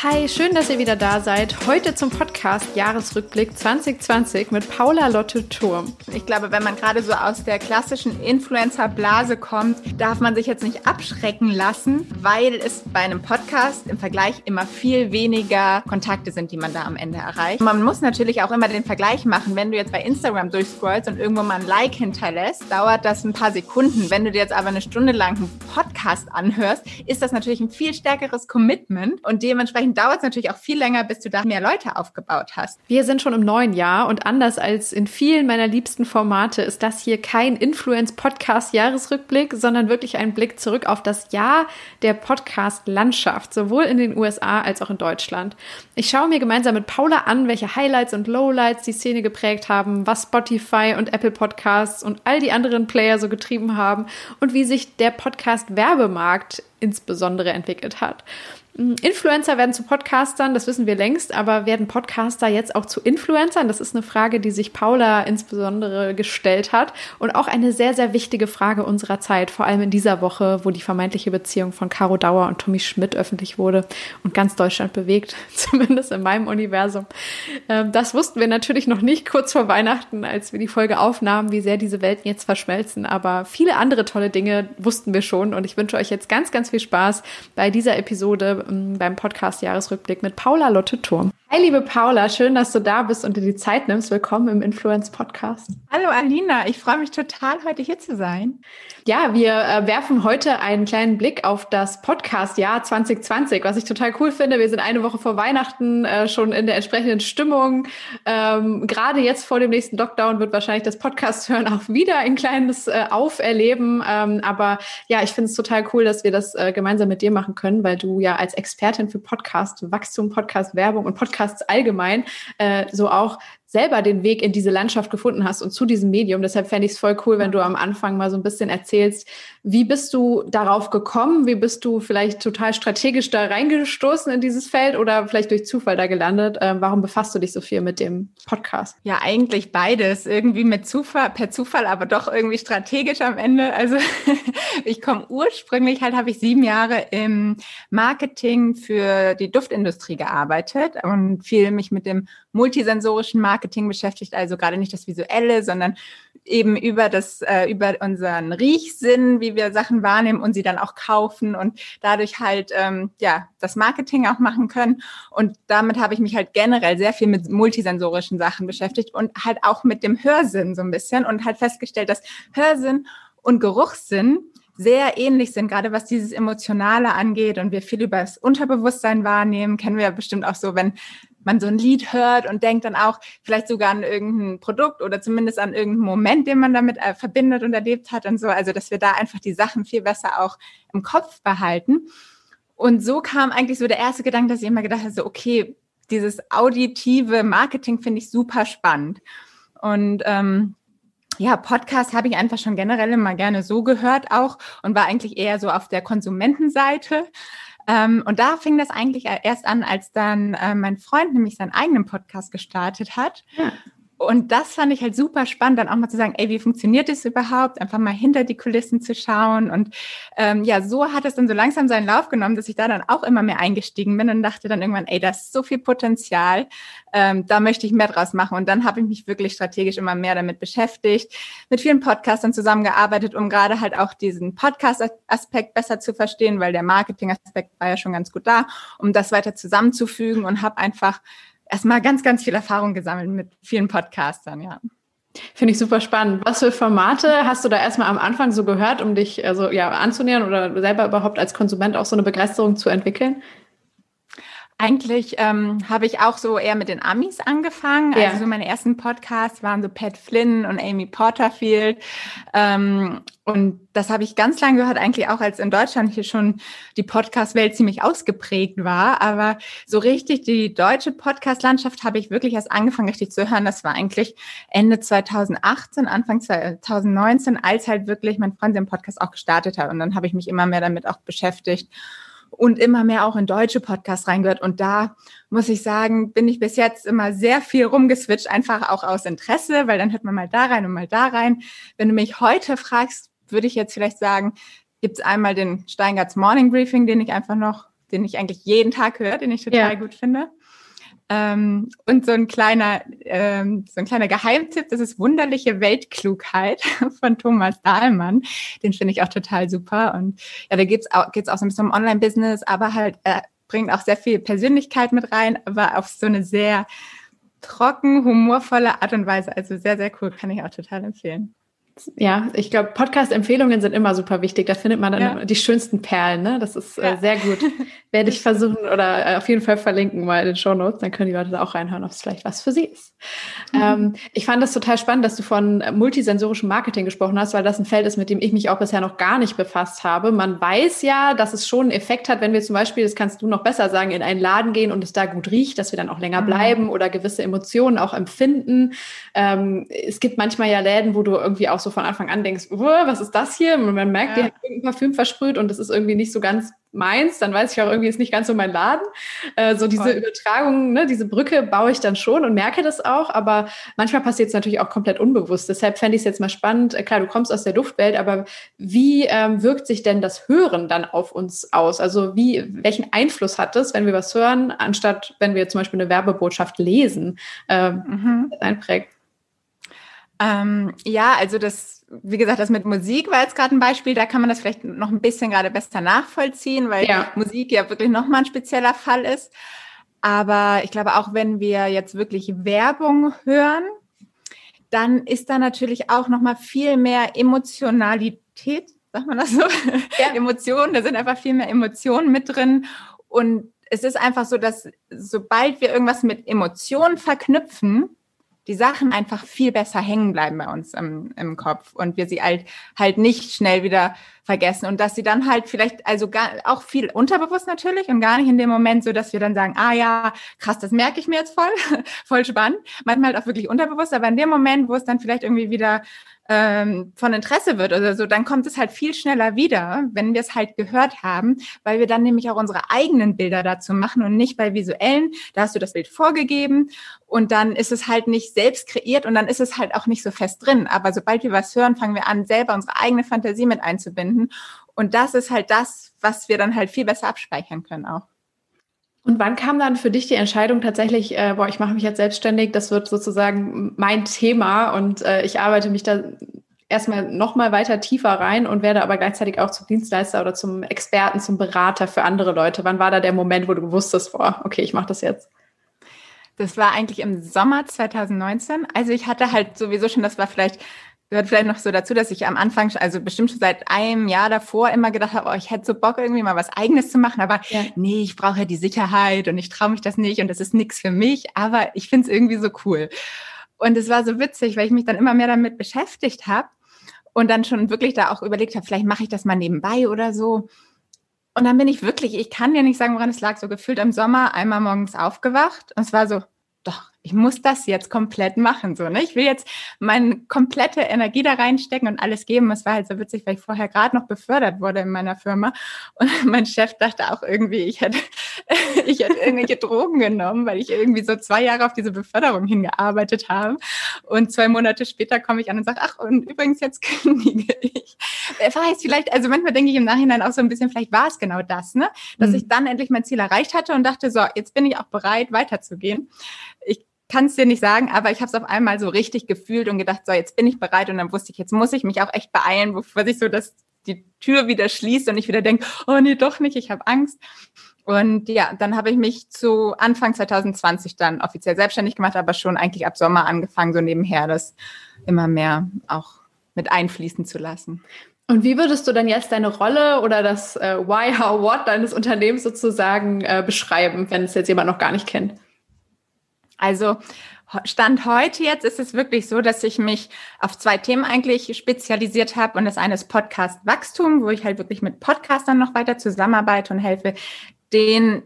Hi, schön, dass ihr wieder da seid. Heute zum Podcast Jahresrückblick 2020 mit Paula Lotte Turm. Ich glaube, wenn man gerade so aus der klassischen Influencer-Blase kommt, darf man sich jetzt nicht abschrecken lassen, weil es bei einem Podcast im Vergleich immer viel weniger Kontakte sind, die man da am Ende erreicht. Man muss natürlich auch immer den Vergleich machen. Wenn du jetzt bei Instagram durchscrollst und irgendwo mal ein Like hinterlässt, dauert das ein paar Sekunden. Wenn du dir jetzt aber eine Stunde lang einen Podcast anhörst, ist das natürlich ein viel stärkeres Commitment und dementsprechend dementsprechend dauert es natürlich auch viel länger, bis du da mehr Leute aufgebaut hast. Wir sind schon im neuen Jahr und anders als in vielen meiner liebsten Formate ist das hier kein Influence-Podcast-Jahresrückblick, sondern wirklich ein Blick zurück auf das Jahr der Podcast-Landschaft, sowohl in den USA als auch in Deutschland. Ich schaue mir gemeinsam mit Paula an, welche Highlights und Lowlights die Szene geprägt haben, was Spotify und Apple Podcasts und all die anderen Player so getrieben haben und wie sich der Podcast-Werbemarkt insbesondere entwickelt hat. Influencer werden zu Podcastern, das wissen wir längst, aber werden Podcaster jetzt auch zu Influencern? Das ist eine Frage, die sich Paula insbesondere gestellt hat und auch eine sehr, sehr wichtige Frage unserer Zeit, vor allem in dieser Woche, wo die vermeintliche Beziehung von Caro Dauer und Tommy Schmidt öffentlich wurde und ganz Deutschland bewegt, zumindest in meinem Universum. Ähm, das wussten wir natürlich noch nicht kurz vor Weihnachten, als wir die Folge aufnahmen, wie sehr diese Welten jetzt verschmelzen, aber viele andere tolle Dinge wussten wir schon und ich wünsche euch jetzt ganz, ganz viel Spaß bei dieser Episode beim Podcast Jahresrückblick mit Paula Lotte Turm. Hi, liebe Paula, schön, dass du da bist und dir die Zeit nimmst. Willkommen im Influence Podcast. Hallo Alina, ich freue mich total, heute hier zu sein. Ja, wir äh, werfen heute einen kleinen Blick auf das Podcast-Jahr 2020, was ich total cool finde. Wir sind eine Woche vor Weihnachten äh, schon in der entsprechenden Stimmung. Ähm, Gerade jetzt vor dem nächsten Lockdown wird wahrscheinlich das Podcast hören auch wieder ein kleines äh, Auferleben. Ähm, aber ja, ich finde es total cool, dass wir das äh, gemeinsam mit dir machen können, weil du ja als Expertin für Podcast, Wachstum, Podcast, Werbung und Podcast Podcasts allgemein äh, so auch selber den Weg in diese Landschaft gefunden hast und zu diesem Medium. Deshalb fände ich es voll cool, wenn du am Anfang mal so ein bisschen erzählst, wie bist du darauf gekommen? Wie bist du vielleicht total strategisch da reingestoßen in dieses Feld oder vielleicht durch Zufall da gelandet? Ähm, warum befasst du dich so viel mit dem Podcast? Ja, eigentlich beides. Irgendwie mit Zufall, per Zufall, aber doch irgendwie strategisch am Ende. Also ich komme ursprünglich halt, habe ich sieben Jahre im Marketing für die Duftindustrie gearbeitet und viel mich mit dem multisensorischen Marketing beschäftigt, also gerade nicht das Visuelle, sondern eben über das, äh, über unseren Riechsinn, wie wir Sachen wahrnehmen und sie dann auch kaufen und dadurch halt ähm, ja das Marketing auch machen können. Und damit habe ich mich halt generell sehr viel mit multisensorischen Sachen beschäftigt und halt auch mit dem Hörsinn so ein bisschen und halt festgestellt, dass Hörsinn und Geruchssinn sehr ähnlich sind, gerade was dieses Emotionale angeht und wir viel über das Unterbewusstsein wahrnehmen, kennen wir ja bestimmt auch so, wenn man so ein Lied hört und denkt dann auch vielleicht sogar an irgendein Produkt oder zumindest an irgendeinen Moment, den man damit äh, verbindet und erlebt hat und so. Also, dass wir da einfach die Sachen viel besser auch im Kopf behalten. Und so kam eigentlich so der erste Gedanke, dass ich immer gedacht habe, so, okay, dieses auditive Marketing finde ich super spannend. Und ähm, ja, Podcast habe ich einfach schon generell immer gerne so gehört auch und war eigentlich eher so auf der Konsumentenseite. Ähm, und da fing das eigentlich erst an, als dann äh, mein Freund nämlich seinen eigenen Podcast gestartet hat. Ja. Und das fand ich halt super spannend, dann auch mal zu sagen, ey, wie funktioniert das überhaupt? Einfach mal hinter die Kulissen zu schauen. Und ähm, ja, so hat es dann so langsam seinen Lauf genommen, dass ich da dann auch immer mehr eingestiegen bin und dachte dann irgendwann, ey, da ist so viel Potenzial, ähm, da möchte ich mehr draus machen. Und dann habe ich mich wirklich strategisch immer mehr damit beschäftigt, mit vielen Podcastern zusammengearbeitet, um gerade halt auch diesen Podcast-Aspekt besser zu verstehen, weil der Marketing-Aspekt war ja schon ganz gut da, um das weiter zusammenzufügen und habe einfach erstmal ganz, ganz viel Erfahrung gesammelt mit vielen Podcastern, ja. Finde ich super spannend. Was für Formate hast du da erstmal am Anfang so gehört, um dich also ja anzunähern oder selber überhaupt als Konsument auch so eine Begeisterung zu entwickeln? Eigentlich ähm, habe ich auch so eher mit den Amis angefangen. Ja. Also so meine ersten Podcasts waren so Pat Flynn und Amy Porterfield. Ähm, und das habe ich ganz lange gehört, eigentlich auch als in Deutschland hier schon die Podcast-Welt ziemlich ausgeprägt war. Aber so richtig die deutsche Podcast-Landschaft habe ich wirklich erst angefangen, richtig zu hören. Das war eigentlich Ende 2018, Anfang 2019, als halt wirklich mein Freund den Podcast auch gestartet hat. Und dann habe ich mich immer mehr damit auch beschäftigt und immer mehr auch in deutsche Podcasts reingehört. Und da muss ich sagen, bin ich bis jetzt immer sehr viel rumgeswitcht, einfach auch aus Interesse, weil dann hört man mal da rein und mal da rein. Wenn du mich heute fragst, würde ich jetzt vielleicht sagen, gibt es einmal den Steingarts Morning Briefing, den ich einfach noch, den ich eigentlich jeden Tag höre, den ich total ja. gut finde. Ähm, und so ein kleiner, ähm, so ein kleiner Geheimtipp, das ist Wunderliche Weltklugheit von Thomas Dahlmann. Den finde ich auch total super. Und ja, da geht's auch, geht's auch so ein bisschen um Online-Business, aber halt, er bringt auch sehr viel Persönlichkeit mit rein, aber auf so eine sehr trocken, humorvolle Art und Weise. Also sehr, sehr cool, kann ich auch total empfehlen. Ja, ich glaube, Podcast-Empfehlungen sind immer super wichtig. Da findet man dann ja. die schönsten Perlen. Ne? Das ist äh, ja. äh, sehr gut. Werde ich versuchen oder äh, auf jeden Fall verlinken mal in den Show Notes. Dann können die Leute da auch reinhören, ob es vielleicht was für sie ist. Mhm. Ähm, ich fand das total spannend, dass du von multisensorischem Marketing gesprochen hast, weil das ein Feld ist, mit dem ich mich auch bisher noch gar nicht befasst habe. Man weiß ja, dass es schon einen Effekt hat, wenn wir zum Beispiel, das kannst du noch besser sagen, in einen Laden gehen und es da gut riecht, dass wir dann auch länger mhm. bleiben oder gewisse Emotionen auch empfinden. Ähm, es gibt manchmal ja Läden, wo du irgendwie auch so von Anfang an denkst, was ist das hier? Und man merkt, ja. die hat irgendein Parfüm versprüht und das ist irgendwie nicht so ganz meins, dann weiß ich auch irgendwie, ist nicht ganz so mein Laden. Äh, so diese Voll. Übertragung, ne, diese Brücke baue ich dann schon und merke das auch, aber manchmal passiert es natürlich auch komplett unbewusst. Deshalb fände ich es jetzt mal spannend. Äh, klar, du kommst aus der Duftwelt, aber wie ähm, wirkt sich denn das Hören dann auf uns aus? Also wie, welchen Einfluss hat es, wenn wir was hören, anstatt wenn wir zum Beispiel eine Werbebotschaft lesen, äh, mhm. einprägt? Ähm, ja, also das, wie gesagt, das mit Musik war jetzt gerade ein Beispiel, da kann man das vielleicht noch ein bisschen gerade besser nachvollziehen, weil ja. Musik ja wirklich nochmal ein spezieller Fall ist. Aber ich glaube, auch wenn wir jetzt wirklich Werbung hören, dann ist da natürlich auch nochmal viel mehr Emotionalität, sagt man das so? Ja. Emotionen, da sind einfach viel mehr Emotionen mit drin. Und es ist einfach so, dass sobald wir irgendwas mit Emotionen verknüpfen, die Sachen einfach viel besser hängen bleiben bei uns im, im Kopf und wir sie halt, halt nicht schnell wieder vergessen und dass sie dann halt vielleicht, also gar, auch viel unterbewusst natürlich und gar nicht in dem Moment so, dass wir dann sagen, ah ja, krass, das merke ich mir jetzt voll, voll spannend. Manchmal halt auch wirklich unterbewusst, aber in dem Moment, wo es dann vielleicht irgendwie wieder ähm, von Interesse wird oder so, dann kommt es halt viel schneller wieder, wenn wir es halt gehört haben, weil wir dann nämlich auch unsere eigenen Bilder dazu machen und nicht bei visuellen. Da hast du das Bild vorgegeben und dann ist es halt nicht selbst kreiert und dann ist es halt auch nicht so fest drin. Aber sobald wir was hören, fangen wir an, selber unsere eigene Fantasie mit einzubinden. Und das ist halt das, was wir dann halt viel besser abspeichern können auch. Und wann kam dann für dich die Entscheidung tatsächlich, äh, boah, ich mache mich jetzt selbstständig, das wird sozusagen mein Thema und äh, ich arbeite mich da erstmal nochmal weiter tiefer rein und werde aber gleichzeitig auch zum Dienstleister oder zum Experten, zum Berater für andere Leute. Wann war da der Moment, wo du wusstest, boah, okay, ich mache das jetzt? Das war eigentlich im Sommer 2019. Also ich hatte halt sowieso schon, das war vielleicht gehört vielleicht noch so dazu, dass ich am Anfang, also bestimmt schon seit einem Jahr davor immer gedacht habe, oh, ich hätte so Bock irgendwie mal was Eigenes zu machen, aber ja. nee, ich brauche ja die Sicherheit und ich traue mich das nicht und das ist nichts für mich, aber ich finde es irgendwie so cool. Und es war so witzig, weil ich mich dann immer mehr damit beschäftigt habe und dann schon wirklich da auch überlegt habe, vielleicht mache ich das mal nebenbei oder so. Und dann bin ich wirklich, ich kann dir nicht sagen, woran es lag, so gefühlt im Sommer einmal morgens aufgewacht und es war so, doch, ich muss das jetzt komplett machen, so, ne? Ich will jetzt meine komplette Energie da reinstecken und alles geben. Es war halt so witzig, weil ich vorher gerade noch befördert wurde in meiner Firma und mein Chef dachte auch irgendwie, ich hätte, ich hätte irgendwelche Drogen genommen, weil ich irgendwie so zwei Jahre auf diese Beförderung hingearbeitet habe. Und zwei Monate später komme ich an und sage, ach, und übrigens jetzt kündige ich. Wer weiß, vielleicht, also manchmal denke ich im Nachhinein auch so ein bisschen, vielleicht war es genau das, ne? Dass mhm. ich dann endlich mein Ziel erreicht hatte und dachte, so, jetzt bin ich auch bereit, weiterzugehen. Ich kann es dir nicht sagen, aber ich habe es auf einmal so richtig gefühlt und gedacht, so jetzt bin ich bereit und dann wusste ich, jetzt muss ich mich auch echt beeilen, bevor sich so dass die Tür wieder schließt und ich wieder denke, oh nee, doch nicht, ich habe Angst. Und ja, dann habe ich mich zu Anfang 2020 dann offiziell selbstständig gemacht, aber schon eigentlich ab Sommer angefangen, so nebenher das immer mehr auch mit einfließen zu lassen. Und wie würdest du dann jetzt deine Rolle oder das äh, Why, How, What deines Unternehmens sozusagen äh, beschreiben, wenn es jetzt jemand noch gar nicht kennt? Also Stand heute jetzt ist es wirklich so, dass ich mich auf zwei Themen eigentlich spezialisiert habe. Und das eine ist Podcast Wachstum, wo ich halt wirklich mit Podcastern noch weiter zusammenarbeite und helfe, den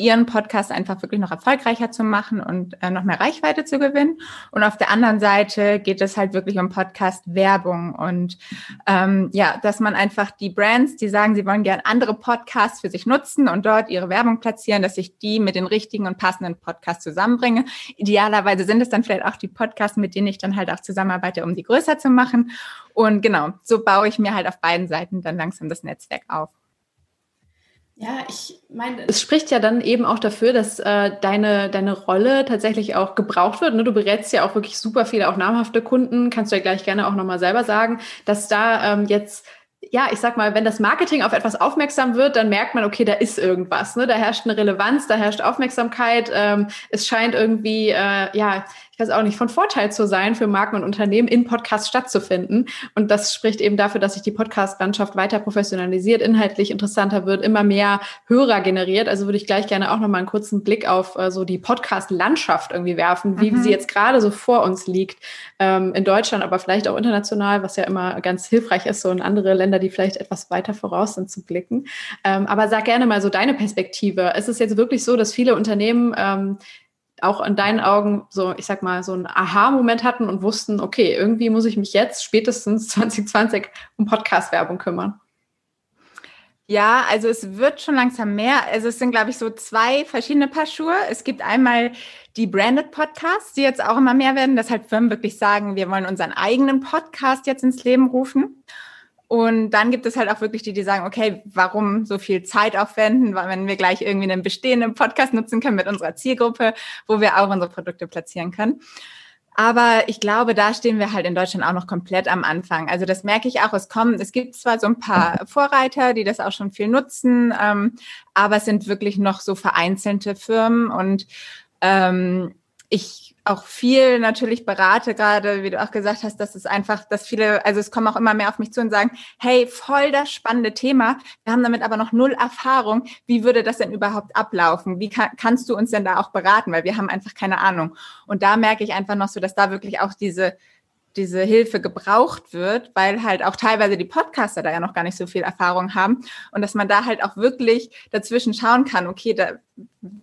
ihren Podcast einfach wirklich noch erfolgreicher zu machen und äh, noch mehr Reichweite zu gewinnen. Und auf der anderen Seite geht es halt wirklich um Podcast-Werbung und ähm, ja, dass man einfach die Brands, die sagen, sie wollen gerne andere Podcasts für sich nutzen und dort ihre Werbung platzieren, dass ich die mit den richtigen und passenden Podcasts zusammenbringe. Idealerweise sind es dann vielleicht auch die Podcasts, mit denen ich dann halt auch zusammenarbeite, um die größer zu machen. Und genau, so baue ich mir halt auf beiden Seiten dann langsam das Netzwerk auf. Ja, ich meine, es spricht ja dann eben auch dafür, dass äh, deine, deine Rolle tatsächlich auch gebraucht wird. Ne? Du berätst ja auch wirklich super viele, auch namhafte Kunden, kannst du ja gleich gerne auch nochmal selber sagen, dass da ähm, jetzt ja, ich sag mal, wenn das Marketing auf etwas aufmerksam wird, dann merkt man, okay, da ist irgendwas. Ne? Da herrscht eine Relevanz, da herrscht Aufmerksamkeit. Ähm, es scheint irgendwie, äh, ja, weiß auch nicht, von Vorteil zu sein für Marken und Unternehmen, in Podcasts stattzufinden. Und das spricht eben dafür, dass sich die Podcast-Landschaft weiter professionalisiert, inhaltlich interessanter wird, immer mehr Hörer generiert. Also würde ich gleich gerne auch noch mal einen kurzen Blick auf äh, so die Podcast-Landschaft irgendwie werfen, wie mhm. sie jetzt gerade so vor uns liegt, ähm, in Deutschland, aber vielleicht auch international, was ja immer ganz hilfreich ist, so in andere Länder, die vielleicht etwas weiter voraus sind, zu blicken. Ähm, aber sag gerne mal so deine Perspektive. Ist es jetzt wirklich so, dass viele Unternehmen ähm, auch in deinen Augen so, ich sag mal, so einen Aha-Moment hatten und wussten, okay, irgendwie muss ich mich jetzt spätestens 2020 um Podcast-Werbung kümmern? Ja, also es wird schon langsam mehr. Also es sind, glaube ich, so zwei verschiedene Paar Schuhe. Es gibt einmal die Branded Podcasts, die jetzt auch immer mehr werden, dass halt Firmen wirklich sagen, wir wollen unseren eigenen Podcast jetzt ins Leben rufen. Und dann gibt es halt auch wirklich die, die sagen, okay, warum so viel Zeit aufwenden, wenn wir gleich irgendwie einen bestehenden Podcast nutzen können mit unserer Zielgruppe, wo wir auch unsere Produkte platzieren können. Aber ich glaube, da stehen wir halt in Deutschland auch noch komplett am Anfang. Also das merke ich auch. Es kommen, es gibt zwar so ein paar Vorreiter, die das auch schon viel nutzen, ähm, aber es sind wirklich noch so vereinzelte Firmen und ähm, ich auch viel natürlich berate, gerade wie du auch gesagt hast, dass es einfach, dass viele, also es kommen auch immer mehr auf mich zu und sagen, hey, voll das spannende Thema, wir haben damit aber noch null Erfahrung, wie würde das denn überhaupt ablaufen? Wie kann, kannst du uns denn da auch beraten? Weil wir haben einfach keine Ahnung. Und da merke ich einfach noch so, dass da wirklich auch diese diese Hilfe gebraucht wird, weil halt auch teilweise die Podcaster da ja noch gar nicht so viel Erfahrung haben und dass man da halt auch wirklich dazwischen schauen kann, okay, da,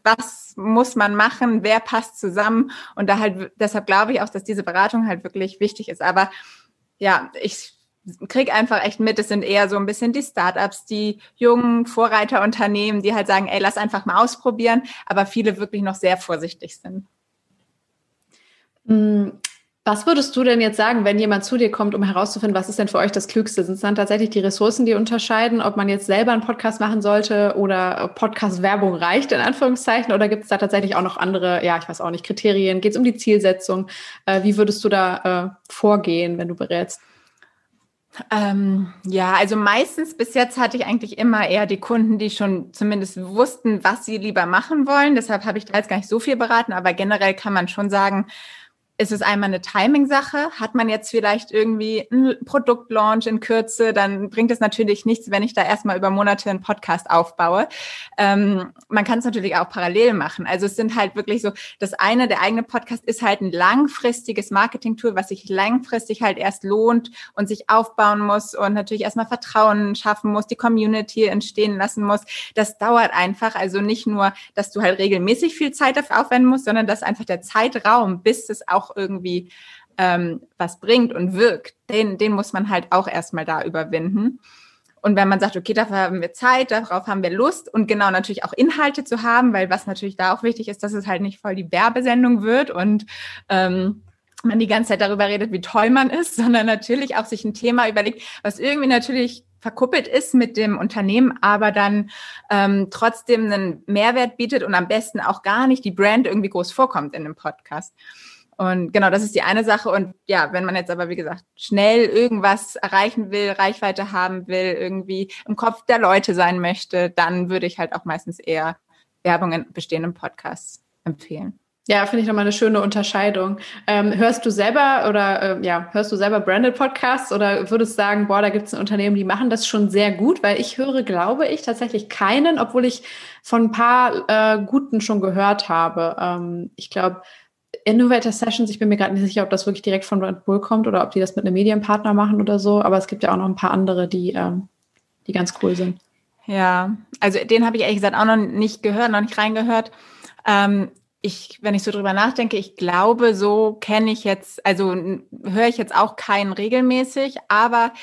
was muss man machen, wer passt zusammen und da halt, deshalb glaube ich auch, dass diese Beratung halt wirklich wichtig ist. Aber ja, ich krieg einfach echt mit, es sind eher so ein bisschen die Startups, die jungen Vorreiterunternehmen, die halt sagen, ey, lass einfach mal ausprobieren, aber viele wirklich noch sehr vorsichtig sind. Was würdest du denn jetzt sagen, wenn jemand zu dir kommt, um herauszufinden, was ist denn für euch das Klügste? Sind es dann tatsächlich die Ressourcen, die unterscheiden, ob man jetzt selber einen Podcast machen sollte oder Podcast-Werbung reicht, in Anführungszeichen? Oder gibt es da tatsächlich auch noch andere, ja, ich weiß auch nicht, Kriterien? Geht es um die Zielsetzung? Äh, wie würdest du da äh, vorgehen, wenn du berätst? Ähm, ja, also meistens bis jetzt hatte ich eigentlich immer eher die Kunden, die schon zumindest wussten, was sie lieber machen wollen. Deshalb habe ich da jetzt gar nicht so viel beraten, aber generell kann man schon sagen, ist es einmal eine Timing-Sache. Hat man jetzt vielleicht irgendwie einen Produktlaunch in Kürze, dann bringt es natürlich nichts, wenn ich da erstmal über Monate einen Podcast aufbaue. Ähm, man kann es natürlich auch parallel machen. Also es sind halt wirklich so, das eine, der eigene Podcast ist halt ein langfristiges Marketing-Tool, was sich langfristig halt erst lohnt und sich aufbauen muss und natürlich erstmal Vertrauen schaffen muss, die Community entstehen lassen muss. Das dauert einfach. Also nicht nur, dass du halt regelmäßig viel Zeit dafür aufwenden musst, sondern dass einfach der Zeitraum, bis es auch auch irgendwie ähm, was bringt und wirkt, den, den muss man halt auch erstmal da überwinden. Und wenn man sagt, okay, dafür haben wir Zeit, darauf haben wir Lust und genau natürlich auch Inhalte zu haben, weil was natürlich da auch wichtig ist, dass es halt nicht voll die Werbesendung wird und ähm, man die ganze Zeit darüber redet, wie toll man ist, sondern natürlich auch sich ein Thema überlegt, was irgendwie natürlich verkuppelt ist mit dem Unternehmen, aber dann ähm, trotzdem einen Mehrwert bietet und am besten auch gar nicht die Brand irgendwie groß vorkommt in dem Podcast. Und genau, das ist die eine Sache. Und ja, wenn man jetzt aber, wie gesagt, schnell irgendwas erreichen will, Reichweite haben will, irgendwie im Kopf der Leute sein möchte, dann würde ich halt auch meistens eher Werbung in bestehenden Podcasts empfehlen. Ja, finde ich nochmal eine schöne Unterscheidung. Ähm, hörst du selber oder äh, ja, hörst du selber Branded Podcasts oder würdest sagen, boah, da gibt es ein Unternehmen, die machen das schon sehr gut, weil ich höre, glaube ich, tatsächlich keinen, obwohl ich von ein paar äh, guten schon gehört habe. Ähm, ich glaube, Innovator Sessions, ich bin mir gerade nicht sicher, ob das wirklich direkt von Red Bull kommt oder ob die das mit einem Medienpartner machen oder so, aber es gibt ja auch noch ein paar andere, die, ähm, die ganz cool sind. Ja, also den habe ich ehrlich gesagt auch noch nicht gehört, noch nicht reingehört. Ähm, ich, wenn ich so drüber nachdenke, ich glaube, so kenne ich jetzt, also höre ich jetzt auch keinen regelmäßig, aber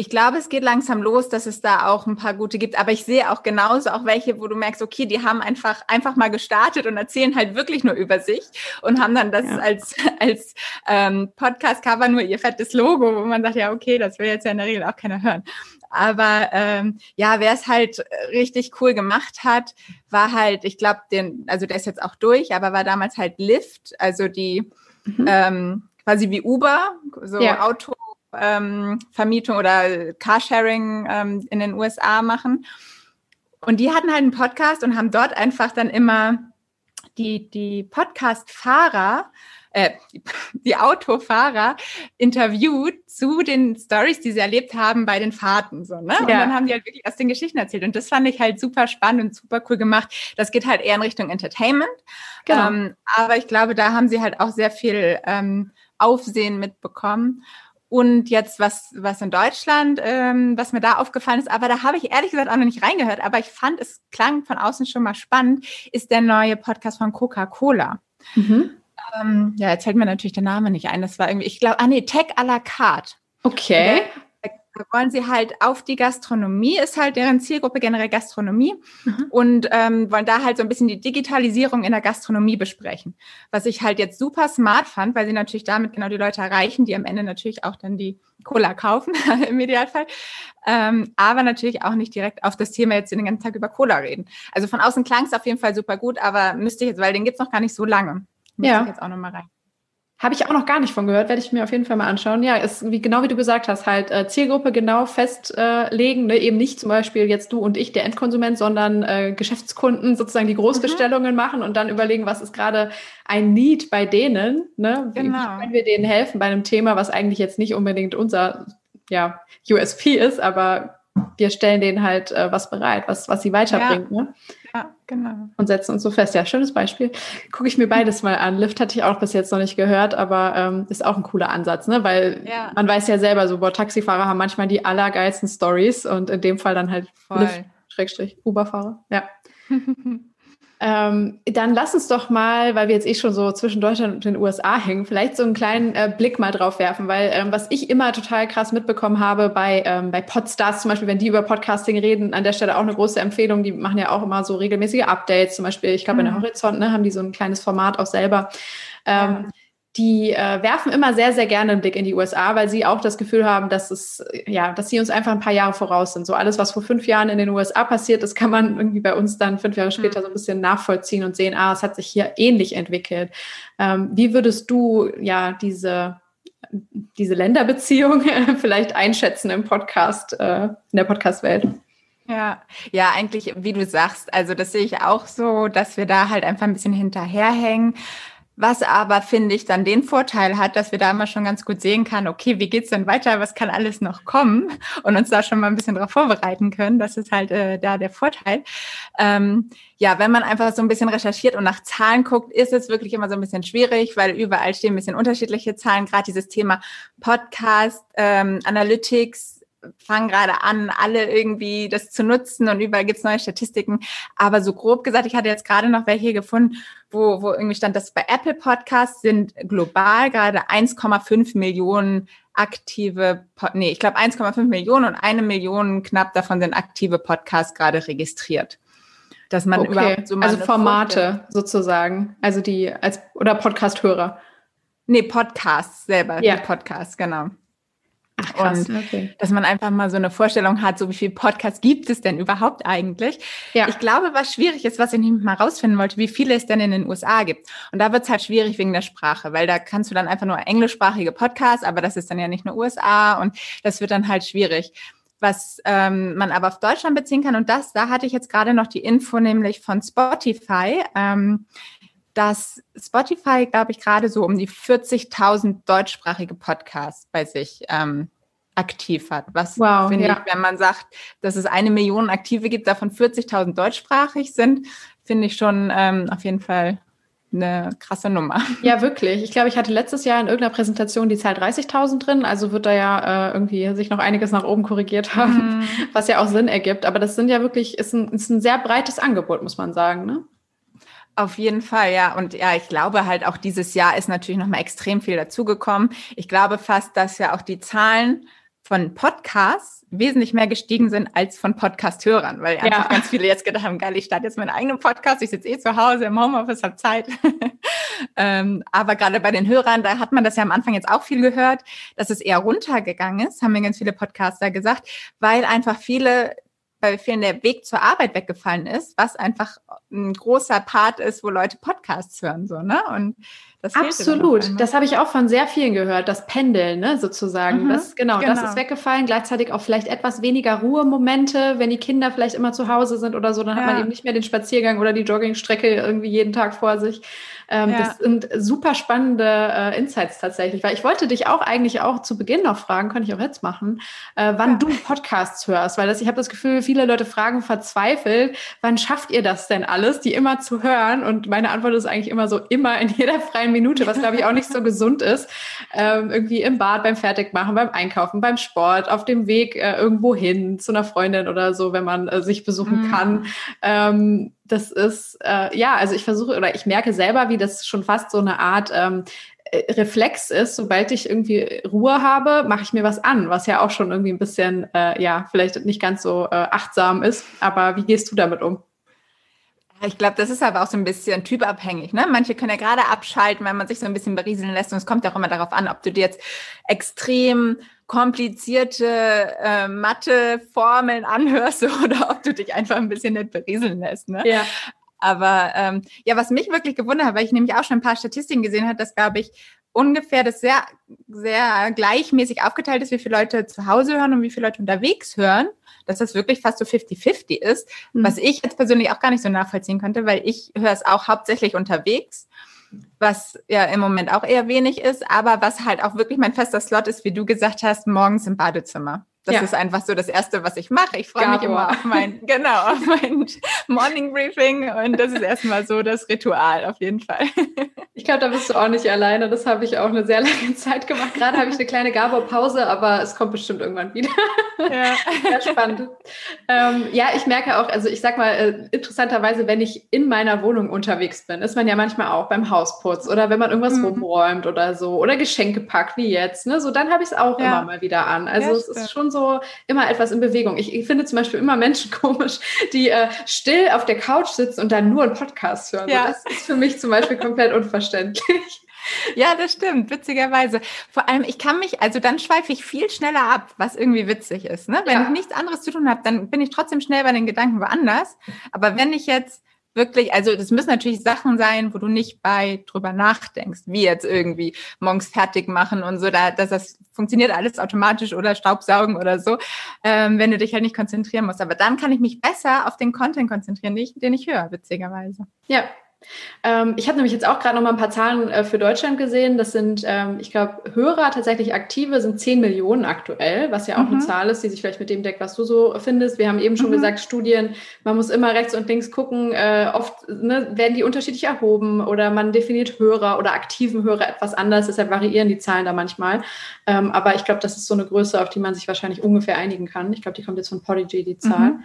ich glaube, es geht langsam los, dass es da auch ein paar gute gibt. Aber ich sehe auch genauso auch welche, wo du merkst, okay, die haben einfach, einfach mal gestartet und erzählen halt wirklich nur über sich und haben dann das ja. als, als ähm, Podcast-Cover nur ihr fettes Logo, wo man sagt, ja, okay, das will jetzt ja in der Regel auch keiner hören. Aber ähm, ja, wer es halt richtig cool gemacht hat, war halt, ich glaube, den, also der ist jetzt auch durch, aber war damals halt Lyft, also die mhm. ähm, quasi wie Uber, so ja. Auto. Ähm, Vermietung oder Carsharing ähm, in den USA machen. Und die hatten halt einen Podcast und haben dort einfach dann immer die, die Podcast-Fahrer äh, die Autofahrer interviewt zu den Stories, die sie erlebt haben bei den Fahrten. So, ne? Und dann haben die halt wirklich aus den Geschichten erzählt. Und das fand ich halt super spannend und super cool gemacht. Das geht halt eher in Richtung Entertainment. Genau. Ähm, aber ich glaube, da haben sie halt auch sehr viel ähm, Aufsehen mitbekommen. Und jetzt was, was in Deutschland, ähm, was mir da aufgefallen ist, aber da habe ich ehrlich gesagt auch noch nicht reingehört, aber ich fand, es klang von außen schon mal spannend, ist der neue Podcast von Coca-Cola. Mhm. Ähm, ja, jetzt fällt mir natürlich der Name nicht ein. Das war irgendwie, ich glaube, ah nee, Tech à la carte. Okay. Da wollen sie halt auf die Gastronomie, ist halt deren Zielgruppe generell Gastronomie mhm. und ähm, wollen da halt so ein bisschen die Digitalisierung in der Gastronomie besprechen. Was ich halt jetzt super smart fand, weil sie natürlich damit genau die Leute erreichen, die am Ende natürlich auch dann die Cola kaufen, im Idealfall. Ähm, aber natürlich auch nicht direkt auf das Thema jetzt den ganzen Tag über Cola reden. Also von außen klang es auf jeden Fall super gut, aber müsste ich jetzt, weil den gibt's noch gar nicht so lange. Muss ja. ich jetzt auch nochmal rein. Habe ich auch noch gar nicht von gehört, werde ich mir auf jeden Fall mal anschauen. Ja, ist wie genau wie du gesagt hast, halt äh, Zielgruppe genau festlegen, äh, ne? eben nicht zum Beispiel jetzt du und ich, der Endkonsument, sondern äh, Geschäftskunden sozusagen die Großbestellungen mhm. machen und dann überlegen, was ist gerade ein Need bei denen, ne? Wie, genau. wie können wir denen helfen bei einem Thema, was eigentlich jetzt nicht unbedingt unser ja, USP ist, aber wir stellen denen halt äh, was bereit, was, was sie weiterbringt. Ja. Ne? Ja, genau. Und setzen uns so fest. Ja, schönes Beispiel. Gucke ich mir beides mal an. Lift hatte ich auch bis jetzt noch nicht gehört, aber ähm, ist auch ein cooler Ansatz, ne? Weil ja. man weiß ja selber, so boah, Taxifahrer haben manchmal die allergeilsten Stories und in dem Fall dann halt Voll. Lift, Schrägstrich, Uberfahrer. Ja. Ähm, dann lass uns doch mal, weil wir jetzt eh schon so zwischen Deutschland und den USA hängen, vielleicht so einen kleinen äh, Blick mal drauf werfen, weil ähm, was ich immer total krass mitbekommen habe bei, ähm, bei Podstars zum Beispiel, wenn die über Podcasting reden, an der Stelle auch eine große Empfehlung, die machen ja auch immer so regelmäßige Updates, zum Beispiel, ich glaube, mhm. in der mhm. Horizont ne, haben die so ein kleines Format auch selber. Ähm, ja die äh, werfen immer sehr, sehr gerne einen Blick in die USA, weil sie auch das Gefühl haben, dass es, ja, dass sie uns einfach ein paar Jahre voraus sind. So alles, was vor fünf Jahren in den USA passiert, das kann man irgendwie bei uns dann fünf Jahre später mhm. so ein bisschen nachvollziehen und sehen, ah, es hat sich hier ähnlich entwickelt. Ähm, wie würdest du ja diese, diese Länderbeziehung vielleicht einschätzen im Podcast, äh, in der Podcast-Welt? Ja, ja, eigentlich, wie du sagst, also das sehe ich auch so, dass wir da halt einfach ein bisschen hinterherhängen. Was aber, finde ich, dann den Vorteil hat, dass wir da immer schon ganz gut sehen kann, okay, wie geht's denn weiter, was kann alles noch kommen und uns da schon mal ein bisschen darauf vorbereiten können. Das ist halt äh, da der Vorteil. Ähm, ja, wenn man einfach so ein bisschen recherchiert und nach Zahlen guckt, ist es wirklich immer so ein bisschen schwierig, weil überall stehen ein bisschen unterschiedliche Zahlen. Gerade dieses Thema Podcast, ähm, Analytics, fangen gerade an, alle irgendwie das zu nutzen und überall gibt's neue Statistiken. Aber so grob gesagt, ich hatte jetzt gerade noch welche gefunden, wo, wo irgendwie stand, dass bei Apple Podcasts sind global gerade 1,5 Millionen aktive, nee, ich glaube 1,5 Millionen und eine Million knapp davon sind aktive Podcasts gerade registriert. Dass man okay. überhaupt so Also Formate Vorstellung. sozusagen, also die als oder Podcast-Hörer. Nee, Podcasts selber, ja. die Podcasts, genau. Ach, krass, und okay. dass man einfach mal so eine Vorstellung hat, so wie viele Podcasts gibt es denn überhaupt eigentlich? Ja. Ich glaube, was schwierig ist, was ich nicht mal rausfinden wollte, wie viele es denn in den USA gibt. Und da wird es halt schwierig wegen der Sprache, weil da kannst du dann einfach nur englischsprachige Podcasts, aber das ist dann ja nicht nur USA und das wird dann halt schwierig. Was ähm, man aber auf Deutschland beziehen kann, und das, da hatte ich jetzt gerade noch die Info, nämlich von Spotify. Ähm, dass Spotify, glaube ich, gerade so um die 40.000 deutschsprachige Podcasts bei sich ähm, aktiv hat. Was wow, finde ja. ich, wenn man sagt, dass es eine Million Aktive gibt, davon 40.000 deutschsprachig sind, finde ich schon ähm, auf jeden Fall eine krasse Nummer. Ja, wirklich. Ich glaube, ich hatte letztes Jahr in irgendeiner Präsentation die Zahl 30.000 drin, also wird da ja äh, irgendwie sich noch einiges nach oben korrigiert haben, mm. was ja auch Sinn ergibt. Aber das sind ja wirklich, ist ein, ist ein sehr breites Angebot, muss man sagen, ne? Auf jeden Fall, ja. Und ja, ich glaube halt auch dieses Jahr ist natürlich nochmal extrem viel dazugekommen. Ich glaube fast, dass ja auch die Zahlen von Podcasts wesentlich mehr gestiegen sind als von Podcast-Hörern, weil einfach ganz viele jetzt gedacht haben, geil, ich starte jetzt meinen eigenen Podcast, ich sitze eh zu Hause im Homeoffice, habe Zeit. ähm, aber gerade bei den Hörern, da hat man das ja am Anfang jetzt auch viel gehört, dass es eher runtergegangen ist, haben mir ganz viele Podcaster gesagt, weil einfach viele bei vielen der Weg zur Arbeit weggefallen ist, was einfach ein großer Part ist, wo Leute Podcasts hören, so, ne? Und das Absolut. Das habe ich auch von sehr vielen gehört, das Pendeln, ne, sozusagen. Mhm, das, genau, genau, das ist weggefallen. Gleichzeitig auch vielleicht etwas weniger Ruhemomente, wenn die Kinder vielleicht immer zu Hause sind oder so, dann ja. hat man eben nicht mehr den Spaziergang oder die Joggingstrecke irgendwie jeden Tag vor sich. Ähm, ja. Das sind super spannende äh, Insights tatsächlich, weil ich wollte dich auch eigentlich auch zu Beginn noch fragen, könnte ich auch jetzt machen, äh, wann ja. du Podcasts hörst, weil das, ich habe das Gefühl, viele Leute fragen verzweifelt, wann schafft ihr das denn alles, die immer zu hören? Und meine Antwort ist eigentlich immer so, immer in jeder freien Minute, was glaube ich auch nicht so gesund ist. Ähm, irgendwie im Bad, beim Fertigmachen, beim Einkaufen, beim Sport, auf dem Weg äh, irgendwo hin zu einer Freundin oder so, wenn man äh, sich besuchen mhm. kann. Ähm, das ist, äh, ja, also ich versuche oder ich merke selber, wie das schon fast so eine Art ähm, äh, Reflex ist, sobald ich irgendwie Ruhe habe, mache ich mir was an, was ja auch schon irgendwie ein bisschen, äh, ja, vielleicht nicht ganz so äh, achtsam ist. Aber wie gehst du damit um? Ich glaube, das ist aber auch so ein bisschen typabhängig. Ne? Manche können ja gerade abschalten, wenn man sich so ein bisschen berieseln lässt. Und es kommt ja auch immer darauf an, ob du dir jetzt extrem komplizierte äh, Mathe-Formeln anhörst oder ob du dich einfach ein bisschen nicht berieseln lässt. Ne? Ja. Aber ähm, ja, was mich wirklich gewundert hat, weil ich nämlich auch schon ein paar Statistiken gesehen habe, dass, glaube ich, ungefähr das sehr, sehr gleichmäßig aufgeteilt ist, wie viele Leute zu Hause hören und wie viele Leute unterwegs hören, dass das wirklich fast so 50-50 ist, mhm. was ich jetzt persönlich auch gar nicht so nachvollziehen könnte, weil ich höre es auch hauptsächlich unterwegs was ja im Moment auch eher wenig ist, aber was halt auch wirklich mein fester Slot ist, wie du gesagt hast, morgens im Badezimmer. Das ja. ist einfach so das Erste, was ich mache. Ich freue mich immer auf mein, genau, auf mein Morning Briefing und das ist erstmal so das Ritual auf jeden Fall. Ich glaube, da bist du auch nicht alleine. Das habe ich auch eine sehr lange Zeit gemacht. Gerade habe ich eine kleine Gabor-Pause, aber es kommt bestimmt irgendwann wieder. Ja, sehr spannend. Ähm, ja, ich merke auch, also ich sag mal, äh, interessanterweise, wenn ich in meiner Wohnung unterwegs bin, ist man ja manchmal auch beim Hausputz oder wenn man irgendwas mhm. rumräumt oder so oder Geschenke packt, wie jetzt, ne? So, dann habe ich es auch ja. immer mal wieder an. Also ja, es ist schon so immer etwas in Bewegung. Ich, ich finde zum Beispiel immer Menschen komisch, die äh, still auf der Couch sitzen und dann nur einen Podcast hören. Ja. So, das ist für mich zum Beispiel komplett unverständlich. Ja, das stimmt, witzigerweise. Vor allem, ich kann mich, also dann schweife ich viel schneller ab, was irgendwie witzig ist. Ne? Wenn ja. ich nichts anderes zu tun habe, dann bin ich trotzdem schnell bei den Gedanken woanders. Aber wenn ich jetzt wirklich, also das müssen natürlich Sachen sein, wo du nicht bei drüber nachdenkst, wie jetzt irgendwie morgens fertig machen und so, da, dass das funktioniert alles automatisch oder Staubsaugen oder so, ähm, wenn du dich halt nicht konzentrieren musst. Aber dann kann ich mich besser auf den Content konzentrieren, den ich, den ich höre, witzigerweise. Ja, ähm, ich habe nämlich jetzt auch gerade noch mal ein paar Zahlen äh, für Deutschland gesehen. Das sind, ähm, ich glaube, Hörer tatsächlich aktive sind 10 Millionen aktuell, was ja auch mhm. eine Zahl ist, die sich vielleicht mit dem deckt, was du so findest. Wir haben eben schon mhm. gesagt, Studien, man muss immer rechts und links gucken. Äh, oft ne, werden die unterschiedlich erhoben oder man definiert Hörer oder aktiven Hörer etwas anders. Deshalb variieren die Zahlen da manchmal. Ähm, aber ich glaube, das ist so eine Größe, auf die man sich wahrscheinlich ungefähr einigen kann. Ich glaube, die kommt jetzt von Podigy, die Zahl. Mhm.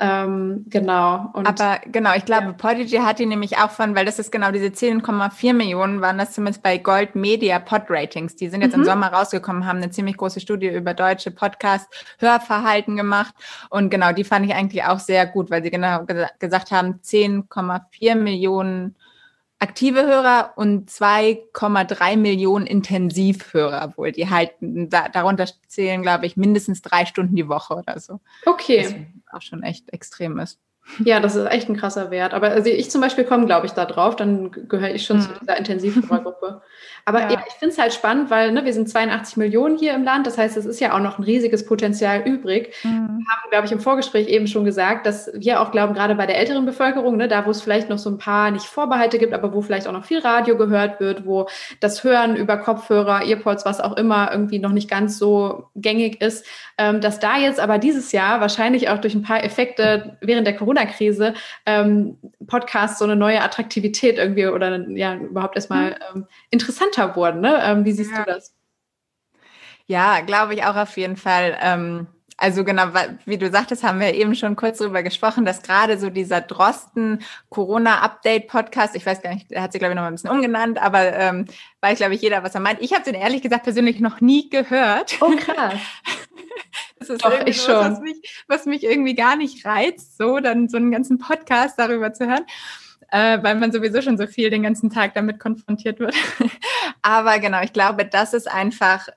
Ähm, genau. Und, Aber genau, ich glaube, ja. Podigy hat die nämlich auch von, weil das ist genau diese 10,4 Millionen waren das zumindest bei Gold Media Pod Ratings. Die sind jetzt mhm. im Sommer rausgekommen, haben eine ziemlich große Studie über deutsche Podcast-Hörverhalten gemacht. Und genau, die fand ich eigentlich auch sehr gut, weil sie genau gesagt haben, 10,4 Millionen aktive Hörer und 2,3 Millionen Intensivhörer wohl. Die halten, da, darunter zählen, glaube ich, mindestens drei Stunden die Woche oder so. Okay. Was auch schon echt extrem ist. Ja, das ist echt ein krasser Wert. Aber also ich zum Beispiel komme, glaube ich, da drauf, dann gehöre ich schon mhm. zu dieser Intensivhörergruppe. Aber ja, ja ich finde es halt spannend, weil ne, wir sind 82 Millionen hier im Land. Das heißt, es ist ja auch noch ein riesiges Potenzial übrig. Mhm. Wir haben, glaube ich, im Vorgespräch eben schon gesagt, dass wir auch glauben, gerade bei der älteren Bevölkerung, ne, da wo es vielleicht noch so ein paar nicht Vorbehalte gibt, aber wo vielleicht auch noch viel Radio gehört wird, wo das Hören über Kopfhörer, Earpods, was auch immer irgendwie noch nicht ganz so gängig ist, ähm, dass da jetzt aber dieses Jahr wahrscheinlich auch durch ein paar Effekte während der Corona-Krise ähm, Podcasts so eine neue Attraktivität irgendwie oder ja überhaupt erstmal mhm. ähm, interessanter wurden. Ne? Ähm, wie siehst ja. du das? Ja, glaube ich auch auf jeden Fall. Ähm, also genau, wie du sagtest, haben wir eben schon kurz darüber gesprochen, dass gerade so dieser Drosten Corona-Update-Podcast, ich weiß gar nicht, der hat sich, glaube ich, noch mal ein bisschen umgenannt, aber ähm, weiß, glaube ich, jeder, was er meint. Ich habe den ehrlich gesagt persönlich noch nie gehört. Oh, krass. Das ist Doch, ich schon. Was mich, was mich irgendwie gar nicht reizt, so dann so einen ganzen Podcast darüber zu hören äh, weil man sowieso schon so viel den ganzen Tag damit konfrontiert wird. Aber genau, ich glaube, das ist einfach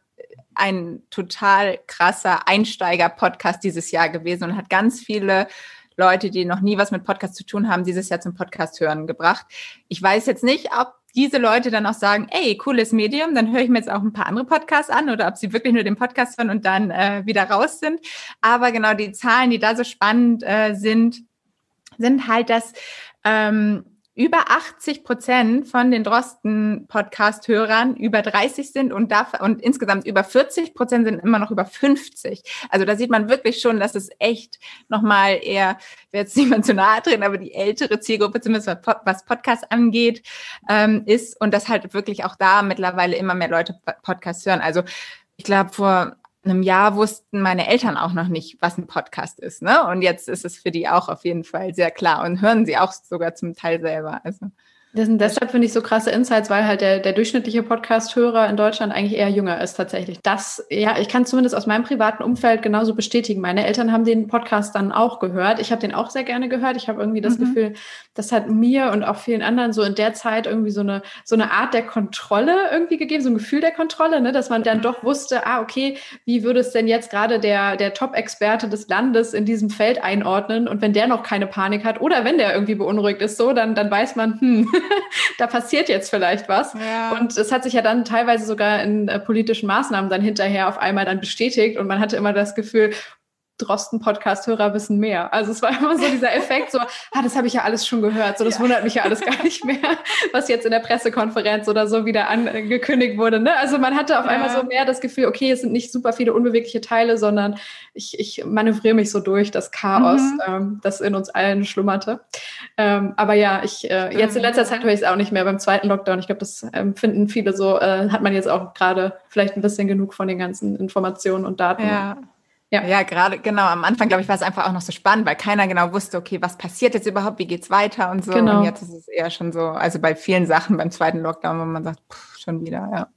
ein total krasser Einsteiger-Podcast dieses Jahr gewesen und hat ganz viele Leute, die noch nie was mit Podcast zu tun haben, dieses Jahr zum Podcast hören gebracht. Ich weiß jetzt nicht, ob diese Leute dann auch sagen, ey, cooles Medium, dann höre ich mir jetzt auch ein paar andere Podcasts an oder ob sie wirklich nur den Podcast hören und dann äh, wieder raus sind. Aber genau die Zahlen, die da so spannend äh, sind, sind halt, dass ähm, über 80 Prozent von den Drosten-Podcast-Hörern über 30 sind und, dafür, und insgesamt über 40 Prozent sind immer noch über 50. Also da sieht man wirklich schon, dass es echt nochmal eher, wer jetzt niemand zu nahe treten, aber die ältere Zielgruppe, zumindest was Podcast angeht, ähm, ist und dass halt wirklich auch da mittlerweile immer mehr Leute Podcasts hören. Also ich glaube, vor einem Jahr wussten meine Eltern auch noch nicht, was ein Podcast ist. Ne? Und jetzt ist es für die auch auf jeden Fall sehr klar und hören sie auch sogar zum Teil selber. Also das sind deshalb finde ich so krasse Insights, weil halt der, der durchschnittliche Podcast-Hörer in Deutschland eigentlich eher jünger ist tatsächlich. Das, ja, ich kann zumindest aus meinem privaten Umfeld genauso bestätigen. Meine Eltern haben den Podcast dann auch gehört. Ich habe den auch sehr gerne gehört. Ich habe irgendwie das mhm. Gefühl, das hat mir und auch vielen anderen so in der Zeit irgendwie so eine, so eine Art der Kontrolle irgendwie gegeben, so ein Gefühl der Kontrolle, ne? dass man dann doch wusste, ah, okay, wie würde es denn jetzt gerade der, der Top-Experte des Landes in diesem Feld einordnen? Und wenn der noch keine Panik hat oder wenn der irgendwie beunruhigt ist, so, dann, dann weiß man, hm, da passiert jetzt vielleicht was. Ja. Und es hat sich ja dann teilweise sogar in äh, politischen Maßnahmen dann hinterher auf einmal dann bestätigt und man hatte immer das Gefühl, Drosten-Podcast-Hörer wissen mehr. Also es war immer so dieser Effekt, so, ah, das habe ich ja alles schon gehört, so das ja. wundert mich ja alles gar nicht mehr, was jetzt in der Pressekonferenz oder so wieder angekündigt wurde. Ne? Also man hatte auf ja. einmal so mehr das Gefühl, okay, es sind nicht super viele unbewegliche Teile, sondern ich, ich manövriere mich so durch das Chaos, mhm. ähm, das in uns allen schlummerte. Ähm, aber ja, ich äh, jetzt in letzter Zeit höre ich es auch nicht mehr beim zweiten Lockdown. Ich glaube, das ähm, finden viele so, äh, hat man jetzt auch gerade vielleicht ein bisschen genug von den ganzen Informationen und Daten. Ja. Ja, ja gerade genau. Am Anfang, glaube ich, war es einfach auch noch so spannend, weil keiner genau wusste, okay, was passiert jetzt überhaupt, wie geht's weiter und so. Genau. Und jetzt ist es eher schon so, also bei vielen Sachen beim zweiten Lockdown, wo man sagt, pff, schon wieder, ja.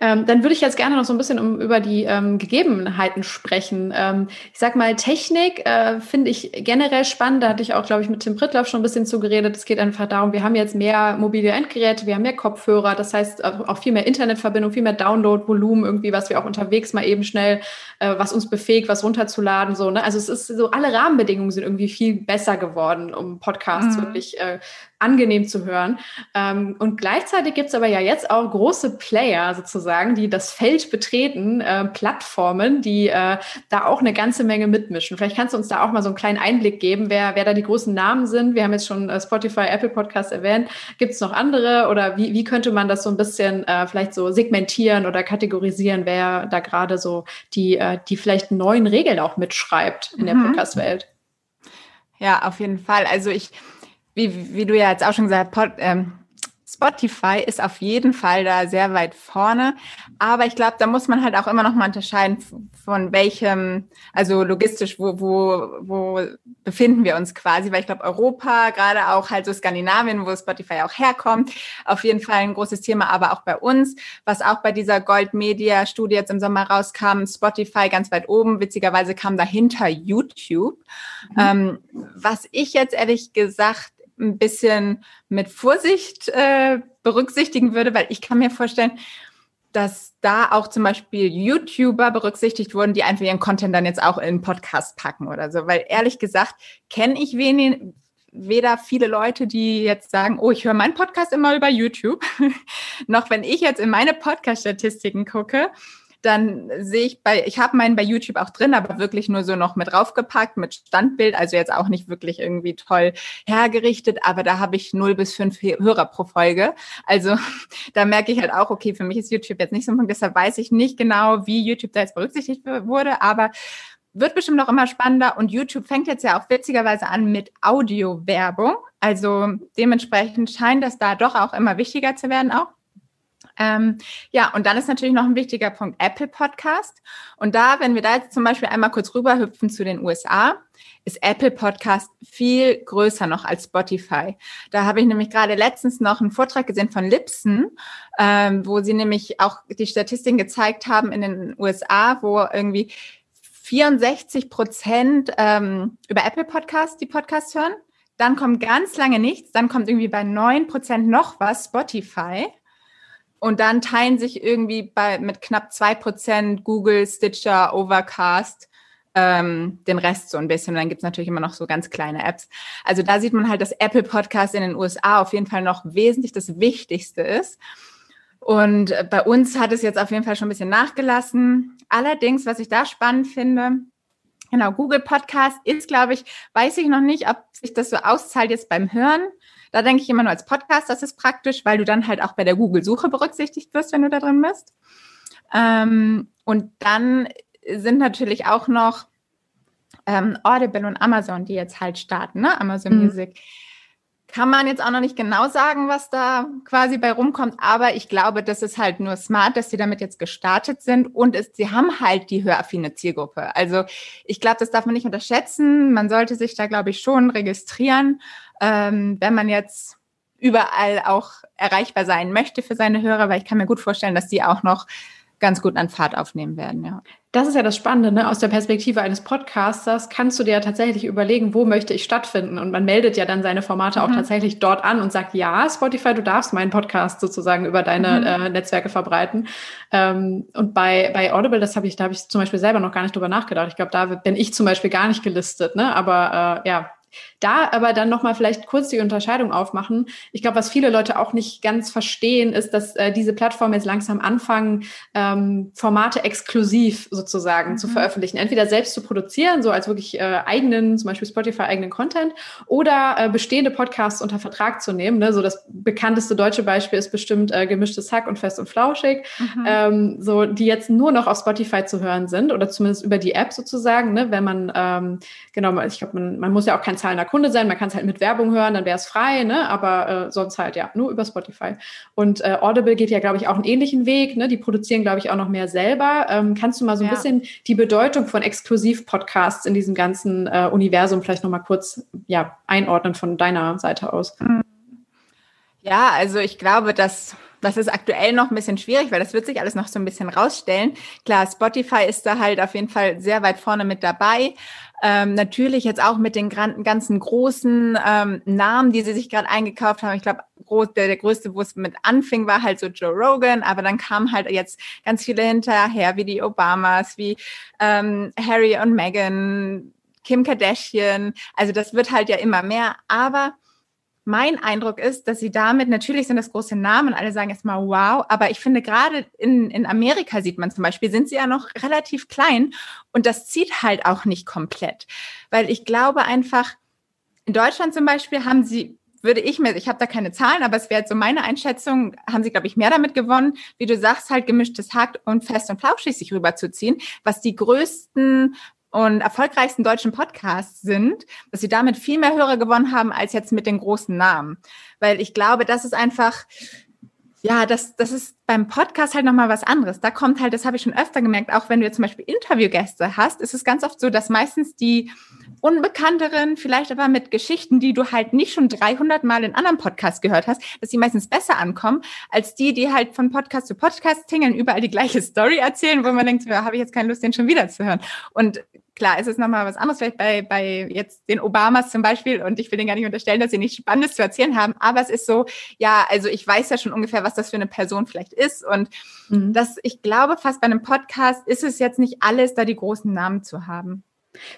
Ähm, dann würde ich jetzt gerne noch so ein bisschen um, über die ähm, Gegebenheiten sprechen. Ähm, ich sag mal, Technik äh, finde ich generell spannend. Da hatte ich auch, glaube ich, mit Tim Prittlaff schon ein bisschen zugeredet. Es geht einfach darum, wir haben jetzt mehr mobile Endgeräte, wir haben mehr Kopfhörer, das heißt auch viel mehr Internetverbindung, viel mehr Download-Volumen, irgendwie, was wir auch unterwegs mal eben schnell, äh, was uns befähigt, was runterzuladen. So, ne? Also es ist so, alle Rahmenbedingungen sind irgendwie viel besser geworden, um Podcasts mhm. wirklich äh, angenehm zu hören. Ähm, und gleichzeitig gibt's aber ja jetzt auch große Player sozusagen, die das Feld betreten, äh, Plattformen, die äh, da auch eine ganze Menge mitmischen. Vielleicht kannst du uns da auch mal so einen kleinen Einblick geben, wer, wer da die großen Namen sind. Wir haben jetzt schon äh, Spotify, Apple Podcast erwähnt. Gibt's noch andere oder wie, wie könnte man das so ein bisschen äh, vielleicht so segmentieren oder kategorisieren, wer da gerade so die, äh, die vielleicht neuen Regeln auch mitschreibt in der mhm. Podcast-Welt? Ja, auf jeden Fall. Also ich wie, wie du ja jetzt auch schon gesagt hast, ähm, Spotify ist auf jeden Fall da sehr weit vorne. Aber ich glaube, da muss man halt auch immer noch mal unterscheiden, von welchem, also logistisch, wo, wo, wo befinden wir uns quasi. Weil ich glaube, Europa, gerade auch halt so Skandinavien, wo Spotify auch herkommt, auf jeden Fall ein großes Thema, aber auch bei uns, was auch bei dieser Gold Media Studie jetzt im Sommer rauskam, Spotify ganz weit oben. Witzigerweise kam dahinter YouTube. Mhm. Ähm, was ich jetzt ehrlich gesagt ein bisschen mit Vorsicht äh, berücksichtigen würde, weil ich kann mir vorstellen, dass da auch zum Beispiel YouTuber berücksichtigt wurden, die einfach ihren Content dann jetzt auch in Podcast packen oder so. Weil ehrlich gesagt kenne ich wenig, weder viele Leute, die jetzt sagen, oh, ich höre meinen Podcast immer über YouTube, noch wenn ich jetzt in meine Podcast-Statistiken gucke, dann sehe ich bei, ich habe meinen bei YouTube auch drin, aber wirklich nur so noch mit draufgepackt, mit Standbild, also jetzt auch nicht wirklich irgendwie toll hergerichtet, aber da habe ich null bis fünf Hörer pro Folge. Also da merke ich halt auch, okay, für mich ist YouTube jetzt nicht so ein Punkt, deshalb weiß ich nicht genau, wie YouTube da jetzt berücksichtigt wurde, aber wird bestimmt noch immer spannender und YouTube fängt jetzt ja auch witzigerweise an mit Audio-Werbung. Also dementsprechend scheint das da doch auch immer wichtiger zu werden auch. Ähm, ja, und dann ist natürlich noch ein wichtiger Punkt Apple Podcast. Und da, wenn wir da jetzt zum Beispiel einmal kurz rüberhüpfen zu den USA, ist Apple Podcast viel größer noch als Spotify. Da habe ich nämlich gerade letztens noch einen Vortrag gesehen von Lipson, ähm, wo sie nämlich auch die Statistiken gezeigt haben in den USA, wo irgendwie 64 Prozent ähm, über Apple Podcast die Podcasts hören. Dann kommt ganz lange nichts. Dann kommt irgendwie bei 9 Prozent noch was Spotify. Und dann teilen sich irgendwie bei, mit knapp zwei Prozent Google, Stitcher, Overcast ähm, den Rest so ein bisschen. Und dann gibt's natürlich immer noch so ganz kleine Apps. Also da sieht man halt, dass Apple Podcast in den USA auf jeden Fall noch wesentlich das Wichtigste ist. Und bei uns hat es jetzt auf jeden Fall schon ein bisschen nachgelassen. Allerdings, was ich da spannend finde, genau, Google Podcast ist, glaube ich, weiß ich noch nicht, ob sich das so auszahlt jetzt beim Hören. Da denke ich immer nur als Podcast, das ist praktisch, weil du dann halt auch bei der Google-Suche berücksichtigt wirst, wenn du da drin bist. Ähm, und dann sind natürlich auch noch ähm, Audible und Amazon, die jetzt halt starten, ne? Amazon mhm. Music. Kann man jetzt auch noch nicht genau sagen, was da quasi bei rumkommt, aber ich glaube, das ist halt nur smart, dass sie damit jetzt gestartet sind und es, sie haben halt die höraffine Zielgruppe. Also ich glaube, das darf man nicht unterschätzen. Man sollte sich da, glaube ich, schon registrieren ähm, wenn man jetzt überall auch erreichbar sein möchte für seine Hörer, weil ich kann mir gut vorstellen, dass die auch noch ganz gut an Fahrt aufnehmen werden, ja. Das ist ja das Spannende, ne? aus der Perspektive eines Podcasters kannst du dir ja tatsächlich überlegen, wo möchte ich stattfinden und man meldet ja dann seine Formate mhm. auch tatsächlich dort an und sagt, ja, Spotify, du darfst meinen Podcast sozusagen über deine mhm. äh, Netzwerke verbreiten. Ähm, und bei, bei Audible, das habe ich, da habe ich zum Beispiel selber noch gar nicht drüber nachgedacht. Ich glaube, da bin ich zum Beispiel gar nicht gelistet, ne? aber äh, ja, da aber dann nochmal vielleicht kurz die Unterscheidung aufmachen. Ich glaube, was viele Leute auch nicht ganz verstehen, ist, dass äh, diese Plattformen jetzt langsam anfangen, ähm, Formate exklusiv sozusagen mhm. zu veröffentlichen. Entweder selbst zu produzieren, so als wirklich äh, eigenen, zum Beispiel Spotify eigenen Content, oder äh, bestehende Podcasts unter Vertrag zu nehmen. Ne? So das bekannteste deutsche Beispiel ist bestimmt äh, gemischtes Hack und fest und flauschig, mhm. ähm, so die jetzt nur noch auf Spotify zu hören sind oder zumindest über die App sozusagen, ne? wenn man ähm, genau, ich glaube, man, man muss ja auch kein zahlender Kunde sein, man kann es halt mit Werbung hören, dann wäre es frei, ne? aber äh, sonst halt ja nur über Spotify. Und äh, Audible geht ja, glaube ich, auch einen ähnlichen Weg. Ne? Die produzieren, glaube ich, auch noch mehr selber. Ähm, kannst du mal so ein ja. bisschen die Bedeutung von Exklusiv-Podcasts in diesem ganzen äh, Universum vielleicht noch mal kurz ja, einordnen von deiner Seite aus? Ja, also ich glaube, dass das ist aktuell noch ein bisschen schwierig, weil das wird sich alles noch so ein bisschen rausstellen. Klar, Spotify ist da halt auf jeden Fall sehr weit vorne mit dabei. Ähm, natürlich jetzt auch mit den ganzen großen ähm, Namen, die sie sich gerade eingekauft haben. Ich glaube, der, der größte, wo es mit anfing, war halt so Joe Rogan, aber dann kamen halt jetzt ganz viele hinterher, wie die Obamas, wie ähm, Harry und Meghan, Kim Kardashian. Also das wird halt ja immer mehr. Aber mein Eindruck ist, dass sie damit, natürlich sind das große Namen, alle sagen erstmal wow, aber ich finde gerade in, in Amerika sieht man zum Beispiel, sind sie ja noch relativ klein und das zieht halt auch nicht komplett. Weil ich glaube einfach, in Deutschland zum Beispiel haben sie würde ich mir, ich habe da keine Zahlen, aber es wäre so meine Einschätzung, haben sie, glaube ich, mehr damit gewonnen, wie du sagst, halt gemischtes Hack und fest und flauschig sich rüberzuziehen, was die größten und erfolgreichsten deutschen Podcasts sind, dass sie damit viel mehr Hörer gewonnen haben als jetzt mit den großen Namen. Weil ich glaube, das ist einfach, ja, das, das ist beim Podcast halt nochmal was anderes. Da kommt halt, das habe ich schon öfter gemerkt, auch wenn du jetzt zum Beispiel Interviewgäste hast, ist es ganz oft so, dass meistens die unbekannteren, vielleicht aber mit Geschichten, die du halt nicht schon 300 Mal in anderen Podcasts gehört hast, dass die meistens besser ankommen, als die, die halt von Podcast zu Podcast tingeln, überall die gleiche Story erzählen, wo man denkt, ja, habe ich jetzt keine Lust, den schon wieder zu hören. Und klar, es ist nochmal was anderes, vielleicht bei, bei jetzt den Obamas zum Beispiel, und ich will denen gar nicht unterstellen, dass sie nichts Spannendes zu erzählen haben, aber es ist so, ja, also ich weiß ja schon ungefähr, was das für eine Person vielleicht ist. Und mhm. das, ich glaube, fast bei einem Podcast ist es jetzt nicht alles, da die großen Namen zu haben.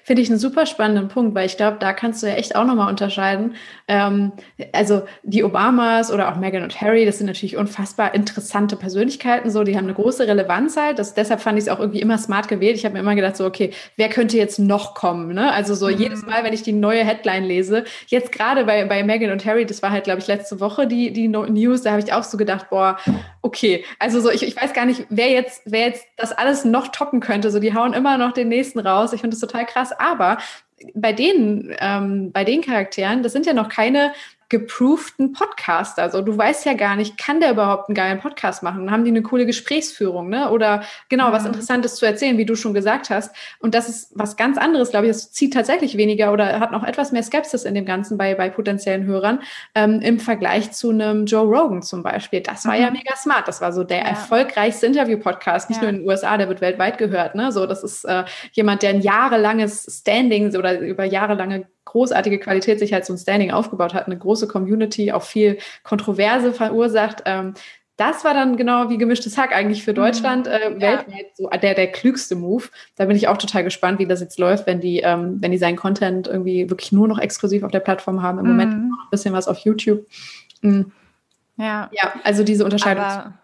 Finde ich einen super spannenden Punkt, weil ich glaube, da kannst du ja echt auch nochmal unterscheiden. Ähm, also die Obamas oder auch Meghan und Harry, das sind natürlich unfassbar interessante Persönlichkeiten, so, die haben eine große Relevanz halt. Das, deshalb fand ich es auch irgendwie immer smart gewählt. Ich habe mir immer gedacht, so, okay, wer könnte jetzt noch kommen? Ne? Also so mhm. jedes Mal, wenn ich die neue Headline lese, jetzt gerade bei, bei Meghan und Harry, das war halt, glaube ich, letzte Woche die, die News, da habe ich auch so gedacht, boah, okay. Also so, ich, ich weiß gar nicht, wer jetzt, wer jetzt das alles noch toppen könnte. So, die hauen immer noch den nächsten raus. Ich finde das total krass. Aber bei denen, ähm, bei den Charakteren, das sind ja noch keine geprooften Podcaster. Also du weißt ja gar nicht, kann der überhaupt einen geilen Podcast machen? Haben die eine coole Gesprächsführung, ne? Oder genau, mhm. was Interessantes zu erzählen, wie du schon gesagt hast. Und das ist was ganz anderes, glaube ich. Das zieht tatsächlich weniger oder hat noch etwas mehr Skepsis in dem Ganzen bei, bei potenziellen Hörern ähm, im Vergleich zu einem Joe Rogan zum Beispiel. Das war mhm. ja mega smart. Das war so der ja. erfolgreichste Interview-Podcast, nicht ja. nur in den USA, der wird weltweit gehört. Ne? So, das ist äh, jemand, der ein jahrelanges Standing oder über jahrelange großartige Qualitätssicherheit und Standing aufgebaut hat, eine große Community, auch viel Kontroverse verursacht. Ähm, das war dann genau wie gemischtes Hack eigentlich für mhm. Deutschland äh, ja. weltweit so der, der klügste Move. Da bin ich auch total gespannt, wie das jetzt läuft, wenn die, ähm, wenn die seinen Content irgendwie wirklich nur noch exklusiv auf der Plattform haben. Im mhm. Moment noch ein bisschen was auf YouTube. Mhm. Ja. ja, also diese Unterscheidung. Aber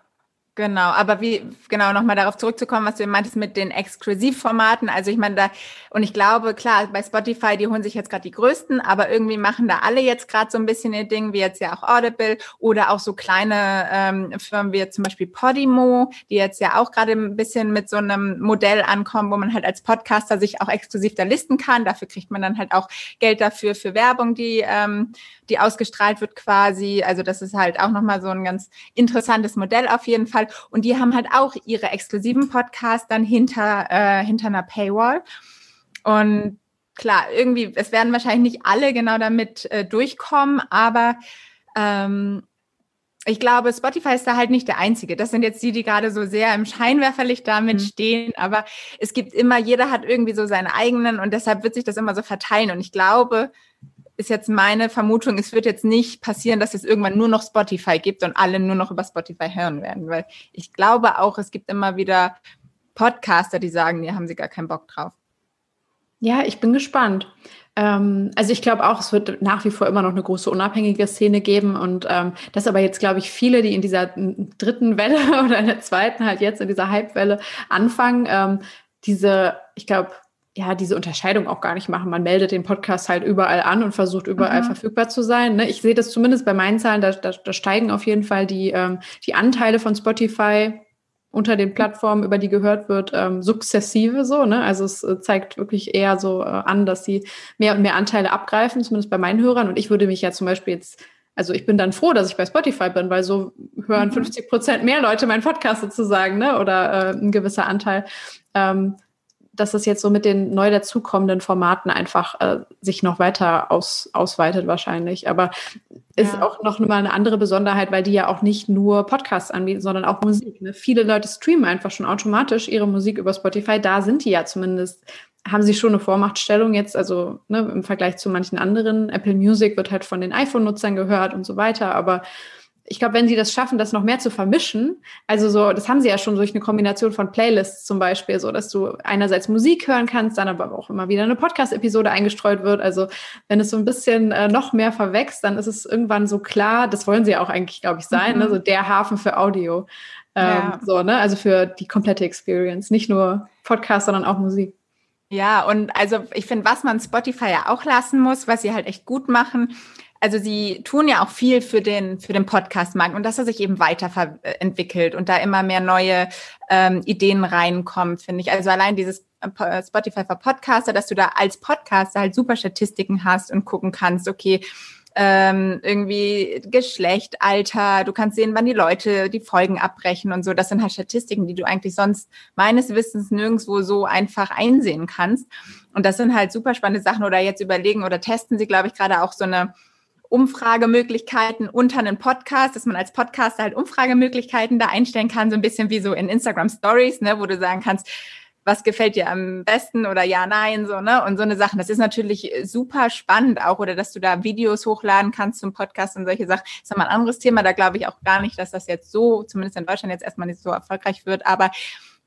Genau, aber wie, genau, nochmal darauf zurückzukommen, was du meintest mit den Exklusivformaten. Also ich meine, da, und ich glaube, klar, bei Spotify, die holen sich jetzt gerade die größten, aber irgendwie machen da alle jetzt gerade so ein bisschen ihr Ding, wie jetzt ja auch Audible oder auch so kleine ähm, Firmen wie jetzt zum Beispiel Podimo, die jetzt ja auch gerade ein bisschen mit so einem Modell ankommen, wo man halt als Podcaster sich auch exklusiv da listen kann. Dafür kriegt man dann halt auch Geld dafür für Werbung, die, ähm, die ausgestrahlt wird quasi. Also das ist halt auch nochmal so ein ganz interessantes Modell auf jeden Fall. Und die haben halt auch ihre exklusiven Podcasts dann hinter, äh, hinter einer Paywall. Und klar, irgendwie, es werden wahrscheinlich nicht alle genau damit äh, durchkommen, aber ähm, ich glaube, Spotify ist da halt nicht der Einzige. Das sind jetzt die, die gerade so sehr im Scheinwerferlicht damit mhm. stehen. Aber es gibt immer, jeder hat irgendwie so seine eigenen und deshalb wird sich das immer so verteilen. Und ich glaube, ist jetzt meine Vermutung, es wird jetzt nicht passieren, dass es irgendwann nur noch Spotify gibt und alle nur noch über Spotify hören werden, weil ich glaube auch, es gibt immer wieder Podcaster, die sagen, nee, haben sie gar keinen Bock drauf. Ja, ich bin gespannt. Ähm, also ich glaube auch, es wird nach wie vor immer noch eine große unabhängige Szene geben und ähm, dass aber jetzt, glaube ich, viele, die in dieser dritten Welle oder in der zweiten halt jetzt in dieser Hype-Welle anfangen, ähm, diese, ich glaube, ja, diese Unterscheidung auch gar nicht machen. Man meldet den Podcast halt überall an und versucht überall mhm. verfügbar zu sein. Ne? Ich sehe das zumindest bei meinen Zahlen, da, da, da steigen auf jeden Fall die, ähm, die Anteile von Spotify unter den Plattformen, über die gehört wird, ähm, sukzessive so. Ne? Also es äh, zeigt wirklich eher so äh, an, dass sie mehr und mehr Anteile abgreifen, zumindest bei meinen Hörern. Und ich würde mich ja zum Beispiel jetzt also ich bin dann froh, dass ich bei Spotify bin, weil so hören 50 mhm. Prozent mehr Leute meinen Podcast sozusagen, ne? Oder äh, ein gewisser Anteil. Ähm, dass es jetzt so mit den neu dazukommenden Formaten einfach äh, sich noch weiter aus, ausweitet wahrscheinlich. Aber ist ja. auch noch mal eine andere Besonderheit, weil die ja auch nicht nur Podcasts anbieten, sondern auch Musik. Ne? Viele Leute streamen einfach schon automatisch ihre Musik über Spotify. Da sind die ja zumindest, haben sie schon eine Vormachtstellung jetzt, also ne, im Vergleich zu manchen anderen. Apple Music wird halt von den iPhone-Nutzern gehört und so weiter. Aber ich glaube, wenn sie das schaffen, das noch mehr zu vermischen, also so, das haben sie ja schon durch eine Kombination von Playlists zum Beispiel, so dass du einerseits Musik hören kannst, dann aber auch immer wieder eine Podcast-Episode eingestreut wird. Also wenn es so ein bisschen äh, noch mehr verwächst, dann ist es irgendwann so klar, das wollen sie ja auch eigentlich, glaube ich, sein, mhm. ne? so der Hafen für Audio. Ähm, ja. So, ne? Also für die komplette Experience, nicht nur Podcast, sondern auch Musik. Ja, und also ich finde, was man Spotify ja auch lassen muss, was sie halt echt gut machen, also sie tun ja auch viel für den, für den Podcast-Markt und dass er sich eben weiterentwickelt und da immer mehr neue ähm, Ideen reinkommen, finde ich. Also allein dieses äh, Spotify für Podcaster, dass du da als Podcaster halt super Statistiken hast und gucken kannst, okay, ähm, irgendwie Geschlecht, Alter, du kannst sehen, wann die Leute die Folgen abbrechen und so. Das sind halt Statistiken, die du eigentlich sonst meines Wissens nirgendwo so einfach einsehen kannst. Und das sind halt super spannende Sachen. Oder jetzt überlegen oder testen sie, glaube ich, gerade auch so eine Umfragemöglichkeiten unter einen Podcast, dass man als Podcaster halt Umfragemöglichkeiten da einstellen kann, so ein bisschen wie so in Instagram Stories, ne, wo du sagen kannst, was gefällt dir am besten oder ja, nein, so, ne? Und so eine Sachen. Das ist natürlich super spannend auch, oder dass du da Videos hochladen kannst zum Podcast und solche Sachen. Das ist nochmal ein anderes Thema. Da glaube ich auch gar nicht, dass das jetzt so, zumindest in Deutschland jetzt erstmal nicht so erfolgreich wird. Aber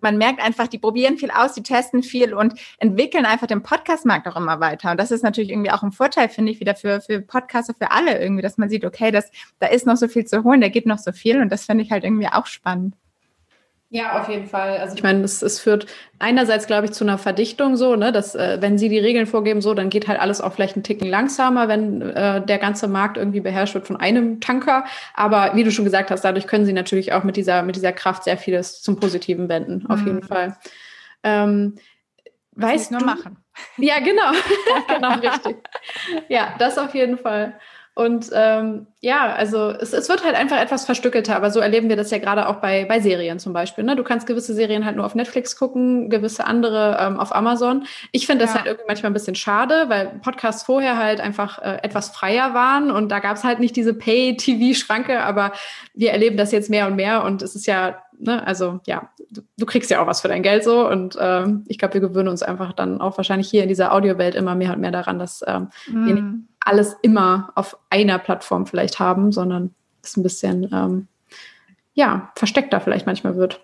man merkt einfach, die probieren viel aus, die testen viel und entwickeln einfach den Podcast-Markt auch immer weiter. Und das ist natürlich irgendwie auch ein Vorteil, finde ich, wieder für, für Podcaster, für alle irgendwie, dass man sieht, okay, das, da ist noch so viel zu holen, da geht noch so viel und das finde ich halt irgendwie auch spannend. Ja, auf jeden Fall. Also ich meine, es, es führt einerseits, glaube ich, zu einer Verdichtung so, ne, dass äh, wenn sie die Regeln vorgeben, so, dann geht halt alles auch vielleicht einen Ticken langsamer, wenn äh, der ganze Markt irgendwie beherrscht wird von einem Tanker. Aber wie du schon gesagt hast, dadurch können sie natürlich auch mit dieser mit dieser Kraft sehr vieles zum Positiven wenden. Auf mhm. jeden Fall. Ähm, weißt nur machen. Ja, genau, genau richtig. Ja, das auf jeden Fall. Und ähm, ja, also es, es wird halt einfach etwas verstückelter, aber so erleben wir das ja gerade auch bei, bei Serien zum Beispiel. Ne? Du kannst gewisse Serien halt nur auf Netflix gucken, gewisse andere ähm, auf Amazon. Ich finde das ja. halt irgendwie manchmal ein bisschen schade, weil Podcasts vorher halt einfach äh, etwas freier waren und da gab es halt nicht diese Pay-TV-Schranke, aber wir erleben das jetzt mehr und mehr und es ist ja ne, also ja, du, du, kriegst ja auch was für dein Geld so und ähm, ich glaube, wir gewöhnen uns einfach dann auch wahrscheinlich hier in dieser Audiowelt immer mehr und mehr daran, dass ähm, mm. Alles immer auf einer Plattform vielleicht haben, sondern es ein bisschen ähm, ja versteckter vielleicht manchmal wird.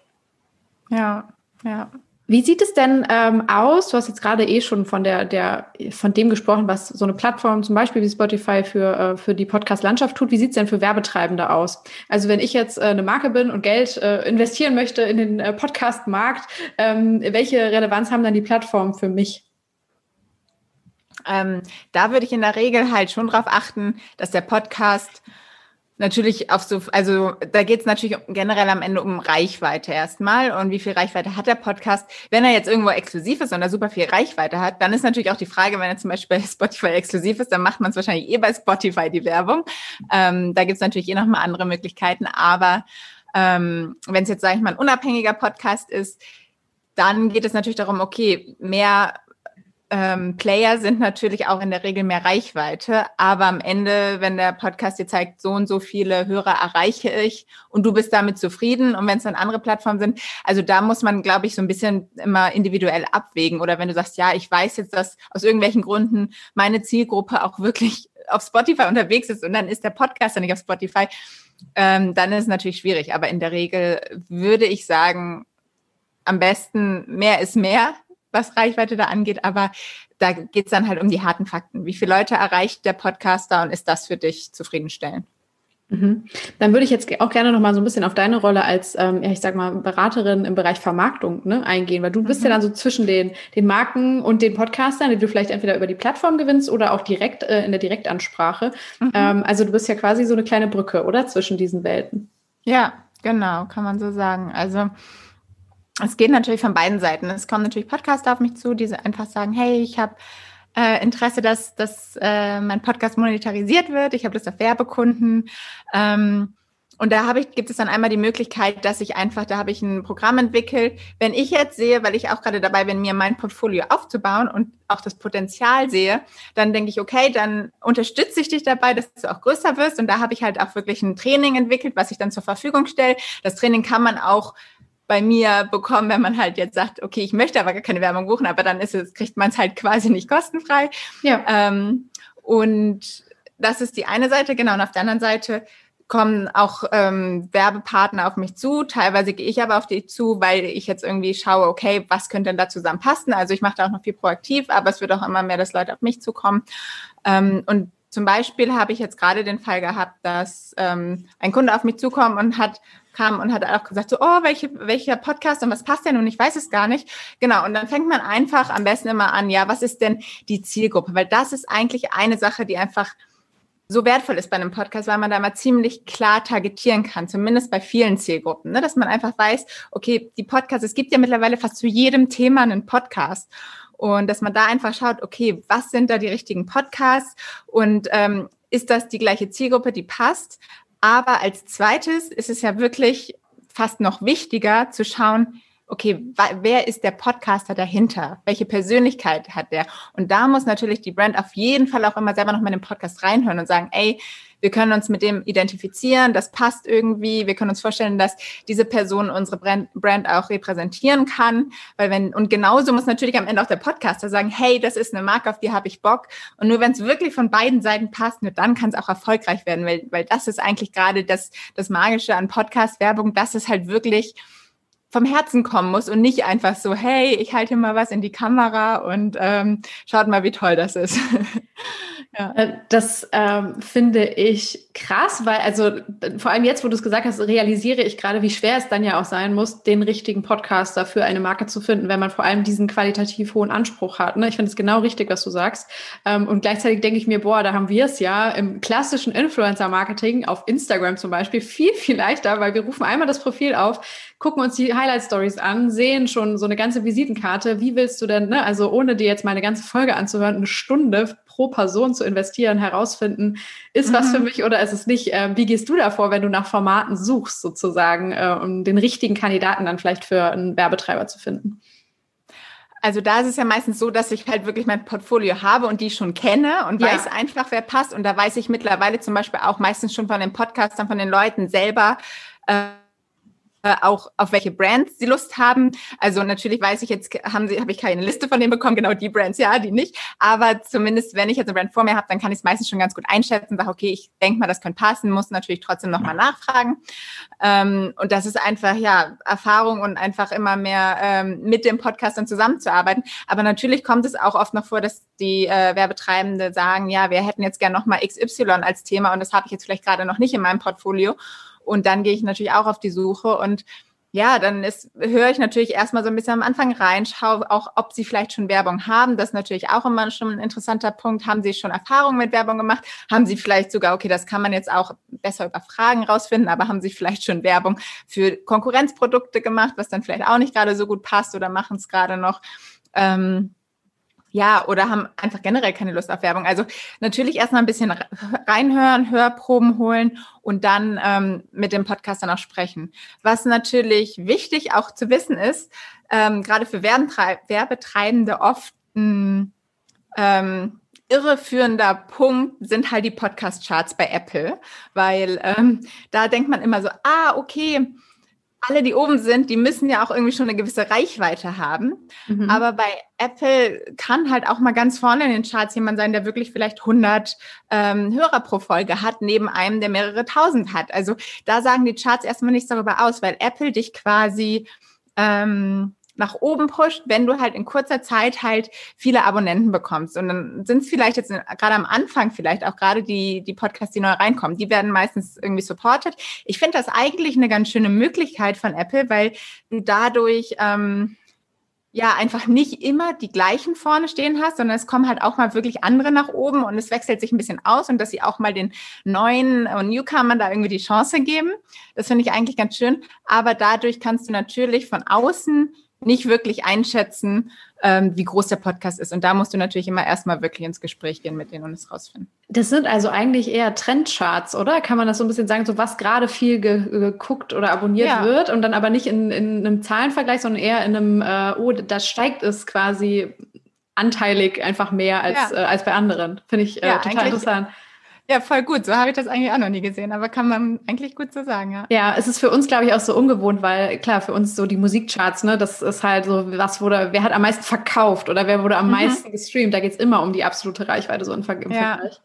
Ja, ja. Wie sieht es denn ähm, aus? Du hast jetzt gerade eh schon von der, der, von dem gesprochen, was so eine Plattform zum Beispiel wie Spotify für, äh, für die Podcast-Landschaft tut. Wie sieht es denn für Werbetreibende aus? Also wenn ich jetzt äh, eine Marke bin und Geld äh, investieren möchte in den äh, Podcast-Markt, ähm, welche Relevanz haben dann die Plattformen für mich? Ähm, da würde ich in der Regel halt schon darauf achten, dass der Podcast natürlich auf so, also da geht es natürlich generell am Ende um Reichweite erstmal und wie viel Reichweite hat der Podcast. Wenn er jetzt irgendwo exklusiv ist und er super viel Reichweite hat, dann ist natürlich auch die Frage, wenn er zum Beispiel bei Spotify exklusiv ist, dann macht man es wahrscheinlich eh bei Spotify die Werbung. Ähm, da gibt es natürlich eh nochmal andere Möglichkeiten, aber ähm, wenn es jetzt, sage ich mal, ein unabhängiger Podcast ist, dann geht es natürlich darum, okay, mehr ähm, Player sind natürlich auch in der Regel mehr Reichweite, aber am Ende, wenn der Podcast dir zeigt, so und so viele Hörer erreiche ich und du bist damit zufrieden und wenn es dann andere Plattformen sind, also da muss man, glaube ich, so ein bisschen immer individuell abwägen oder wenn du sagst, ja, ich weiß jetzt, dass aus irgendwelchen Gründen meine Zielgruppe auch wirklich auf Spotify unterwegs ist und dann ist der Podcast ja nicht auf Spotify, ähm, dann ist es natürlich schwierig, aber in der Regel würde ich sagen, am besten mehr ist mehr was Reichweite da angeht, aber da geht es dann halt um die harten Fakten. Wie viele Leute erreicht der Podcaster und ist das für dich zufriedenstellend? Mhm. Dann würde ich jetzt auch gerne noch mal so ein bisschen auf deine Rolle als, ähm, ja, ich sag mal, Beraterin im Bereich Vermarktung ne, eingehen, weil du bist mhm. ja dann so zwischen den, den Marken und den Podcastern, die du vielleicht entweder über die Plattform gewinnst oder auch direkt äh, in der Direktansprache. Mhm. Ähm, also du bist ja quasi so eine kleine Brücke, oder? Zwischen diesen Welten. Ja, genau, kann man so sagen. Also es geht natürlich von beiden Seiten. Es kommen natürlich Podcaster auf mich zu, die einfach sagen, hey, ich habe äh, Interesse, dass, dass äh, mein Podcast monetarisiert wird. Ich habe Lust auf Werbekunden. Ähm, und da habe ich, gibt es dann einmal die Möglichkeit, dass ich einfach, da habe ich ein Programm entwickelt. Wenn ich jetzt sehe, weil ich auch gerade dabei bin, mir mein Portfolio aufzubauen und auch das Potenzial sehe, dann denke ich, okay, dann unterstütze ich dich dabei, dass du auch größer wirst. Und da habe ich halt auch wirklich ein Training entwickelt, was ich dann zur Verfügung stelle. Das Training kann man auch bei mir bekommen, wenn man halt jetzt sagt, okay, ich möchte aber gar keine Werbung buchen, aber dann ist es, kriegt man es halt quasi nicht kostenfrei. Ja. Ähm, und das ist die eine Seite, genau. Und auf der anderen Seite kommen auch ähm, Werbepartner auf mich zu. Teilweise gehe ich aber auf die zu, weil ich jetzt irgendwie schaue, okay, was könnte denn da zusammenpassen? Also ich mache da auch noch viel proaktiv, aber es wird auch immer mehr, dass Leute auf mich zukommen. Ähm, und zum Beispiel habe ich jetzt gerade den Fall gehabt, dass ähm, ein Kunde auf mich zukommt und hat kam und hat auch gesagt, so, oh, welche, welcher Podcast und was passt denn? Und ich weiß es gar nicht. Genau. Und dann fängt man einfach am besten immer an, ja, was ist denn die Zielgruppe? Weil das ist eigentlich eine Sache, die einfach so wertvoll ist bei einem Podcast, weil man da mal ziemlich klar targetieren kann, zumindest bei vielen Zielgruppen, ne? dass man einfach weiß, okay, die Podcasts, es gibt ja mittlerweile fast zu jedem Thema einen Podcast. Und dass man da einfach schaut, okay, was sind da die richtigen Podcasts und ähm, ist das die gleiche Zielgruppe, die passt? Aber als zweites ist es ja wirklich fast noch wichtiger zu schauen, okay, wer ist der Podcaster dahinter? Welche Persönlichkeit hat der? Und da muss natürlich die Brand auf jeden Fall auch immer selber noch mal in den Podcast reinhören und sagen, ey, wir können uns mit dem identifizieren, das passt irgendwie, wir können uns vorstellen, dass diese Person unsere Brand, auch repräsentieren kann, weil wenn, und genauso muss natürlich am Ende auch der Podcaster sagen, hey, das ist eine Marke, auf die habe ich Bock. Und nur wenn es wirklich von beiden Seiten passt, nur dann kann es auch erfolgreich werden, weil, weil das ist eigentlich gerade das, das Magische an Podcast-Werbung, dass es halt wirklich vom Herzen kommen muss und nicht einfach so, hey, ich halte mal was in die Kamera und ähm, schaut mal, wie toll das ist. ja. Äh, das ähm, finde ich krass, weil also vor allem jetzt, wo du es gesagt hast, realisiere ich gerade, wie schwer es dann ja auch sein muss, den richtigen Podcaster für eine Marke zu finden, wenn man vor allem diesen qualitativ hohen Anspruch hat. Ne? Ich finde es genau richtig, was du sagst. Ähm, und gleichzeitig denke ich mir, boah, da haben wir es ja im klassischen Influencer-Marketing auf Instagram zum Beispiel viel, viel leichter, weil wir rufen einmal das Profil auf, gucken uns die Highlight Stories an, sehen schon so eine ganze Visitenkarte. Wie willst du denn, ne, also ohne dir jetzt mal eine ganze Folge anzuhören, eine Stunde pro Person zu investieren, herausfinden, ist mhm. was für mich oder ist es nicht? Äh, wie gehst du davor, wenn du nach Formaten suchst, sozusagen, äh, um den richtigen Kandidaten dann vielleicht für einen Werbetreiber zu finden? Also da ist es ja meistens so, dass ich halt wirklich mein Portfolio habe und die schon kenne und ja. weiß einfach, wer passt. Und da weiß ich mittlerweile zum Beispiel auch meistens schon von den Podcastern, von den Leuten selber, äh, auch auf welche Brands sie Lust haben. Also natürlich weiß ich jetzt, haben sie, habe ich keine Liste von denen bekommen, genau die Brands, ja, die nicht. Aber zumindest, wenn ich jetzt eine Brand vor mir habe, dann kann ich es meistens schon ganz gut einschätzen, sage, okay, ich denke mal, das könnte passen, muss natürlich trotzdem nochmal nachfragen. Ähm, und das ist einfach, ja, Erfahrung und einfach immer mehr ähm, mit dem Podcast dann zusammenzuarbeiten. Aber natürlich kommt es auch oft noch vor, dass die äh, Werbetreibende sagen, ja, wir hätten jetzt gerne nochmal XY als Thema und das habe ich jetzt vielleicht gerade noch nicht in meinem Portfolio. Und dann gehe ich natürlich auch auf die Suche und ja, dann ist, höre ich natürlich erstmal so ein bisschen am Anfang rein, schaue auch, ob sie vielleicht schon Werbung haben. Das ist natürlich auch immer schon ein interessanter Punkt. Haben sie schon Erfahrungen mit Werbung gemacht? Haben sie vielleicht sogar, okay, das kann man jetzt auch besser über Fragen rausfinden, aber haben sie vielleicht schon Werbung für Konkurrenzprodukte gemacht, was dann vielleicht auch nicht gerade so gut passt oder machen es gerade noch? Ähm, ja, oder haben einfach generell keine Lust auf Werbung. Also natürlich erstmal ein bisschen reinhören, Hörproben holen und dann ähm, mit dem Podcast dann auch sprechen. Was natürlich wichtig auch zu wissen ist, ähm, gerade für Werbetreibende oft ein ähm, irreführender Punkt sind halt die Podcast-Charts bei Apple, weil ähm, da denkt man immer so, ah, okay, alle, die oben sind, die müssen ja auch irgendwie schon eine gewisse Reichweite haben. Mhm. Aber bei Apple kann halt auch mal ganz vorne in den Charts jemand sein, der wirklich vielleicht 100 ähm, Hörer pro Folge hat, neben einem, der mehrere tausend hat. Also da sagen die Charts erstmal nichts darüber aus, weil Apple dich quasi ähm, nach oben pusht, wenn du halt in kurzer Zeit halt viele Abonnenten bekommst. Und dann sind es vielleicht jetzt gerade am Anfang vielleicht auch gerade die, die Podcasts, die neu reinkommen, die werden meistens irgendwie supported. Ich finde das eigentlich eine ganz schöne Möglichkeit von Apple, weil du dadurch ähm, ja einfach nicht immer die gleichen vorne stehen hast, sondern es kommen halt auch mal wirklich andere nach oben und es wechselt sich ein bisschen aus und dass sie auch mal den neuen und Newcomern da irgendwie die Chance geben. Das finde ich eigentlich ganz schön. Aber dadurch kannst du natürlich von außen nicht wirklich einschätzen, ähm, wie groß der Podcast ist. Und da musst du natürlich immer erstmal wirklich ins Gespräch gehen mit denen und es rausfinden. Das sind also eigentlich eher Trendcharts, oder? Kann man das so ein bisschen sagen, so was gerade viel ge geguckt oder abonniert ja. wird und dann aber nicht in, in einem Zahlenvergleich, sondern eher in einem, äh, oh, da steigt es quasi anteilig einfach mehr als, ja. äh, als bei anderen. Finde ich äh, ja, total interessant. Ja, voll gut. So habe ich das eigentlich auch noch nie gesehen, aber kann man eigentlich gut so sagen, ja. Ja, es ist für uns, glaube ich, auch so ungewohnt, weil klar, für uns so die Musikcharts, ne, das ist halt so, was wurde, wer hat am meisten verkauft oder wer wurde am mhm. meisten gestreamt? Da geht's immer um die absolute Reichweite so im, Ver im ja. Vergleich.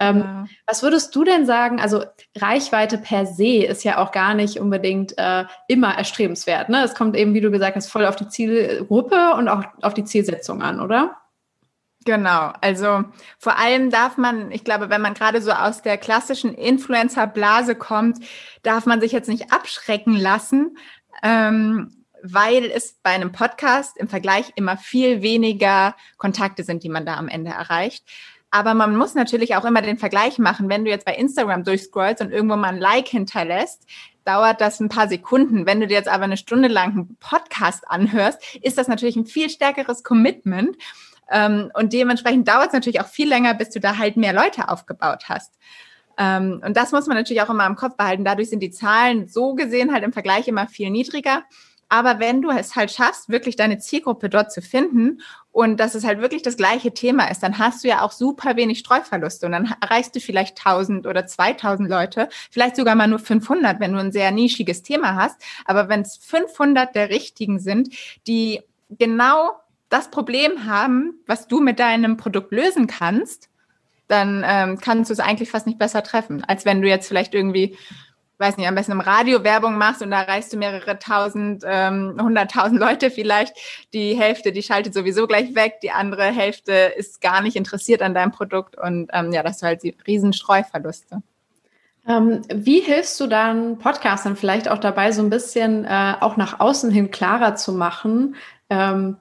Ähm, ja. Was würdest du denn sagen? Also Reichweite per se ist ja auch gar nicht unbedingt äh, immer erstrebenswert. Ne? Es kommt eben, wie du gesagt hast, voll auf die Zielgruppe und auch auf die Zielsetzung an, oder? Genau, also vor allem darf man, ich glaube, wenn man gerade so aus der klassischen Influencer-Blase kommt, darf man sich jetzt nicht abschrecken lassen, ähm, weil es bei einem Podcast im Vergleich immer viel weniger Kontakte sind, die man da am Ende erreicht. Aber man muss natürlich auch immer den Vergleich machen. Wenn du jetzt bei Instagram durchscrollst und irgendwo mal ein Like hinterlässt, dauert das ein paar Sekunden. Wenn du dir jetzt aber eine Stunde lang einen Podcast anhörst, ist das natürlich ein viel stärkeres Commitment. Ähm, und dementsprechend dauert es natürlich auch viel länger, bis du da halt mehr Leute aufgebaut hast. Ähm, und das muss man natürlich auch immer im Kopf behalten. Dadurch sind die Zahlen so gesehen halt im Vergleich immer viel niedriger. Aber wenn du es halt schaffst, wirklich deine Zielgruppe dort zu finden und dass es halt wirklich das gleiche Thema ist, dann hast du ja auch super wenig Streuverluste und dann erreichst du vielleicht 1000 oder 2000 Leute, vielleicht sogar mal nur 500, wenn du ein sehr nischiges Thema hast. Aber wenn es 500 der richtigen sind, die genau das Problem haben, was du mit deinem Produkt lösen kannst, dann ähm, kannst du es eigentlich fast nicht besser treffen, als wenn du jetzt vielleicht irgendwie, weiß nicht, am besten im Radio Werbung machst und da erreichst du mehrere tausend, ähm, hunderttausend Leute vielleicht. Die Hälfte, die schaltet sowieso gleich weg, die andere Hälfte ist gar nicht interessiert an deinem Produkt und ähm, ja, das sind halt die riesen Streuverluste. Ähm, wie hilfst du dann Podcastern vielleicht auch dabei, so ein bisschen äh, auch nach außen hin klarer zu machen, ähm,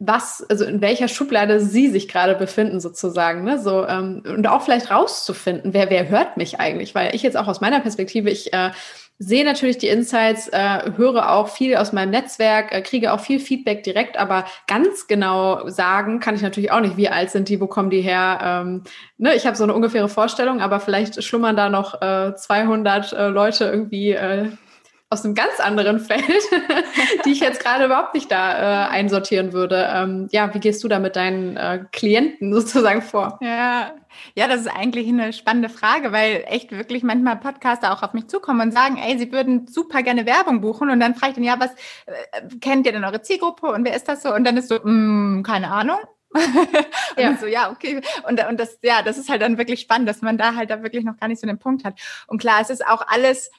was, also in welcher Schublade sie sich gerade befinden, sozusagen, ne? So, ähm, und auch vielleicht rauszufinden, wer, wer hört mich eigentlich? Weil ich jetzt auch aus meiner Perspektive, ich äh, sehe natürlich die Insights, äh, höre auch viel aus meinem Netzwerk, äh, kriege auch viel Feedback direkt, aber ganz genau sagen kann ich natürlich auch nicht, wie alt sind die, wo kommen die her. Ähm, ne? Ich habe so eine ungefähre Vorstellung, aber vielleicht schlummern da noch äh, 200 äh, Leute irgendwie äh, aus einem ganz anderen Feld, die ich jetzt gerade überhaupt nicht da äh, einsortieren würde. Ähm, ja, wie gehst du da mit deinen äh, Klienten sozusagen vor? Ja, ja, das ist eigentlich eine spannende Frage, weil echt wirklich manchmal Podcaster auch auf mich zukommen und sagen, ey, sie würden super gerne Werbung buchen und dann frage ich dann, ja, was äh, kennt ihr denn eure Zielgruppe und wer ist das so? Und dann ist so, mh, hm, keine Ahnung. und ja. so, ja, okay. Und, und das, ja, das ist halt dann wirklich spannend, dass man da halt da wirklich noch gar nicht so den Punkt hat. Und klar, es ist auch alles,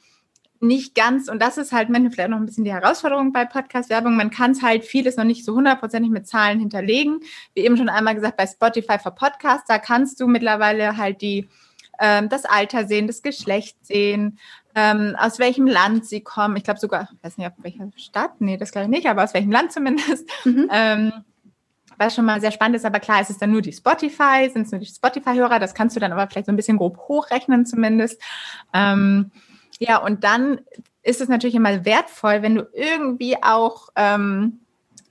nicht ganz, und das ist halt manchmal vielleicht noch ein bisschen die Herausforderung bei Podcast-Werbung, man kann es halt vieles noch nicht so hundertprozentig mit Zahlen hinterlegen. Wie eben schon einmal gesagt, bei Spotify für Podcasts, da kannst du mittlerweile halt die, ähm, das Alter sehen, das Geschlecht sehen, ähm, aus welchem Land sie kommen. Ich glaube sogar, ich weiß nicht, auf welcher Stadt, nee, das glaube ich nicht, aber aus welchem Land zumindest. Mhm. Ähm, was schon mal sehr spannend ist, aber klar, ist es dann nur die Spotify, sind es nur die Spotify-Hörer, das kannst du dann aber vielleicht so ein bisschen grob hochrechnen zumindest. Ähm, ja, und dann ist es natürlich immer wertvoll, wenn du irgendwie auch ähm,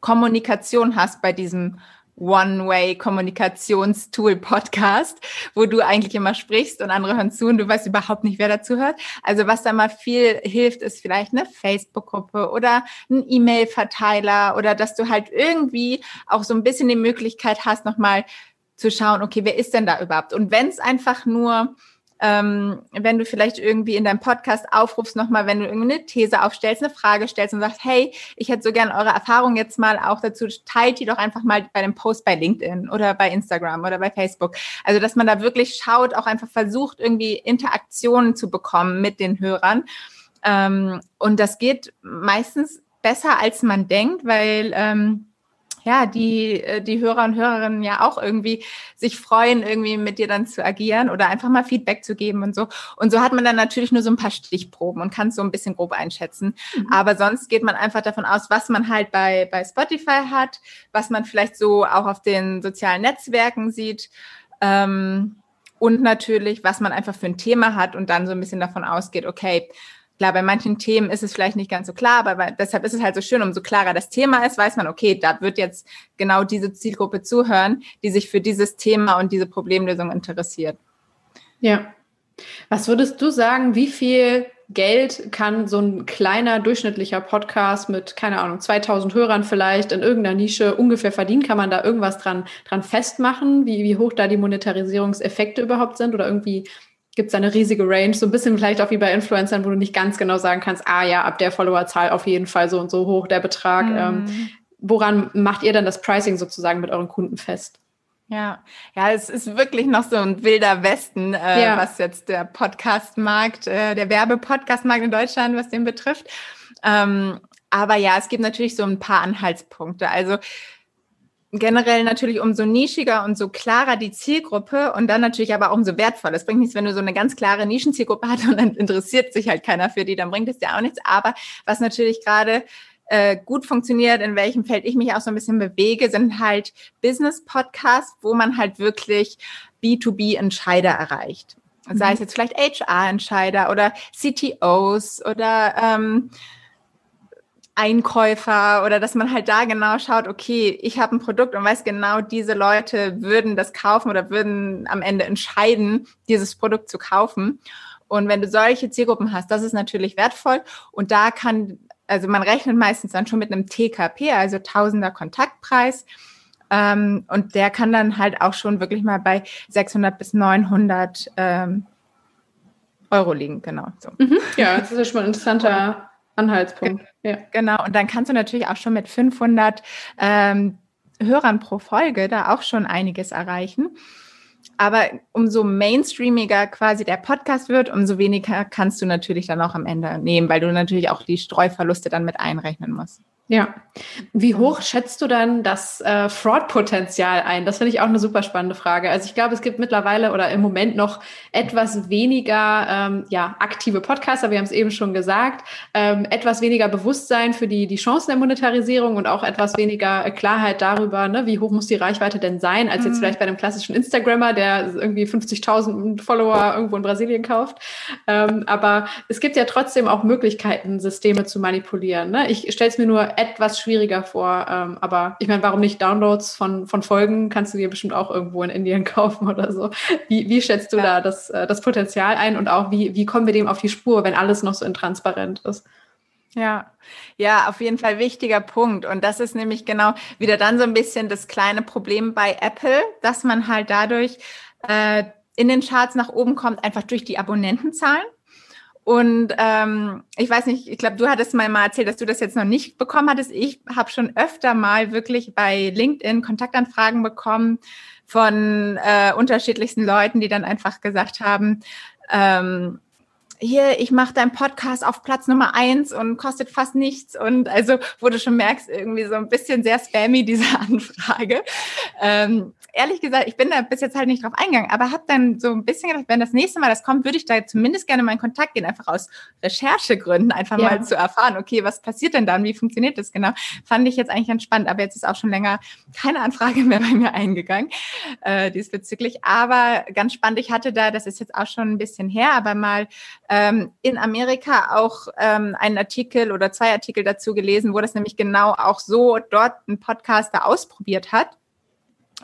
Kommunikation hast bei diesem One-Way-Kommunikationstool-Podcast, wo du eigentlich immer sprichst und andere hören zu und du weißt überhaupt nicht, wer dazu hört. Also was da mal viel hilft, ist vielleicht eine Facebook-Gruppe oder ein E-Mail-Verteiler oder dass du halt irgendwie auch so ein bisschen die Möglichkeit hast, nochmal zu schauen, okay, wer ist denn da überhaupt? Und wenn es einfach nur ähm, wenn du vielleicht irgendwie in deinem Podcast aufrufst, nochmal, wenn du irgendeine These aufstellst, eine Frage stellst und sagst, hey, ich hätte so gern eure Erfahrung jetzt mal auch dazu, teilt die doch einfach mal bei dem Post bei LinkedIn oder bei Instagram oder bei Facebook. Also, dass man da wirklich schaut, auch einfach versucht, irgendwie Interaktionen zu bekommen mit den Hörern. Ähm, und das geht meistens besser, als man denkt, weil ähm, ja, die, äh, die Hörer und Hörerinnen ja auch irgendwie sich freuen, irgendwie mit dir dann zu agieren oder einfach mal Feedback zu geben und so. Und so hat man dann natürlich nur so ein paar Stichproben und kann es so ein bisschen grob einschätzen. Mhm. Aber sonst geht man einfach davon aus, was man halt bei, bei Spotify hat, was man vielleicht so auch auf den sozialen Netzwerken sieht. Ähm, und natürlich, was man einfach für ein Thema hat und dann so ein bisschen davon ausgeht, okay, Klar, bei manchen Themen ist es vielleicht nicht ganz so klar, aber deshalb ist es halt so schön, umso klarer das Thema ist, weiß man, okay, da wird jetzt genau diese Zielgruppe zuhören, die sich für dieses Thema und diese Problemlösung interessiert. Ja. Was würdest du sagen, wie viel Geld kann so ein kleiner durchschnittlicher Podcast mit, keine Ahnung, 2000 Hörern vielleicht in irgendeiner Nische ungefähr verdienen? Kann man da irgendwas dran, dran festmachen, wie, wie hoch da die Monetarisierungseffekte überhaupt sind oder irgendwie gibt es eine riesige Range, so ein bisschen vielleicht auch wie bei Influencern, wo du nicht ganz genau sagen kannst, ah ja, ab der Followerzahl auf jeden Fall so und so hoch der Betrag. Mhm. Ähm, woran macht ihr dann das Pricing sozusagen mit euren Kunden fest? Ja, ja, es ist wirklich noch so ein wilder Westen, äh, ja. was jetzt der Podcastmarkt, äh, der Werbepodcastmarkt in Deutschland, was den betrifft. Ähm, aber ja, es gibt natürlich so ein paar Anhaltspunkte. Also generell natürlich umso nischiger und so klarer die Zielgruppe und dann natürlich aber umso wertvoller. Es bringt nichts, wenn du so eine ganz klare Nischenzielgruppe hast und dann interessiert sich halt keiner für die, dann bringt es dir auch nichts. Aber was natürlich gerade äh, gut funktioniert, in welchem Feld ich mich auch so ein bisschen bewege, sind halt Business-Podcasts, wo man halt wirklich B2B-Entscheider erreicht. Sei es mhm. jetzt vielleicht HR-Entscheider oder CTOs oder ähm, Einkäufer oder dass man halt da genau schaut, okay, ich habe ein Produkt und weiß genau, diese Leute würden das kaufen oder würden am Ende entscheiden, dieses Produkt zu kaufen. Und wenn du solche Zielgruppen hast, das ist natürlich wertvoll und da kann also man rechnet meistens dann schon mit einem TKP, also Tausender Kontaktpreis. Ähm, und der kann dann halt auch schon wirklich mal bei 600 bis 900 ähm, Euro liegen, genau. So. Mhm. Ja, das ist ja schon mal ein interessanter Anhaltspunkt. Ja. Genau, und dann kannst du natürlich auch schon mit 500 ähm, Hörern pro Folge da auch schon einiges erreichen. Aber umso mainstreamiger quasi der Podcast wird, umso weniger kannst du natürlich dann auch am Ende nehmen, weil du natürlich auch die Streuverluste dann mit einrechnen musst. Ja. Wie hoch schätzt du dann das äh, Fraud-Potenzial ein? Das finde ich auch eine super spannende Frage. Also ich glaube, es gibt mittlerweile oder im Moment noch etwas weniger ähm, ja, aktive Podcaster, wir haben es eben schon gesagt, ähm, etwas weniger Bewusstsein für die, die Chancen der Monetarisierung und auch etwas weniger Klarheit darüber, ne, wie hoch muss die Reichweite denn sein, als jetzt mhm. vielleicht bei einem klassischen Instagrammer, der irgendwie 50.000 Follower irgendwo in Brasilien kauft. Ähm, aber es gibt ja trotzdem auch Möglichkeiten, Systeme zu manipulieren. Ne? Ich stelle es mir nur etwas schwieriger vor. Ähm, aber ich meine, warum nicht Downloads von, von Folgen? Kannst du dir bestimmt auch irgendwo in Indien kaufen oder so. Wie, wie schätzt du ja. da das, äh, das Potenzial ein und auch wie, wie kommen wir dem auf die Spur, wenn alles noch so intransparent ist? Ja, ja, auf jeden Fall wichtiger Punkt. Und das ist nämlich genau wieder dann so ein bisschen das kleine Problem bei Apple, dass man halt dadurch äh, in den Charts nach oben kommt, einfach durch die Abonnentenzahlen. Und ähm, ich weiß nicht, ich glaube, du hattest mal, mal erzählt, dass du das jetzt noch nicht bekommen hattest. Ich habe schon öfter mal wirklich bei LinkedIn Kontaktanfragen bekommen von äh, unterschiedlichsten Leuten, die dann einfach gesagt haben, ähm, hier, ich mache deinen Podcast auf Platz Nummer eins und kostet fast nichts. Und also, wo du schon merkst, irgendwie so ein bisschen sehr spammy, diese Anfrage. Ähm, ehrlich gesagt, ich bin da bis jetzt halt nicht drauf eingegangen, aber habe dann so ein bisschen gedacht, wenn das nächste Mal das kommt, würde ich da zumindest gerne mal in Kontakt gehen, einfach aus Recherchegründen, einfach ja. mal zu erfahren, okay, was passiert denn dann, wie funktioniert das genau? Fand ich jetzt eigentlich ganz spannend, aber jetzt ist auch schon länger keine Anfrage mehr bei mir eingegangen äh, diesbezüglich. Aber ganz spannend, ich hatte da, das ist jetzt auch schon ein bisschen her, aber mal ähm, in Amerika auch ähm, einen Artikel oder zwei Artikel dazu gelesen, wo das nämlich genau auch so dort ein Podcaster ausprobiert hat.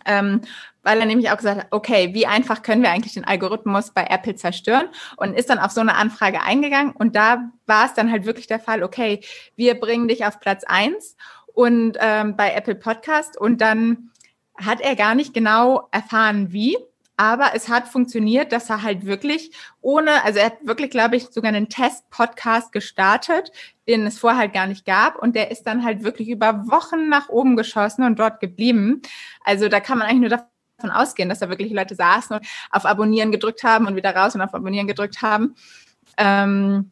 Ähm, weil er nämlich auch gesagt hat, okay, wie einfach können wir eigentlich den Algorithmus bei Apple zerstören und ist dann auf so eine Anfrage eingegangen und da war es dann halt wirklich der Fall, okay, wir bringen dich auf Platz eins und ähm, bei Apple Podcast und dann hat er gar nicht genau erfahren, wie, aber es hat funktioniert, dass er halt wirklich ohne, also er hat wirklich, glaube ich, sogar einen Test-Podcast gestartet, den es vorher halt gar nicht gab. Und der ist dann halt wirklich über Wochen nach oben geschossen und dort geblieben. Also da kann man eigentlich nur davon ausgehen, dass da wirklich Leute saßen und auf Abonnieren gedrückt haben und wieder raus und auf Abonnieren gedrückt haben. Ähm,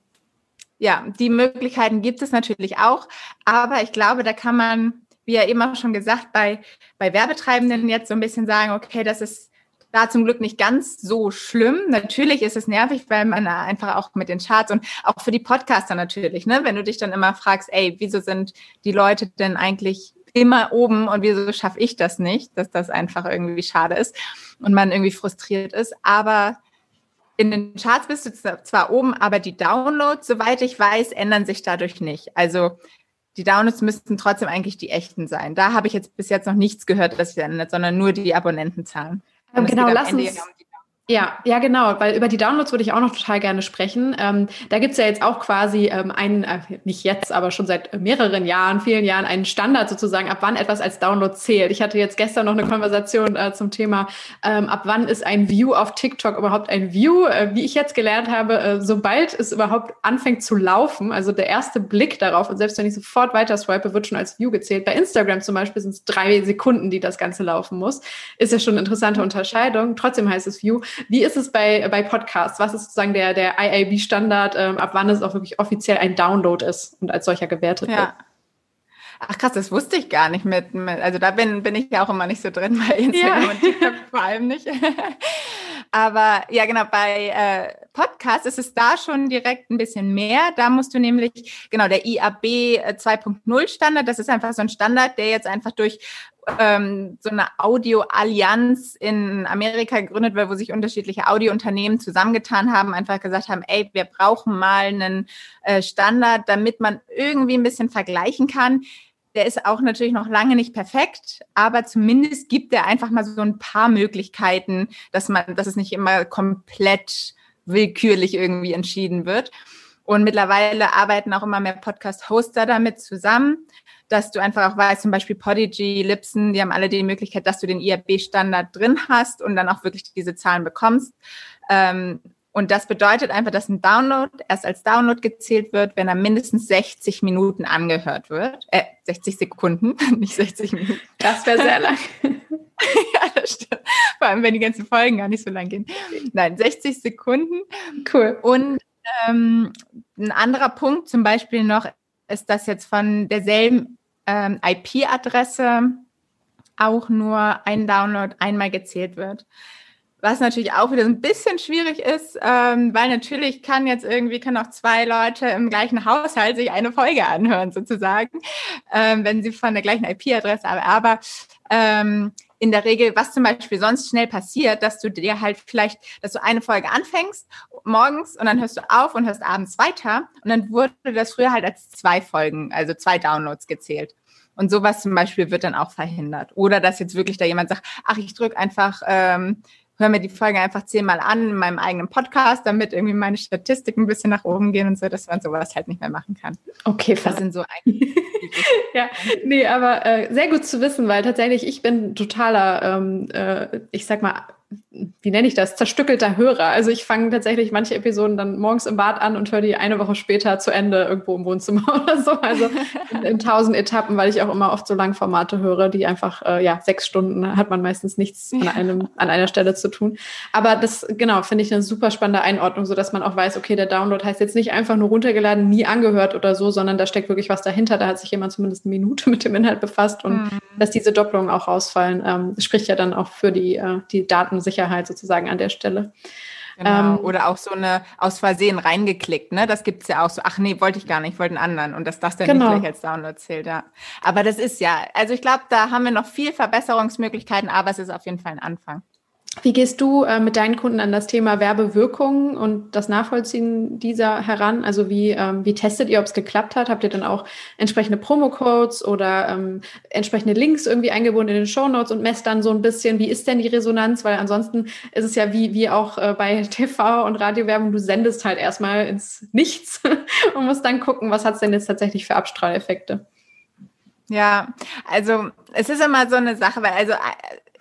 ja, die Möglichkeiten gibt es natürlich auch. Aber ich glaube, da kann man, wie ja eben auch schon gesagt, bei, bei Werbetreibenden jetzt so ein bisschen sagen, okay, das ist da zum Glück nicht ganz so schlimm. Natürlich ist es nervig, weil man einfach auch mit den Charts und auch für die Podcaster natürlich, ne, wenn du dich dann immer fragst, ey, wieso sind die Leute denn eigentlich immer oben und wieso schaffe ich das nicht, dass das einfach irgendwie schade ist und man irgendwie frustriert ist. Aber in den Charts bist du zwar oben, aber die Downloads, soweit ich weiß, ändern sich dadurch nicht. Also die Downloads müssten trotzdem eigentlich die echten sein. Da habe ich jetzt bis jetzt noch nichts gehört, dass sich ändert, sondern nur die Abonnentenzahlen. Ähm, genau, lass uns, ja, ja, genau, weil über die Downloads würde ich auch noch total gerne sprechen. Ähm, da gibt's ja jetzt auch quasi ähm, einen, äh, nicht jetzt, aber schon seit mehreren Jahren, vielen Jahren, einen Standard sozusagen, ab wann etwas als Download zählt. Ich hatte jetzt gestern noch eine Konversation äh, zum Thema, ähm, ab wann ist ein View auf TikTok überhaupt ein View? Äh, wie ich jetzt gelernt habe, äh, sobald es überhaupt anfängt zu laufen, also der erste Blick darauf, und selbst wenn ich sofort weiter swipe, wird schon als View gezählt. Bei Instagram zum Beispiel sind es drei Sekunden, die das Ganze laufen muss. Ist ja schon eine interessante Unterscheidung. Trotzdem heißt es View. Wie ist es bei, bei Podcasts? Was ist sozusagen der, der IAB-Standard, ähm, ab wann es auch wirklich offiziell ein Download ist und als solcher gewertet ja. wird? Ach krass, das wusste ich gar nicht mit, mit also da bin, bin ich ja auch immer nicht so drin bei Instagram ja. und TikTok vor allem nicht. Aber ja, genau, bei äh, Podcast ist es da schon direkt ein bisschen mehr. Da musst du nämlich, genau, der IAB 2.0 Standard, das ist einfach so ein Standard, der jetzt einfach durch ähm, so eine Audio-Allianz in Amerika gegründet wird, wo sich unterschiedliche Audiounternehmen zusammengetan haben, einfach gesagt haben, ey, wir brauchen mal einen äh, Standard, damit man irgendwie ein bisschen vergleichen kann. Der ist auch natürlich noch lange nicht perfekt, aber zumindest gibt er einfach mal so ein paar Möglichkeiten, dass man, dass es nicht immer komplett willkürlich irgendwie entschieden wird. Und mittlerweile arbeiten auch immer mehr Podcast-Hoster damit zusammen, dass du einfach auch weißt, zum Beispiel Podigy, Lipson, die haben alle die Möglichkeit, dass du den IAB-Standard drin hast und dann auch wirklich diese Zahlen bekommst. Ähm, und das bedeutet einfach, dass ein Download erst als Download gezählt wird, wenn er mindestens 60 Minuten angehört wird. Äh, 60 Sekunden, nicht 60 Minuten. Das wäre sehr lang. ja, das stimmt. Vor allem, wenn die ganzen Folgen gar nicht so lang gehen. Nein, 60 Sekunden. Cool. Und ähm, ein anderer Punkt zum Beispiel noch ist, dass jetzt von derselben ähm, IP-Adresse auch nur ein Download einmal gezählt wird. Was natürlich auch wieder ein bisschen schwierig ist, ähm, weil natürlich kann jetzt irgendwie, kann auch zwei Leute im gleichen Haushalt sich eine Folge anhören, sozusagen, ähm, wenn sie von der gleichen IP-Adresse, aber, aber ähm, in der Regel, was zum Beispiel sonst schnell passiert, dass du dir halt vielleicht, dass du eine Folge anfängst morgens und dann hörst du auf und hörst abends weiter und dann wurde das früher halt als zwei Folgen, also zwei Downloads gezählt. Und sowas zum Beispiel wird dann auch verhindert. Oder dass jetzt wirklich da jemand sagt, ach, ich drücke einfach ähm, höre mir die Folge einfach zehnmal an in meinem eigenen Podcast, damit irgendwie meine Statistiken ein bisschen nach oben gehen und so, dass man sowas halt nicht mehr machen kann. Okay, das sind so Ja, nee, aber äh, sehr gut zu wissen, weil tatsächlich ich bin totaler, ähm, äh, ich sag mal, wie nenne ich das, zerstückelter Hörer. Also ich fange tatsächlich manche Episoden dann morgens im Bad an und höre die eine Woche später zu Ende irgendwo im Wohnzimmer oder so. Also in, in tausend Etappen, weil ich auch immer oft so Langformate höre, die einfach, äh, ja, sechs Stunden hat man meistens nichts an einem, an einer Stelle zu tun. Aber das, genau, finde ich eine super spannende Einordnung, so dass man auch weiß, okay, der Download heißt jetzt nicht einfach nur runtergeladen, nie angehört oder so, sondern da steckt wirklich was dahinter. Da hat sich jemand zumindest eine Minute mit dem Inhalt befasst und mhm. dass diese Doppelungen auch rausfallen, ähm, spricht ja dann auch für die, äh, die Datensicherheit sozusagen an der Stelle. Genau. Ähm, Oder auch so eine aus Versehen reingeklickt, ne? Das gibt es ja auch so, ach nee, wollte ich gar nicht, ich wollte einen anderen und dass das dann genau. nicht gleich als Download zählt, ja. Aber das ist ja, also ich glaube, da haben wir noch viel Verbesserungsmöglichkeiten, aber es ist auf jeden Fall ein Anfang. Wie gehst du äh, mit deinen Kunden an das Thema Werbewirkung und das Nachvollziehen dieser heran? Also wie, ähm, wie testet ihr, ob es geklappt hat? Habt ihr dann auch entsprechende Promo-Codes oder ähm, entsprechende Links irgendwie eingebunden in den Show Notes und messt dann so ein bisschen, wie ist denn die Resonanz? Weil ansonsten ist es ja wie, wie auch äh, bei TV und Radiowerbung, du sendest halt erstmal ins Nichts und musst dann gucken, was hat es denn jetzt tatsächlich für Abstrahleffekte? Ja, also es ist immer so eine Sache, weil also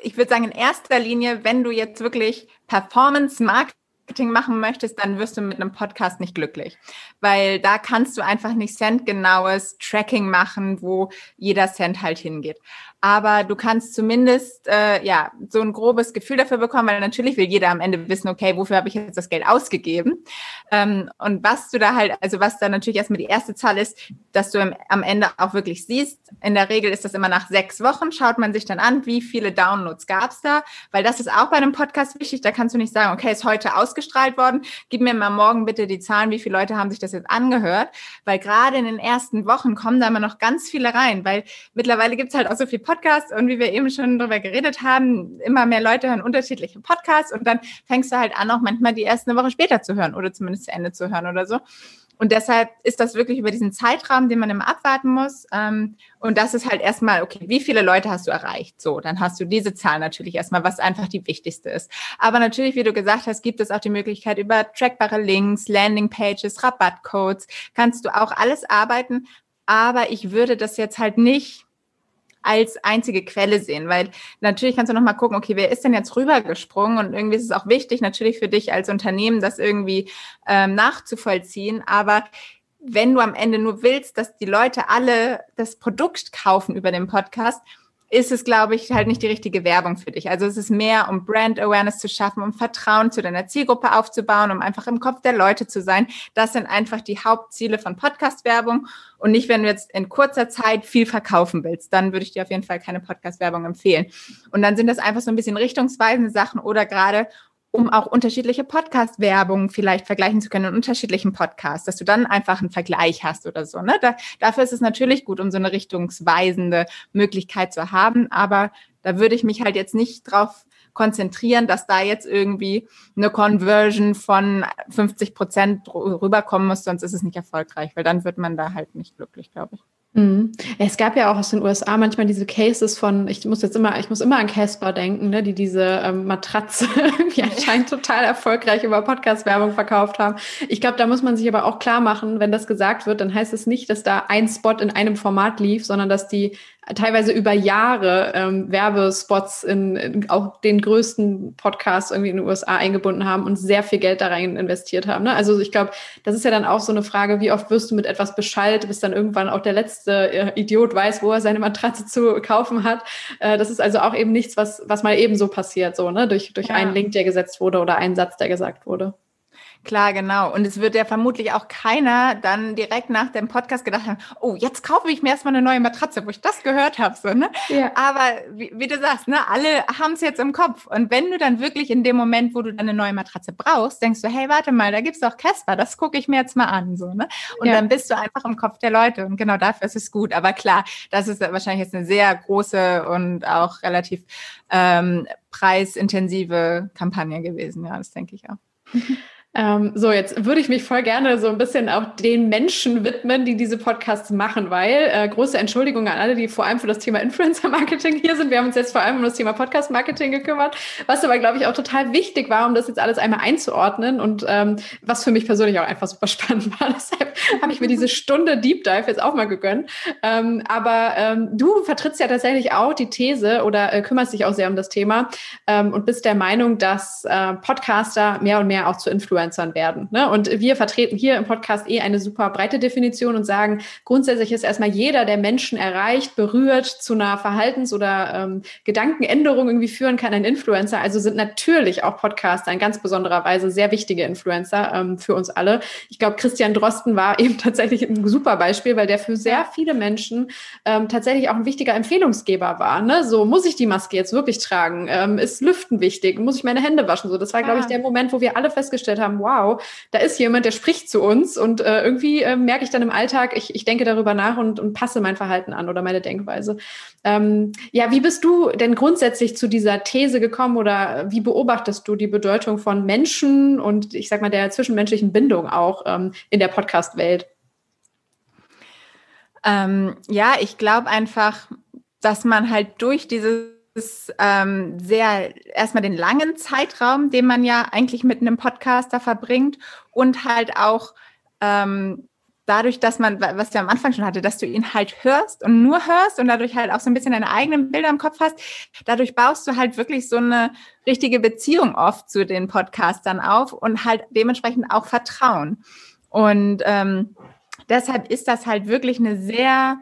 ich würde sagen, in erster Linie, wenn du jetzt wirklich Performance Marketing machen möchtest, dann wirst du mit einem Podcast nicht glücklich, weil da kannst du einfach nicht centgenaues Tracking machen, wo jeder Cent halt hingeht aber du kannst zumindest äh, ja so ein grobes Gefühl dafür bekommen, weil natürlich will jeder am Ende wissen, okay, wofür habe ich jetzt das Geld ausgegeben? Ähm, und was du da halt, also was da natürlich erstmal die erste Zahl ist, dass du im, am Ende auch wirklich siehst. In der Regel ist das immer nach sechs Wochen, schaut man sich dann an, wie viele Downloads gab es da, weil das ist auch bei einem Podcast wichtig. Da kannst du nicht sagen, okay, ist heute ausgestrahlt worden, gib mir mal morgen bitte die Zahlen, wie viele Leute haben sich das jetzt angehört, weil gerade in den ersten Wochen kommen da immer noch ganz viele rein, weil mittlerweile gibt es halt auch so viel Podcast und wie wir eben schon darüber geredet haben, immer mehr Leute hören unterschiedliche Podcasts und dann fängst du halt an, auch manchmal die erst eine Woche später zu hören oder zumindest zu Ende zu hören oder so. Und deshalb ist das wirklich über diesen Zeitraum, den man immer abwarten muss. Ähm, und das ist halt erstmal, okay, wie viele Leute hast du erreicht? So, dann hast du diese Zahl natürlich erstmal, was einfach die wichtigste ist. Aber natürlich, wie du gesagt hast, gibt es auch die Möglichkeit über trackbare Links, Landingpages, Rabattcodes, kannst du auch alles arbeiten. Aber ich würde das jetzt halt nicht als einzige Quelle sehen, weil natürlich kannst du noch mal gucken, okay, wer ist denn jetzt rübergesprungen? Und irgendwie ist es auch wichtig natürlich für dich als Unternehmen, das irgendwie ähm, nachzuvollziehen, aber wenn du am Ende nur willst, dass die Leute alle das Produkt kaufen über den Podcast, ist es, glaube ich, halt nicht die richtige Werbung für dich. Also es ist mehr, um Brand Awareness zu schaffen, um Vertrauen zu deiner Zielgruppe aufzubauen, um einfach im Kopf der Leute zu sein. Das sind einfach die Hauptziele von Podcast-Werbung und nicht, wenn du jetzt in kurzer Zeit viel verkaufen willst. Dann würde ich dir auf jeden Fall keine Podcast-Werbung empfehlen. Und dann sind das einfach so ein bisschen richtungsweisende Sachen oder gerade um auch unterschiedliche Podcast-Werbung vielleicht vergleichen zu können in unterschiedlichen Podcasts, dass du dann einfach einen Vergleich hast oder so. Ne? Da, dafür ist es natürlich gut, um so eine richtungsweisende Möglichkeit zu haben, aber da würde ich mich halt jetzt nicht drauf konzentrieren, dass da jetzt irgendwie eine Conversion von 50 Prozent rüberkommen muss, sonst ist es nicht erfolgreich, weil dann wird man da halt nicht glücklich, glaube ich. Mhm. Es gab ja auch aus den USA manchmal diese Cases von, ich muss jetzt immer, ich muss immer an Casper denken, ne, die diese ähm, Matratze irgendwie anscheinend total erfolgreich über Podcast-Werbung verkauft haben. Ich glaube, da muss man sich aber auch klar machen, wenn das gesagt wird, dann heißt es nicht, dass da ein Spot in einem Format lief, sondern dass die teilweise über Jahre ähm, Werbespots in, in auch den größten Podcasts irgendwie in den USA eingebunden haben und sehr viel Geld da rein investiert haben. Ne? Also ich glaube, das ist ja dann auch so eine Frage, wie oft wirst du mit etwas beschallt, bis dann irgendwann auch der letzte äh, Idiot weiß, wo er seine Matratze zu kaufen hat. Äh, das ist also auch eben nichts, was, was mal eben so passiert, so, ne? Durch, durch ja. einen Link, der gesetzt wurde oder einen Satz, der gesagt wurde. Klar, genau. Und es wird ja vermutlich auch keiner dann direkt nach dem Podcast gedacht haben, oh, jetzt kaufe ich mir erstmal eine neue Matratze, wo ich das gehört habe. So, ne? Ja. Aber wie, wie, du sagst, ne, alle haben es jetzt im Kopf. Und wenn du dann wirklich in dem Moment, wo du dann eine neue Matratze brauchst, denkst du, hey, warte mal, da gibt's doch Casper, das gucke ich mir jetzt mal an. So, ne? Und ja. dann bist du einfach im Kopf der Leute. Und genau dafür ist es gut. Aber klar, das ist wahrscheinlich jetzt eine sehr große und auch relativ ähm, preisintensive Kampagne gewesen. Ja, das denke ich auch. Ähm, so, jetzt würde ich mich voll gerne so ein bisschen auch den Menschen widmen, die diese Podcasts machen, weil äh, große Entschuldigung an alle, die vor allem für das Thema Influencer-Marketing hier sind. Wir haben uns jetzt vor allem um das Thema Podcast-Marketing gekümmert, was aber, glaube ich, auch total wichtig war, um das jetzt alles einmal einzuordnen und ähm, was für mich persönlich auch einfach super spannend war. Deshalb habe ich mir diese Stunde Deep Dive jetzt auch mal gegönnt. Ähm, aber ähm, du vertrittst ja tatsächlich auch die These oder äh, kümmerst dich auch sehr um das Thema ähm, und bist der Meinung, dass äh, Podcaster mehr und mehr auch zu Influencer Influencern werden. Ne? Und wir vertreten hier im Podcast eh eine super breite Definition und sagen, grundsätzlich ist erstmal jeder, der Menschen erreicht, berührt, zu einer Verhaltens- oder ähm, Gedankenänderung irgendwie führen kann, ein Influencer. Also sind natürlich auch Podcaster in ganz besonderer Weise sehr wichtige Influencer ähm, für uns alle. Ich glaube, Christian Drosten war eben tatsächlich ein super Beispiel, weil der für sehr viele Menschen ähm, tatsächlich auch ein wichtiger Empfehlungsgeber war. Ne? So, muss ich die Maske jetzt wirklich tragen? Ähm, ist Lüften wichtig? Muss ich meine Hände waschen? So, das war, glaube ich, der Moment, wo wir alle festgestellt haben, haben, wow, da ist jemand, der spricht zu uns und äh, irgendwie äh, merke ich dann im Alltag, ich, ich denke darüber nach und, und passe mein Verhalten an oder meine Denkweise. Ähm, ja, wie bist du denn grundsätzlich zu dieser These gekommen oder wie beobachtest du die Bedeutung von Menschen und ich sag mal der zwischenmenschlichen Bindung auch ähm, in der Podcast-Welt? Ähm, ja, ich glaube einfach, dass man halt durch dieses ist ähm, sehr erstmal den langen Zeitraum, den man ja eigentlich mit einem Podcaster verbringt und halt auch ähm, dadurch, dass man, was du am Anfang schon hatte, dass du ihn halt hörst und nur hörst und dadurch halt auch so ein bisschen deine eigenen Bilder im Kopf hast, dadurch baust du halt wirklich so eine richtige Beziehung oft zu den Podcastern auf und halt dementsprechend auch Vertrauen. Und ähm, deshalb ist das halt wirklich eine sehr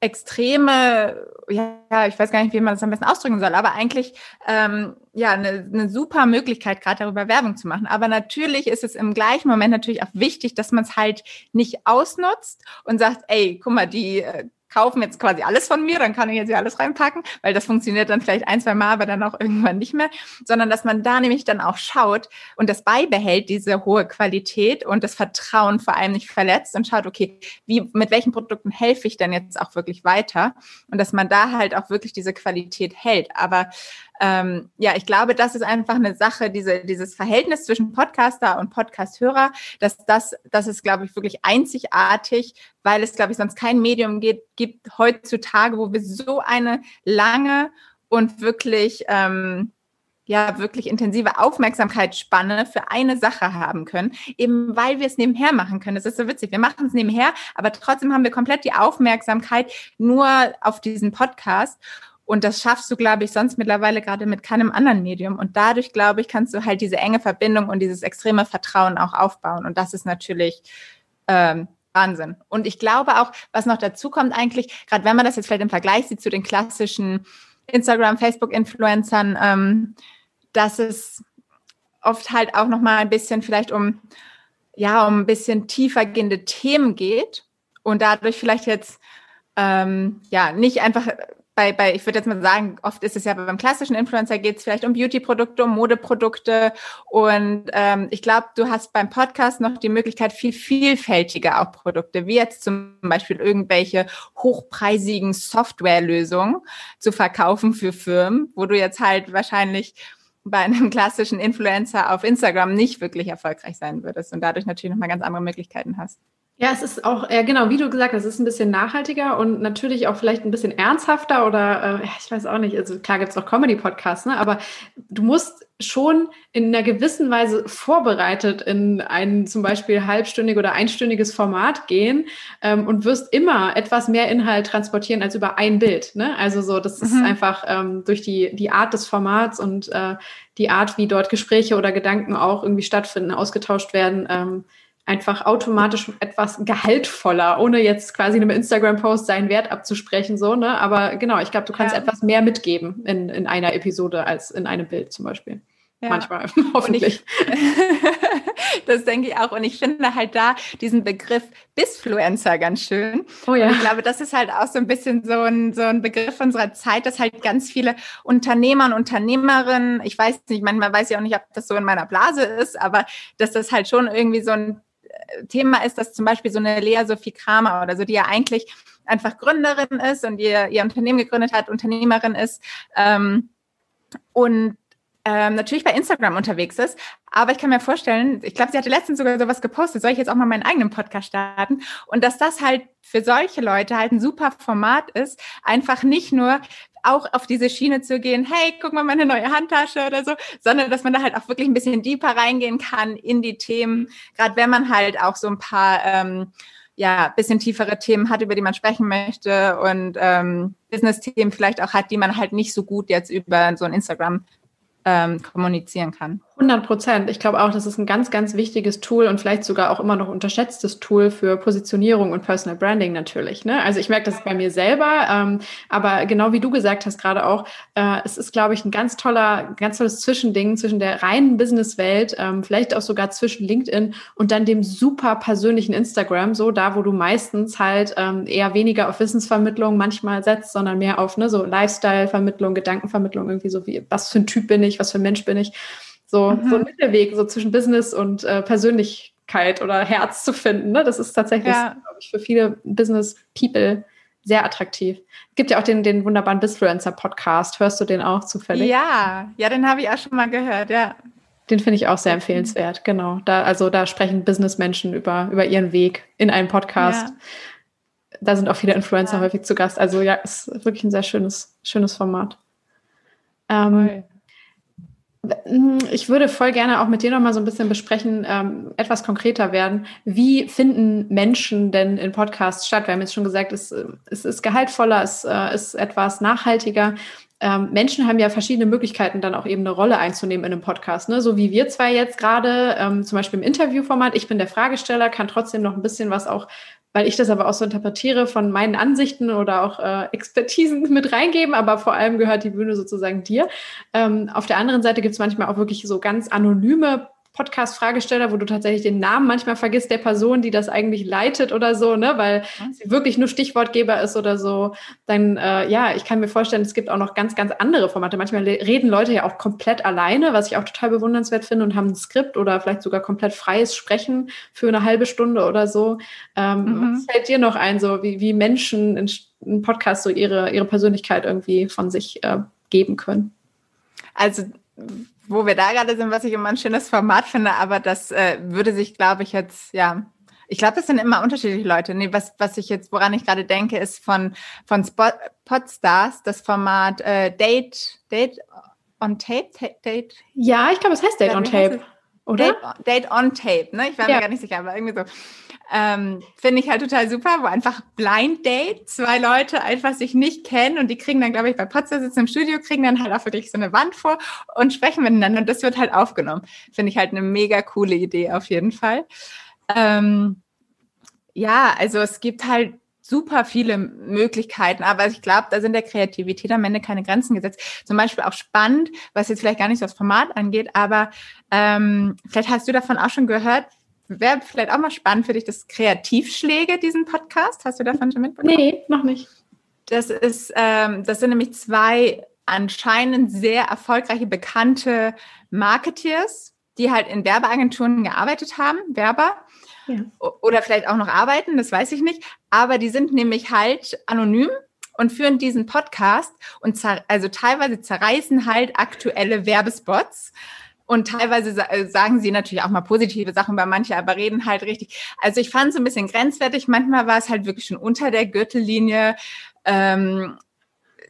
extreme, ja, ich weiß gar nicht, wie man das am besten ausdrücken soll, aber eigentlich ähm, ja eine, eine super Möglichkeit, gerade darüber Werbung zu machen. Aber natürlich ist es im gleichen Moment natürlich auch wichtig, dass man es halt nicht ausnutzt und sagt, ey, guck mal, die äh, kaufen jetzt quasi alles von mir, dann kann ich jetzt hier alles reinpacken, weil das funktioniert dann vielleicht ein, zwei Mal, aber dann auch irgendwann nicht mehr, sondern dass man da nämlich dann auch schaut und das beibehält, diese hohe Qualität und das Vertrauen vor allem nicht verletzt und schaut, okay, wie, mit welchen Produkten helfe ich denn jetzt auch wirklich weiter und dass man da halt auch wirklich diese Qualität hält. Aber ähm, ja, ich glaube, das ist einfach eine Sache, diese, dieses Verhältnis zwischen Podcaster und Podcasthörer, dass das, das ist, glaube ich, wirklich einzigartig, weil es, glaube ich, sonst kein Medium gibt, gibt heutzutage, wo wir so eine lange und wirklich, ähm, ja, wirklich intensive Aufmerksamkeitsspanne für eine Sache haben können, eben weil wir es nebenher machen können. Das ist so witzig. Wir machen es nebenher, aber trotzdem haben wir komplett die Aufmerksamkeit nur auf diesen Podcast. Und das schaffst du, glaube ich, sonst mittlerweile gerade mit keinem anderen Medium. Und dadurch, glaube ich, kannst du halt diese enge Verbindung und dieses extreme Vertrauen auch aufbauen. Und das ist natürlich ähm, Wahnsinn. Und ich glaube auch, was noch dazu kommt eigentlich, gerade wenn man das jetzt vielleicht im Vergleich sieht zu den klassischen Instagram, Facebook-Influencern, ähm, dass es oft halt auch noch mal ein bisschen vielleicht um ja um ein bisschen tiefer gehende Themen geht und dadurch vielleicht jetzt ähm, ja nicht einfach bei, bei, ich würde jetzt mal sagen, oft ist es ja beim klassischen Influencer geht es vielleicht um Beauty-Produkte, um Modeprodukte. Und ähm, ich glaube, du hast beim Podcast noch die Möglichkeit, viel vielfältiger auch Produkte, wie jetzt zum Beispiel irgendwelche hochpreisigen Softwarelösungen zu verkaufen für Firmen, wo du jetzt halt wahrscheinlich bei einem klassischen Influencer auf Instagram nicht wirklich erfolgreich sein würdest und dadurch natürlich nochmal ganz andere Möglichkeiten hast. Ja, es ist auch, ja genau, wie du gesagt hast, es ist ein bisschen nachhaltiger und natürlich auch vielleicht ein bisschen ernsthafter oder äh, ich weiß auch nicht, also klar gibt es auch Comedy-Podcasts, ne? aber du musst schon in einer gewissen Weise vorbereitet in ein zum Beispiel halbstündig oder einstündiges Format gehen ähm, und wirst immer etwas mehr Inhalt transportieren als über ein Bild. Ne? Also so, das mhm. ist einfach ähm, durch die, die Art des Formats und äh, die Art, wie dort Gespräche oder Gedanken auch irgendwie stattfinden, ausgetauscht werden, ähm, einfach automatisch etwas gehaltvoller, ohne jetzt quasi einem Instagram-Post seinen Wert abzusprechen, so, ne? Aber genau, ich glaube, du kannst ja. etwas mehr mitgeben in, in einer Episode als in einem Bild zum Beispiel. Ja. Manchmal, hoffentlich. Ich, das denke ich auch. Und ich finde halt da diesen Begriff Bisfluencer ganz schön. Oh ja. Und ich glaube, das ist halt auch so ein bisschen so ein, so ein Begriff unserer Zeit, dass halt ganz viele Unternehmer und Unternehmerinnen, ich weiß nicht, manchmal weiß ich auch nicht, ob das so in meiner Blase ist, aber dass das halt schon irgendwie so ein Thema ist, dass zum Beispiel so eine Lea Sophie Kramer oder so, die ja eigentlich einfach Gründerin ist und ihr, ihr Unternehmen gegründet hat, Unternehmerin ist ähm, und ähm, natürlich bei Instagram unterwegs ist. Aber ich kann mir vorstellen, ich glaube, sie hatte letztens sogar sowas gepostet, soll ich jetzt auch mal meinen eigenen Podcast starten? Und dass das halt für solche Leute halt ein super Format ist, einfach nicht nur auch auf diese Schiene zu gehen, hey, guck mal meine neue Handtasche oder so, sondern dass man da halt auch wirklich ein bisschen deeper reingehen kann in die Themen, gerade wenn man halt auch so ein paar ähm, ja, bisschen tiefere Themen hat, über die man sprechen möchte und ähm, Business-Themen vielleicht auch hat, die man halt nicht so gut jetzt über so ein Instagram ähm, kommunizieren kann. 100 Prozent. Ich glaube auch, das ist ein ganz, ganz wichtiges Tool und vielleicht sogar auch immer noch unterschätztes Tool für Positionierung und Personal Branding natürlich. Ne? Also ich merke das bei mir selber, ähm, aber genau wie du gesagt hast gerade auch, äh, es ist, glaube ich, ein ganz toller, ganz tolles Zwischending zwischen der reinen Businesswelt, ähm, vielleicht auch sogar zwischen LinkedIn und dann dem super persönlichen Instagram, so da, wo du meistens halt ähm, eher weniger auf Wissensvermittlung manchmal setzt, sondern mehr auf ne, so Lifestyle-Vermittlung, Gedankenvermittlung, irgendwie so wie, was für ein Typ bin ich, was für ein Mensch bin ich. So, mhm. so ein Mittelweg so zwischen Business und äh, Persönlichkeit oder Herz zu finden. Ne? Das ist tatsächlich, ja. glaube ich, für viele Business-People sehr attraktiv. Es gibt ja auch den, den wunderbaren Bisfluencer-Podcast. Hörst du den auch zufällig? Ja, ja, den habe ich auch schon mal gehört, ja. Den finde ich auch sehr empfehlenswert, genau. Da, also da sprechen Businessmenschen über, über ihren Weg in einem Podcast. Ja. Da sind auch viele Influencer ja. häufig zu Gast. Also ja, ist wirklich ein sehr schönes, schönes Format. Ähm, ich würde voll gerne auch mit dir noch mal so ein bisschen besprechen, ähm, etwas konkreter werden. Wie finden Menschen denn in Podcasts statt? Wir haben jetzt schon gesagt, es, es ist gehaltvoller, es äh, ist etwas nachhaltiger. Ähm, Menschen haben ja verschiedene Möglichkeiten, dann auch eben eine Rolle einzunehmen in einem Podcast. Ne? So wie wir zwei jetzt gerade, ähm, zum Beispiel im Interviewformat. Ich bin der Fragesteller, kann trotzdem noch ein bisschen was auch weil ich das aber auch so interpretiere, von meinen Ansichten oder auch äh, Expertisen mit reingeben, aber vor allem gehört die Bühne sozusagen dir. Ähm, auf der anderen Seite gibt es manchmal auch wirklich so ganz anonyme Podcast-Fragesteller, wo du tatsächlich den Namen manchmal vergisst der Person, die das eigentlich leitet oder so, ne, weil sie wirklich nur Stichwortgeber ist oder so, dann äh, ja, ich kann mir vorstellen, es gibt auch noch ganz, ganz andere Formate. Manchmal reden Leute ja auch komplett alleine, was ich auch total bewundernswert finde und haben ein Skript oder vielleicht sogar komplett freies Sprechen für eine halbe Stunde oder so. Ähm, mhm. Was fällt dir noch ein, so wie, wie Menschen in, in Podcast so ihre, ihre Persönlichkeit irgendwie von sich äh, geben können? Also wo wir da gerade sind, was ich immer ein schönes Format finde, aber das äh, würde sich, glaube ich, jetzt, ja, ich glaube, das sind immer unterschiedliche Leute. Nee, was, was ich jetzt, woran ich gerade denke, ist von, von Spot, Podstars, das Format äh, Date, Date on Tape, Date. Ja, ich glaube, es heißt Date on Tape. Oder? Date, Date on Tape, ne? Ich war ja. mir gar nicht sicher, aber irgendwie so. Ähm, Finde ich halt total super, wo einfach Blind Date, zwei Leute einfach sich nicht kennen und die kriegen dann, glaube ich, bei Potsdam sitzen im Studio, kriegen dann halt auch wirklich so eine Wand vor und sprechen miteinander und das wird halt aufgenommen. Finde ich halt eine mega coole Idee auf jeden Fall. Ähm, ja, also es gibt halt super viele Möglichkeiten, aber ich glaube, da sind der Kreativität am Ende keine Grenzen gesetzt. Zum Beispiel auch spannend, was jetzt vielleicht gar nicht so das Format angeht, aber ähm, vielleicht hast du davon auch schon gehört, wäre vielleicht auch mal spannend für dich, das Kreativschläge, diesen Podcast. Hast du davon schon mitbekommen? Nee, noch nicht. Das ist, ähm, das sind nämlich zwei anscheinend sehr erfolgreiche, bekannte Marketeers, die halt in Werbeagenturen gearbeitet haben, Werber. Ja. Oder vielleicht auch noch arbeiten, das weiß ich nicht. Aber die sind nämlich halt anonym und führen diesen Podcast und also teilweise zerreißen halt aktuelle Werbespots Und teilweise sagen sie natürlich auch mal positive Sachen bei manchen, aber reden halt richtig. Also ich fand es ein bisschen grenzwertig. Manchmal war es halt wirklich schon unter der Gürtellinie. Ähm,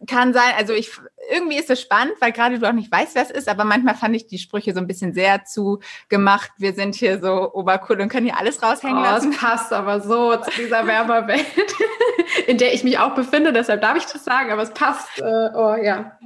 kann sein, also ich irgendwie ist es spannend, weil gerade du auch nicht weißt, wer es ist, aber manchmal fand ich die Sprüche so ein bisschen sehr zu gemacht. Wir sind hier so obercool und können hier alles raushängen oh, lassen. Das passt aber so zu dieser Werbewelt, in der ich mich auch befinde, deshalb darf ich das sagen, aber es passt. Äh, oh ja.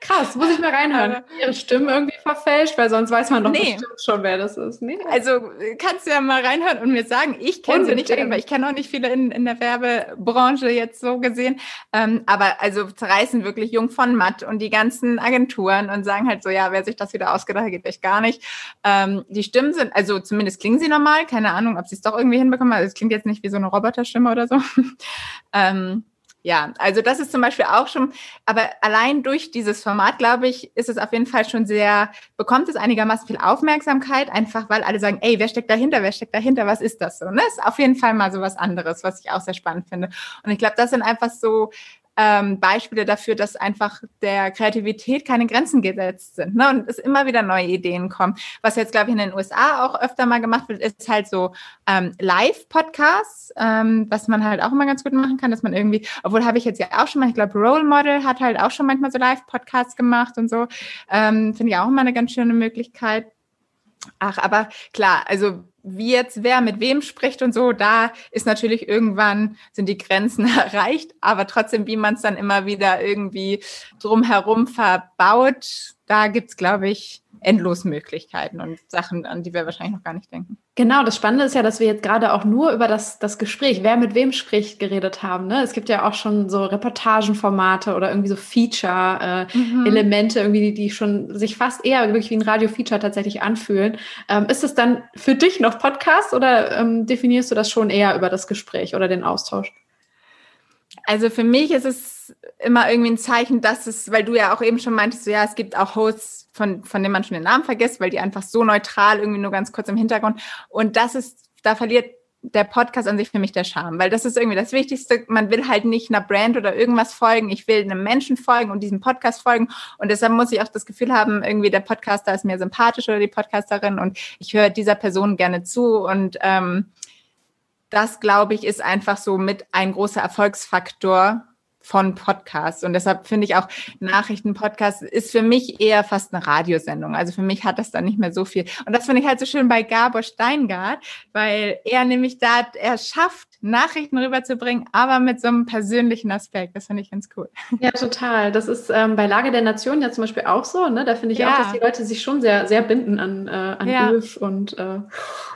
Krass, muss ich mal reinhören. Ihre Stimmen irgendwie verfälscht, weil sonst weiß man doch nee. bestimmt schon, wer das ist. Nee. Also kannst du ja mal reinhören und mir sagen, ich kenne sie nicht, aber ich kenne auch nicht viele in, in der Werbebranche jetzt so gesehen. Ähm, aber also zerreißen wirklich Jung von Matt und die ganzen Agenturen und sagen halt so, ja, wer sich das wieder ausgedacht hat, geht echt gar nicht. Ähm, die Stimmen sind, also zumindest klingen sie normal, keine Ahnung, ob sie es doch irgendwie hinbekommen. Also es klingt jetzt nicht wie so eine Roboterstimme oder so. ähm, ja, also das ist zum Beispiel auch schon, aber allein durch dieses Format, glaube ich, ist es auf jeden Fall schon sehr, bekommt es einigermaßen viel Aufmerksamkeit, einfach weil alle sagen, ey, wer steckt dahinter, wer steckt dahinter, was ist das so? Ne? Ist auf jeden Fall mal so was anderes, was ich auch sehr spannend finde. Und ich glaube, das sind einfach so ähm, Beispiele dafür, dass einfach der Kreativität keine Grenzen gesetzt sind ne? und es immer wieder neue Ideen kommen. Was jetzt, glaube ich, in den USA auch öfter mal gemacht wird, ist halt so ähm, Live-Podcasts, ähm, was man halt auch immer ganz gut machen kann, dass man irgendwie, obwohl habe ich jetzt ja auch schon mal, ich glaube, Role Model hat halt auch schon manchmal so Live-Podcasts gemacht und so. Ähm, Finde ich auch immer eine ganz schöne Möglichkeit. Ach, aber klar, also wie jetzt wer mit wem spricht und so, da ist natürlich irgendwann sind die Grenzen erreicht, aber trotzdem, wie man es dann immer wieder irgendwie drumherum verbaut, da gibt's glaube ich, endlos Möglichkeiten und Sachen, an die wir wahrscheinlich noch gar nicht denken. Genau, das Spannende ist ja, dass wir jetzt gerade auch nur über das, das Gespräch, wer mit wem spricht, geredet haben. Ne? Es gibt ja auch schon so Reportagenformate oder irgendwie so Feature-Elemente, äh, mhm. irgendwie, die, die schon sich fast eher wirklich wie ein Radio-Feature tatsächlich anfühlen. Ähm, ist es dann für dich noch Podcast oder ähm, definierst du das schon eher über das Gespräch oder den Austausch? Also für mich ist es immer irgendwie ein Zeichen, dass es, weil du ja auch eben schon meintest, so, ja, es gibt auch Hosts, von, von denen man schon den Namen vergisst, weil die einfach so neutral irgendwie nur ganz kurz im Hintergrund. Und das ist, da verliert der Podcast an sich für mich der Charme, weil das ist irgendwie das Wichtigste. Man will halt nicht einer Brand oder irgendwas folgen. Ich will einem Menschen folgen und diesem Podcast folgen. Und deshalb muss ich auch das Gefühl haben, irgendwie der Podcaster ist mir sympathisch oder die Podcasterin und ich höre dieser Person gerne zu und ähm, das, glaube ich, ist einfach so mit ein großer Erfolgsfaktor von Podcasts. Und deshalb finde ich auch Nachrichtenpodcast ist für mich eher fast eine Radiosendung. Also für mich hat das dann nicht mehr so viel. Und das finde ich halt so schön bei Gabor Steingart, weil er nämlich da, er schafft, Nachrichten rüberzubringen, aber mit so einem persönlichen Aspekt. Das finde ich ganz cool. Ja, total. Das ist ähm, bei Lage der Nation ja zum Beispiel auch so. Ne? Da finde ich ja. auch, dass die Leute sich schon sehr, sehr binden an, äh, an ja. Ulf und äh,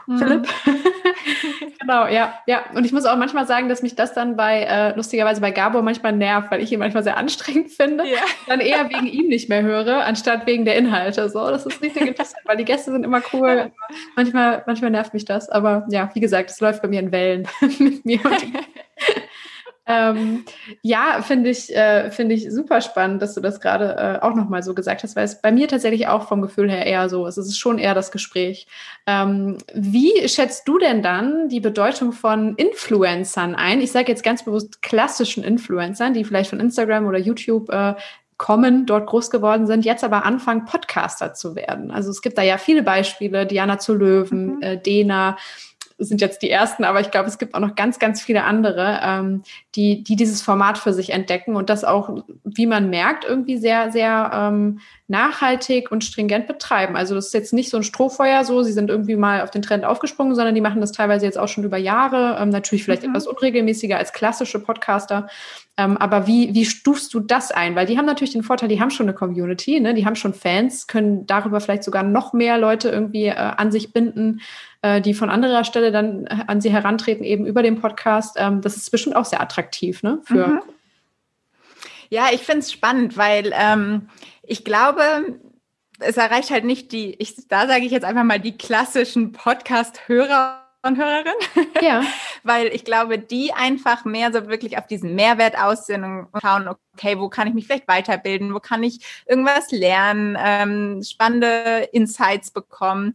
mhm. Philipp. genau, ja, ja. Und ich muss auch manchmal sagen, dass mich das dann bei, äh, lustigerweise bei Gabor manchmal nervt, weil ich ihn manchmal sehr anstrengend finde. Ja. Dann eher wegen ihm nicht mehr höre, anstatt wegen der Inhalte. So, das ist richtig interessant, weil die Gäste sind immer cool. Manchmal, manchmal nervt mich das. Aber ja, wie gesagt, es läuft bei mir in Wellen mit mir. ähm, ja, finde ich, äh, finde ich super spannend, dass du das gerade äh, auch nochmal so gesagt hast, weil es bei mir tatsächlich auch vom Gefühl her eher so ist. Es ist schon eher das Gespräch. Ähm, wie schätzt du denn dann die Bedeutung von Influencern ein? Ich sage jetzt ganz bewusst klassischen Influencern, die vielleicht von Instagram oder YouTube äh, kommen, dort groß geworden sind, jetzt aber anfangen, Podcaster zu werden. Also es gibt da ja viele Beispiele, Diana zu Löwen, mhm. äh, Dena, sind jetzt die ersten, aber ich glaube, es gibt auch noch ganz, ganz viele andere, ähm, die, die dieses Format für sich entdecken und das auch, wie man merkt, irgendwie sehr, sehr ähm, nachhaltig und stringent betreiben. Also das ist jetzt nicht so ein Strohfeuer so, sie sind irgendwie mal auf den Trend aufgesprungen, sondern die machen das teilweise jetzt auch schon über Jahre, ähm, natürlich vielleicht mhm. etwas unregelmäßiger als klassische Podcaster. Ähm, aber wie, wie stufst du das ein? Weil die haben natürlich den Vorteil, die haben schon eine Community, ne? die haben schon Fans, können darüber vielleicht sogar noch mehr Leute irgendwie äh, an sich binden äh, die von anderer Stelle dann an sie herantreten, eben über den Podcast. Ähm, das ist bestimmt auch sehr attraktiv, ne? Für mhm. Ja, ich finde es spannend, weil ähm, ich glaube, es erreicht halt nicht die, ich, da sage ich jetzt einfach mal die klassischen Podcast-Hörer und Hörerinnen. Ja. Weil ich glaube, die einfach mehr so wirklich auf diesen Mehrwert aussehen und schauen, okay, wo kann ich mich vielleicht weiterbilden, wo kann ich irgendwas lernen, ähm, spannende Insights bekommen.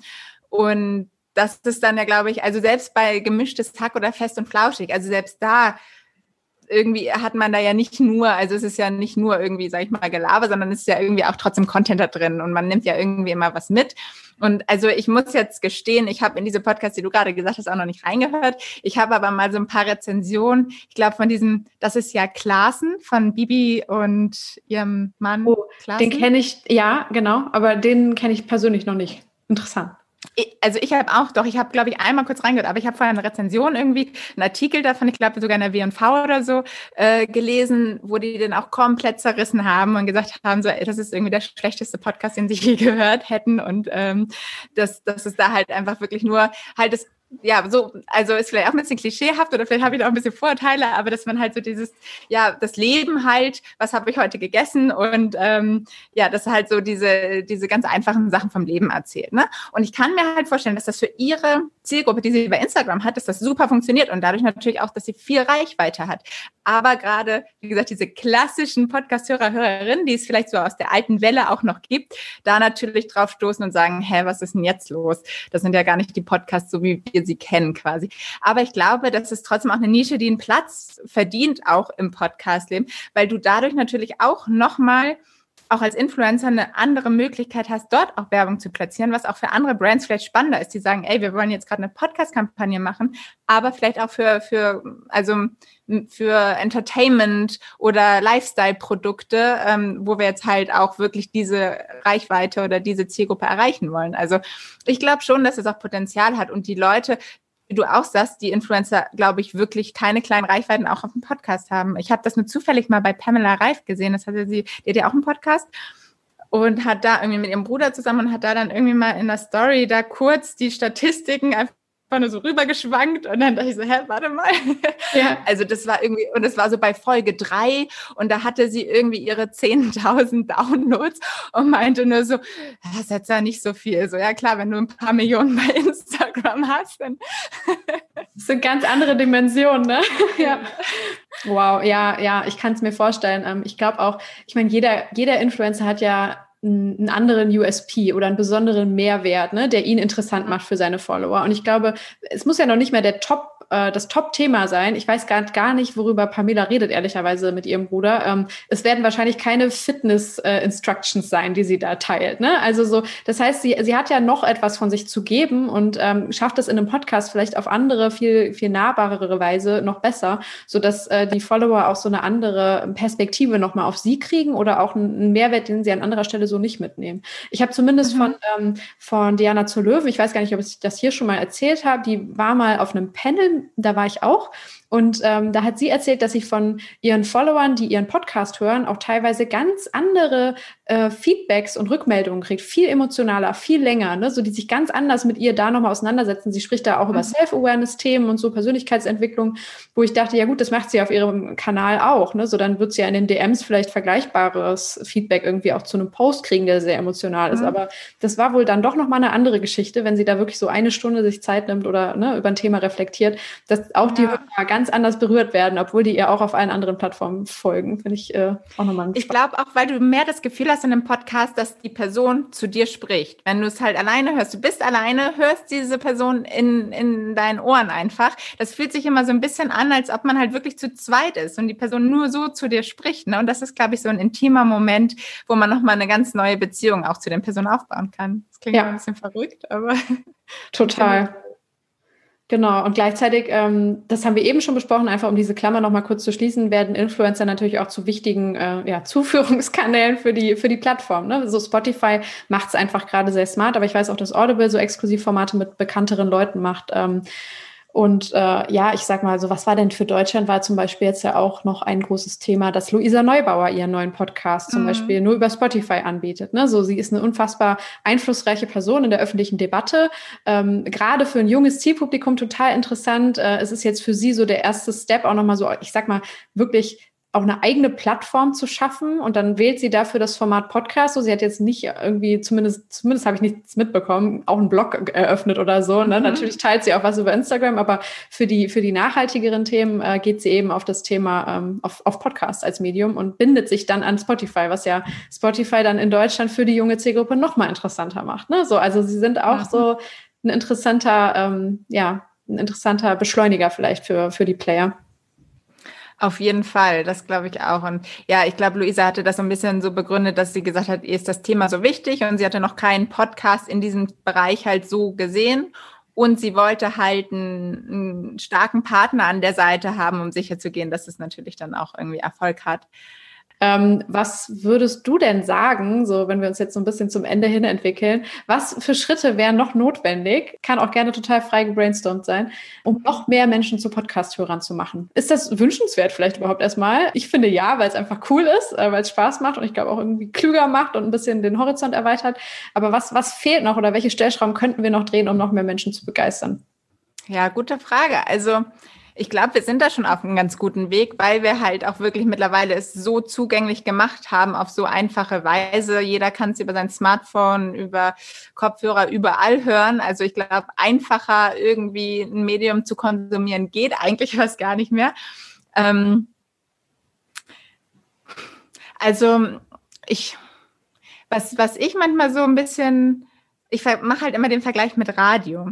Und das ist dann ja, glaube ich, also selbst bei gemischtes Hack oder fest und flauschig, also selbst da irgendwie hat man da ja nicht nur, also es ist ja nicht nur irgendwie, sag ich mal, Gelaber, sondern es ist ja irgendwie auch trotzdem Content da drin und man nimmt ja irgendwie immer was mit. Und also ich muss jetzt gestehen, ich habe in diese Podcasts, die du gerade gesagt hast, auch noch nicht reingehört. Ich habe aber mal so ein paar Rezensionen. Ich glaube von diesem, das ist ja Klaassen von Bibi und ihrem Mann. Oh, den kenne ich, ja, genau, aber den kenne ich persönlich noch nicht. Interessant also ich habe auch, doch, ich habe, glaube ich, einmal kurz reingehört, aber ich habe vorher eine Rezension irgendwie, einen Artikel davon, ich glaube sogar in der W&V oder so, äh, gelesen, wo die den auch komplett zerrissen haben und gesagt haben, so, das ist irgendwie der schlechteste Podcast, den sie je gehört hätten und ähm, dass, dass es da halt einfach wirklich nur halt das ja, so, also ist vielleicht auch ein bisschen klischeehaft oder vielleicht habe ich da auch ein bisschen Vorurteile, aber dass man halt so dieses, ja, das Leben halt, was habe ich heute gegessen und ähm, ja, dass halt so diese, diese ganz einfachen Sachen vom Leben erzählt. Ne? Und ich kann mir halt vorstellen, dass das für ihre Zielgruppe, die sie bei Instagram hat, dass das super funktioniert und dadurch natürlich auch, dass sie viel Reichweite hat. Aber gerade, wie gesagt, diese klassischen Podcast-Hörer, Hörerinnen, die es vielleicht so aus der alten Welle auch noch gibt, da natürlich drauf stoßen und sagen, hä, was ist denn jetzt los? Das sind ja gar nicht die Podcasts, so wie wir sie kennen quasi. Aber ich glaube, das ist trotzdem auch eine Nische, die einen Platz verdient, auch im Podcast-Leben, weil du dadurch natürlich auch nochmal auch als Influencer eine andere Möglichkeit hast, dort auch Werbung zu platzieren, was auch für andere Brands vielleicht spannender ist, die sagen, ey, wir wollen jetzt gerade eine Podcast-Kampagne machen, aber vielleicht auch für, für, also für Entertainment oder Lifestyle-Produkte, ähm, wo wir jetzt halt auch wirklich diese Reichweite oder diese Zielgruppe erreichen wollen. Also ich glaube schon, dass es auch Potenzial hat und die Leute, wie du auch sagst, die Influencer, glaube ich, wirklich keine kleinen Reichweiten auch auf dem Podcast haben. Ich habe das nur zufällig mal bei Pamela Reif gesehen. Das hatte sie, die hat ja auch einen Podcast und hat da irgendwie mit ihrem Bruder zusammen und hat da dann irgendwie mal in der Story da kurz die Statistiken einfach nur so rübergeschwankt und dann dachte ich so, hä, warte mal. Ja. Also das war irgendwie, und es war so bei Folge drei und da hatte sie irgendwie ihre 10.000 Downloads und meinte nur so, das ist jetzt ja nicht so viel. So, ja klar, wenn du ein paar Millionen bei Instagram hast, dann. Das sind ganz andere Dimensionen, ne? Ja. Wow, ja, ja, ich kann es mir vorstellen. Ähm, ich glaube auch, ich meine, jeder, jeder Influencer hat ja einen anderen USP oder einen besonderen Mehrwert, ne, der ihn interessant macht für seine Follower. Und ich glaube, es muss ja noch nicht mehr der Top äh, das Top-Thema sein. Ich weiß gar, gar nicht, worüber Pamela redet, ehrlicherweise mit ihrem Bruder. Ähm, es werden wahrscheinlich keine Fitness-Instructions äh, sein, die sie da teilt. Ne? Also so, das heißt, sie, sie hat ja noch etwas von sich zu geben und ähm, schafft es in einem Podcast vielleicht auf andere, viel, viel nahbarere Weise noch besser, sodass äh, die Follower auch so eine andere Perspektive nochmal auf sie kriegen oder auch einen Mehrwert, den sie an anderer Stelle so nicht mitnehmen. Ich habe zumindest mhm. von, ähm, von Diana zur Löwen, ich weiß gar nicht, ob ich das hier schon mal erzählt habe, die war mal auf einem Panel da war ich auch. Und ähm, da hat sie erzählt, dass sie von ihren Followern, die ihren Podcast hören, auch teilweise ganz andere äh, Feedbacks und Rückmeldungen kriegt. Viel emotionaler, viel länger, ne? so die sich ganz anders mit ihr da nochmal auseinandersetzen. Sie spricht da auch mhm. über Self-Awareness-Themen und so Persönlichkeitsentwicklung, wo ich dachte, ja gut, das macht sie auf ihrem Kanal auch. Ne? So dann wird sie ja in den DMs vielleicht vergleichbares Feedback irgendwie auch zu einem Post kriegen, der sehr emotional ist. Mhm. Aber das war wohl dann doch nochmal eine andere Geschichte, wenn sie da wirklich so eine Stunde sich Zeit nimmt oder ne, über ein Thema reflektiert, dass auch ja. die Hörer ganz anders berührt werden, obwohl die ihr auch auf allen anderen Plattformen folgen. Finde ich äh, auch nochmal Ich glaube auch, weil du mehr das Gefühl hast in einem Podcast, dass die Person zu dir spricht. Wenn du es halt alleine hörst, du bist alleine, hörst diese Person in, in deinen Ohren einfach. Das fühlt sich immer so ein bisschen an, als ob man halt wirklich zu zweit ist und die Person nur so zu dir spricht. Ne? Und das ist, glaube ich, so ein intimer Moment, wo man nochmal eine ganz neue Beziehung auch zu den Personen aufbauen kann. Das klingt ja. ein bisschen verrückt, aber. Total. Genau, und gleichzeitig, ähm, das haben wir eben schon besprochen, einfach um diese Klammer nochmal kurz zu schließen, werden Influencer natürlich auch zu wichtigen äh, ja, Zuführungskanälen für die, für die Plattform. Ne? So Spotify macht es einfach gerade sehr smart, aber ich weiß auch, dass Audible so Exklusivformate mit bekannteren Leuten macht. Ähm, und äh, ja, ich sag mal so, was war denn für Deutschland? War zum Beispiel jetzt ja auch noch ein großes Thema, dass Luisa Neubauer ihren neuen Podcast zum mhm. Beispiel nur über Spotify anbietet. Ne? So, sie ist eine unfassbar einflussreiche Person in der öffentlichen Debatte. Ähm, Gerade für ein junges Zielpublikum total interessant. Äh, es ist jetzt für sie so der erste Step, auch nochmal so, ich sag mal, wirklich auch eine eigene Plattform zu schaffen und dann wählt sie dafür das Format Podcast. So, sie hat jetzt nicht irgendwie, zumindest, zumindest habe ich nichts mitbekommen, auch einen Blog eröffnet oder so. Ne? Mhm. Natürlich teilt sie auch was über Instagram, aber für die, für die nachhaltigeren Themen äh, geht sie eben auf das Thema ähm, auf, auf Podcast als Medium und bindet sich dann an Spotify, was ja Spotify dann in Deutschland für die junge Zielgruppe noch mal interessanter macht. Ne? So, also sie sind auch mhm. so ein interessanter, ähm, ja, ein interessanter Beschleuniger vielleicht für, für die Player. Auf jeden Fall, das glaube ich auch. Und ja, ich glaube, Luisa hatte das so ein bisschen so begründet, dass sie gesagt hat, ihr ist das Thema so wichtig und sie hatte noch keinen Podcast in diesem Bereich halt so gesehen. Und sie wollte halt einen, einen starken Partner an der Seite haben, um sicherzugehen, dass es natürlich dann auch irgendwie Erfolg hat. Ähm, was würdest du denn sagen, so wenn wir uns jetzt so ein bisschen zum Ende hin entwickeln, was für Schritte wären noch notwendig, kann auch gerne total frei gebrainstormt sein, um noch mehr Menschen zu Podcast-Hörern zu machen? Ist das wünschenswert vielleicht überhaupt erstmal? Ich finde ja, weil es einfach cool ist, äh, weil es Spaß macht und ich glaube auch irgendwie klüger macht und ein bisschen den Horizont erweitert. Aber was, was fehlt noch oder welche Stellschrauben könnten wir noch drehen, um noch mehr Menschen zu begeistern? Ja, gute Frage. Also ich glaube, wir sind da schon auf einem ganz guten Weg, weil wir halt auch wirklich mittlerweile es so zugänglich gemacht haben auf so einfache Weise. Jeder kann es über sein Smartphone, über Kopfhörer überall hören. Also ich glaube, einfacher irgendwie ein Medium zu konsumieren geht eigentlich fast gar nicht mehr. Ähm also ich, was, was ich manchmal so ein bisschen, ich mache halt immer den Vergleich mit Radio.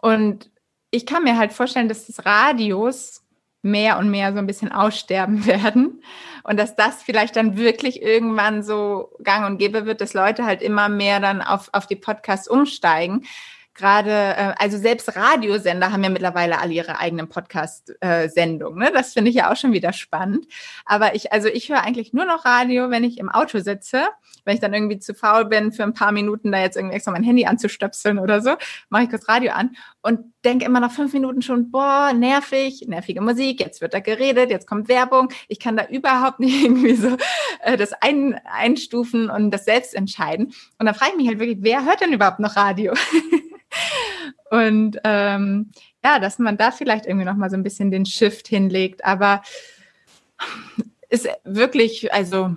Und ich kann mir halt vorstellen, dass das Radios mehr und mehr so ein bisschen aussterben werden und dass das vielleicht dann wirklich irgendwann so gang und gäbe wird, dass Leute halt immer mehr dann auf, auf die Podcasts umsteigen gerade, äh, also selbst Radiosender haben ja mittlerweile alle ihre eigenen Podcast-Sendungen. Ne? Das finde ich ja auch schon wieder spannend. Aber ich, also ich höre eigentlich nur noch Radio, wenn ich im Auto sitze. Wenn ich dann irgendwie zu faul bin, für ein paar Minuten da jetzt irgendwie extra mein Handy anzustöpseln oder so, mache ich kurz Radio an und denke immer nach fünf Minuten schon, boah, nervig, nervige Musik, jetzt wird da geredet, jetzt kommt Werbung. Ich kann da überhaupt nicht irgendwie so äh, das ein, einstufen und das selbst entscheiden. Und dann frage ich mich halt wirklich, wer hört denn überhaupt noch Radio? Und ähm, ja, dass man da vielleicht irgendwie noch mal so ein bisschen den Shift hinlegt. Aber ist wirklich, also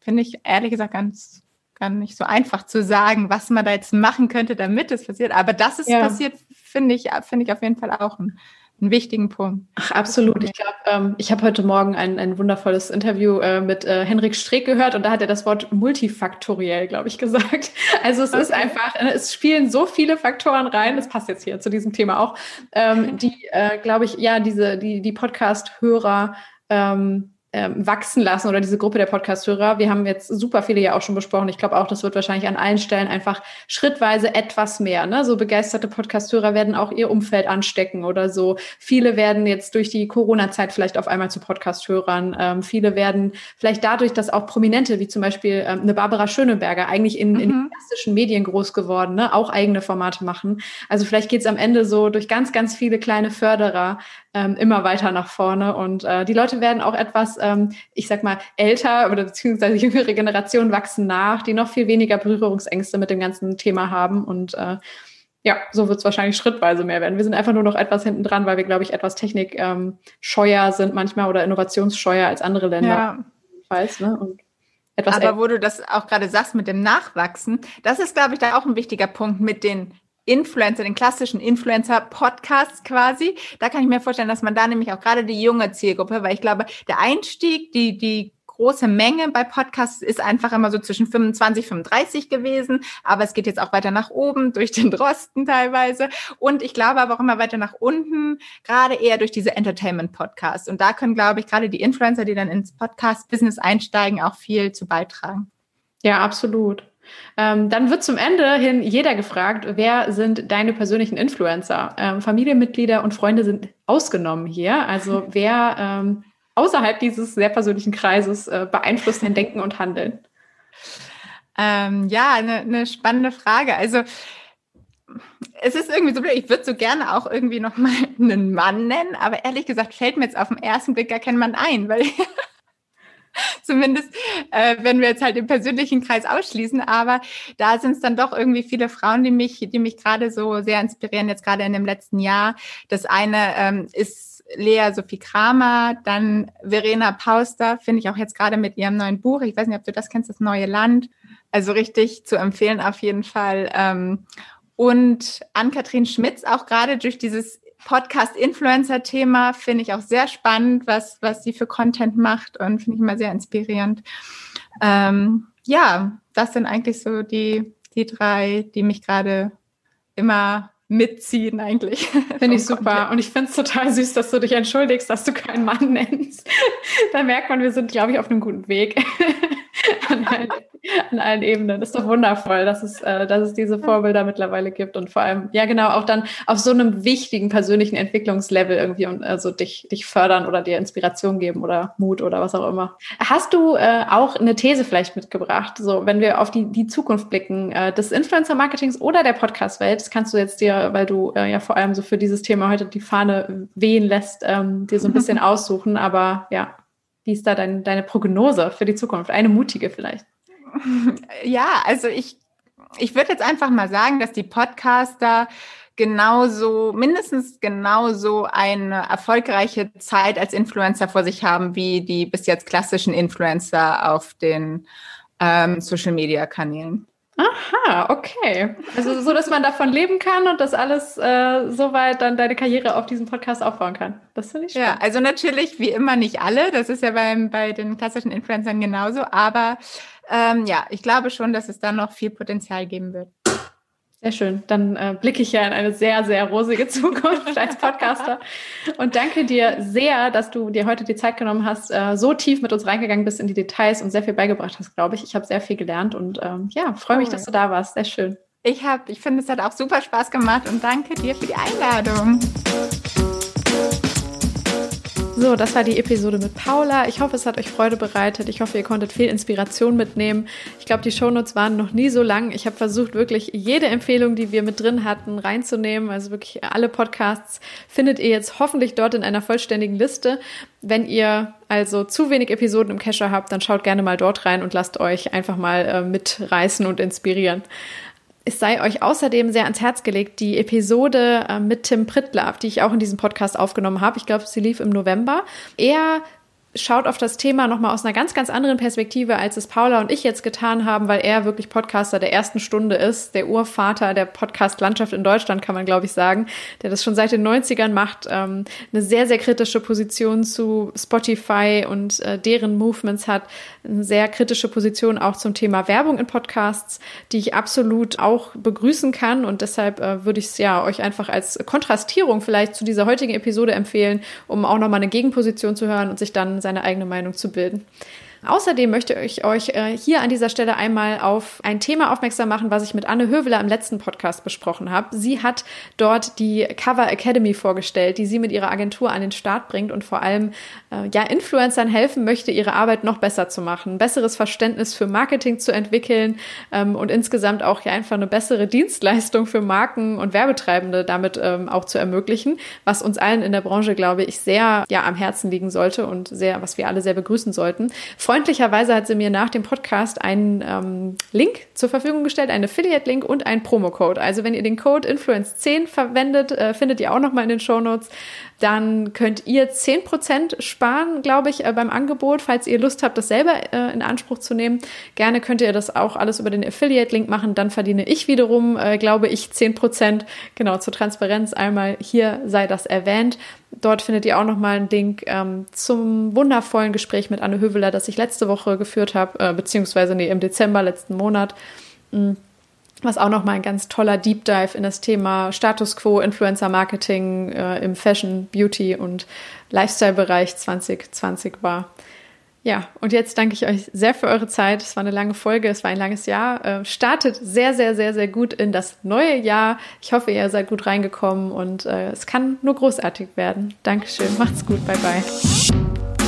finde ich ehrlich gesagt ganz, gar nicht so einfach zu sagen, was man da jetzt machen könnte, damit es passiert. Aber dass es ja. passiert, finde ich, finde ich auf jeden Fall auch ein, einen wichtigen Punkt. Ach, absolut. Ich glaube, ähm, ich habe heute Morgen ein, ein wundervolles Interview äh, mit äh, Henrik Streeck gehört und da hat er das Wort multifaktoriell, glaube ich, gesagt. Also es okay. ist einfach, äh, es spielen so viele Faktoren rein, das passt jetzt hier zu diesem Thema auch, ähm, die, äh, glaube ich, ja, diese, die, die Podcast-Hörer ähm, ähm, wachsen lassen oder diese Gruppe der Podcast-Hörer. Wir haben jetzt super viele ja auch schon besprochen. Ich glaube auch, das wird wahrscheinlich an allen Stellen einfach schrittweise etwas mehr. Ne? So begeisterte Podcast-Hörer werden auch ihr Umfeld anstecken oder so. Viele werden jetzt durch die Corona-Zeit vielleicht auf einmal zu Podcast-Hörern. Ähm, viele werden vielleicht dadurch, dass auch Prominente, wie zum Beispiel ähm, eine Barbara Schöneberger, eigentlich in, mhm. in klassischen Medien groß geworden, ne? auch eigene Formate machen. Also vielleicht geht es am Ende so durch ganz, ganz viele kleine Förderer ähm, immer weiter nach vorne. Und äh, die Leute werden auch etwas ähm, ich sag mal, älter oder beziehungsweise jüngere Generationen wachsen nach, die noch viel weniger Berührungsängste mit dem ganzen Thema haben. Und äh, ja, so wird es wahrscheinlich schrittweise mehr werden. Wir sind einfach nur noch etwas hinten dran, weil wir, glaube ich, etwas technikscheuer ähm, sind manchmal oder innovationsscheuer als andere Länder. Ja. Ne? Und etwas Aber wo du das auch gerade sagst mit dem Nachwachsen, das ist, glaube ich, da auch ein wichtiger Punkt mit den Influencer, den klassischen Influencer-Podcasts quasi. Da kann ich mir vorstellen, dass man da nämlich auch gerade die junge Zielgruppe, weil ich glaube, der Einstieg, die, die große Menge bei Podcasts ist einfach immer so zwischen 25, 35 gewesen. Aber es geht jetzt auch weiter nach oben, durch den Drosten teilweise. Und ich glaube aber auch immer weiter nach unten, gerade eher durch diese Entertainment-Podcasts. Und da können, glaube ich, gerade die Influencer, die dann ins Podcast-Business einsteigen, auch viel zu beitragen. Ja, absolut. Ähm, dann wird zum Ende hin jeder gefragt, wer sind deine persönlichen Influencer? Ähm, Familienmitglieder und Freunde sind ausgenommen hier. Also wer ähm, außerhalb dieses sehr persönlichen Kreises äh, beeinflusst dein Denken und Handeln? Ähm, ja, eine, eine spannende Frage. Also es ist irgendwie so blöd, ich würde so gerne auch irgendwie nochmal einen Mann nennen, aber ehrlich gesagt fällt mir jetzt auf den ersten Blick gar kein Mann ein, weil Zumindest, äh, wenn wir jetzt halt den persönlichen Kreis ausschließen. Aber da sind es dann doch irgendwie viele Frauen, die mich, die mich gerade so sehr inspirieren, jetzt gerade in dem letzten Jahr. Das eine ähm, ist Lea Sophie Kramer, dann Verena Pauster, finde ich auch jetzt gerade mit ihrem neuen Buch. Ich weiß nicht, ob du das kennst, das neue Land. Also richtig zu empfehlen auf jeden Fall. Ähm, und Ann-Kathrin Schmitz auch gerade durch dieses Podcast-Influencer-Thema finde ich auch sehr spannend, was, was sie für Content macht und finde ich immer sehr inspirierend. Ähm, ja, das sind eigentlich so die, die drei, die mich gerade immer mitziehen eigentlich. Finde ich super. Und ich finde es total süß, dass du dich entschuldigst, dass du keinen Mann nennst. da merkt man, wir sind, glaube ich, auf einem guten Weg. an, allen, Ebenen. Das ist doch wundervoll, dass es, äh, dass es diese Vorbilder mittlerweile gibt und vor allem, ja genau, auch dann auf so einem wichtigen persönlichen Entwicklungslevel irgendwie und also dich, dich fördern oder dir Inspiration geben oder Mut oder was auch immer. Hast du äh, auch eine These vielleicht mitgebracht, so wenn wir auf die, die Zukunft blicken, äh, des Influencer-Marketings oder der Podcast-Welt, das kannst du jetzt dir, weil du äh, ja vor allem so für dieses Thema heute die Fahne wehen lässt, ähm, dir so ein bisschen aussuchen, aber ja, wie ist da dein, deine Prognose für die Zukunft? Eine mutige vielleicht. Ja, also ich, ich würde jetzt einfach mal sagen, dass die Podcaster genauso, mindestens genauso eine erfolgreiche Zeit als Influencer vor sich haben, wie die bis jetzt klassischen Influencer auf den ähm, Social-Media-Kanälen. Aha, okay. Also so, dass man davon leben kann und das alles äh, soweit dann deine Karriere auf diesem Podcast aufbauen kann. Das finde ich schön. Ja, also natürlich wie immer nicht alle. Das ist ja beim, bei den klassischen Influencern genauso. Aber ähm, ja, ich glaube schon, dass es da noch viel Potenzial geben wird. Sehr schön. Dann äh, blicke ich ja in eine sehr, sehr rosige Zukunft als Podcaster. Und danke dir sehr, dass du dir heute die Zeit genommen hast, äh, so tief mit uns reingegangen bist in die Details und sehr viel beigebracht hast, glaube ich. Ich habe sehr viel gelernt und ähm, ja, freue mich, dass du da warst. Sehr schön. Ich habe, ich finde, es hat auch super Spaß gemacht und danke dir für die Einladung. So, das war die Episode mit Paula. Ich hoffe, es hat euch Freude bereitet. Ich hoffe, ihr konntet viel Inspiration mitnehmen. Ich glaube, die Shownotes waren noch nie so lang. Ich habe versucht, wirklich jede Empfehlung, die wir mit drin hatten, reinzunehmen. Also wirklich alle Podcasts findet ihr jetzt hoffentlich dort in einer vollständigen Liste. Wenn ihr also zu wenig Episoden im Cacher habt, dann schaut gerne mal dort rein und lasst euch einfach mal äh, mitreißen und inspirieren. Es sei euch außerdem sehr ans Herz gelegt, die Episode äh, mit Tim Prittler, die ich auch in diesem Podcast aufgenommen habe. Ich glaube, sie lief im November. Er schaut auf das Thema nochmal aus einer ganz, ganz anderen Perspektive, als es Paula und ich jetzt getan haben, weil er wirklich Podcaster der ersten Stunde ist, der Urvater der Podcast-Landschaft in Deutschland, kann man glaube ich sagen, der das schon seit den 90ern macht, ähm, eine sehr, sehr kritische Position zu Spotify und äh, deren Movements hat, eine sehr kritische Position auch zum Thema Werbung in Podcasts, die ich absolut auch begrüßen kann und deshalb äh, würde ich es ja euch einfach als Kontrastierung vielleicht zu dieser heutigen Episode empfehlen, um auch nochmal eine Gegenposition zu hören und sich dann seine eigene Meinung zu bilden. Außerdem möchte ich euch äh, hier an dieser Stelle einmal auf ein Thema aufmerksam machen, was ich mit Anne Höveler im letzten Podcast besprochen habe. Sie hat dort die Cover Academy vorgestellt, die sie mit ihrer Agentur an den Start bringt und vor allem äh, ja Influencern helfen möchte, ihre Arbeit noch besser zu machen, besseres Verständnis für Marketing zu entwickeln ähm, und insgesamt auch ja einfach eine bessere Dienstleistung für Marken und Werbetreibende damit ähm, auch zu ermöglichen, was uns allen in der Branche, glaube ich, sehr ja am Herzen liegen sollte und sehr, was wir alle sehr begrüßen sollten. Freundlicherweise hat sie mir nach dem Podcast einen ähm, Link zur Verfügung gestellt, einen Affiliate-Link und einen Promo-Code. Also wenn ihr den Code Influence10 verwendet, äh, findet ihr auch nochmal in den Show Notes, dann könnt ihr 10% sparen, glaube ich, äh, beim Angebot, falls ihr Lust habt, das selber äh, in Anspruch zu nehmen. Gerne könnt ihr das auch alles über den Affiliate-Link machen. Dann verdiene ich wiederum, äh, glaube ich, 10%. Genau, zur Transparenz einmal hier sei das erwähnt. Dort findet ihr auch nochmal einen Link ähm, zum wundervollen Gespräch mit Anne Höveler, das ich letzte Woche geführt habe, äh, beziehungsweise nee, im Dezember letzten Monat. Mhm was auch nochmal ein ganz toller Deep Dive in das Thema Status Quo, Influencer Marketing äh, im Fashion, Beauty und Lifestyle-Bereich 2020 war. Ja, und jetzt danke ich euch sehr für eure Zeit. Es war eine lange Folge, es war ein langes Jahr. Äh, startet sehr, sehr, sehr, sehr gut in das neue Jahr. Ich hoffe, ihr seid gut reingekommen und äh, es kann nur großartig werden. Dankeschön, macht's gut, bye bye.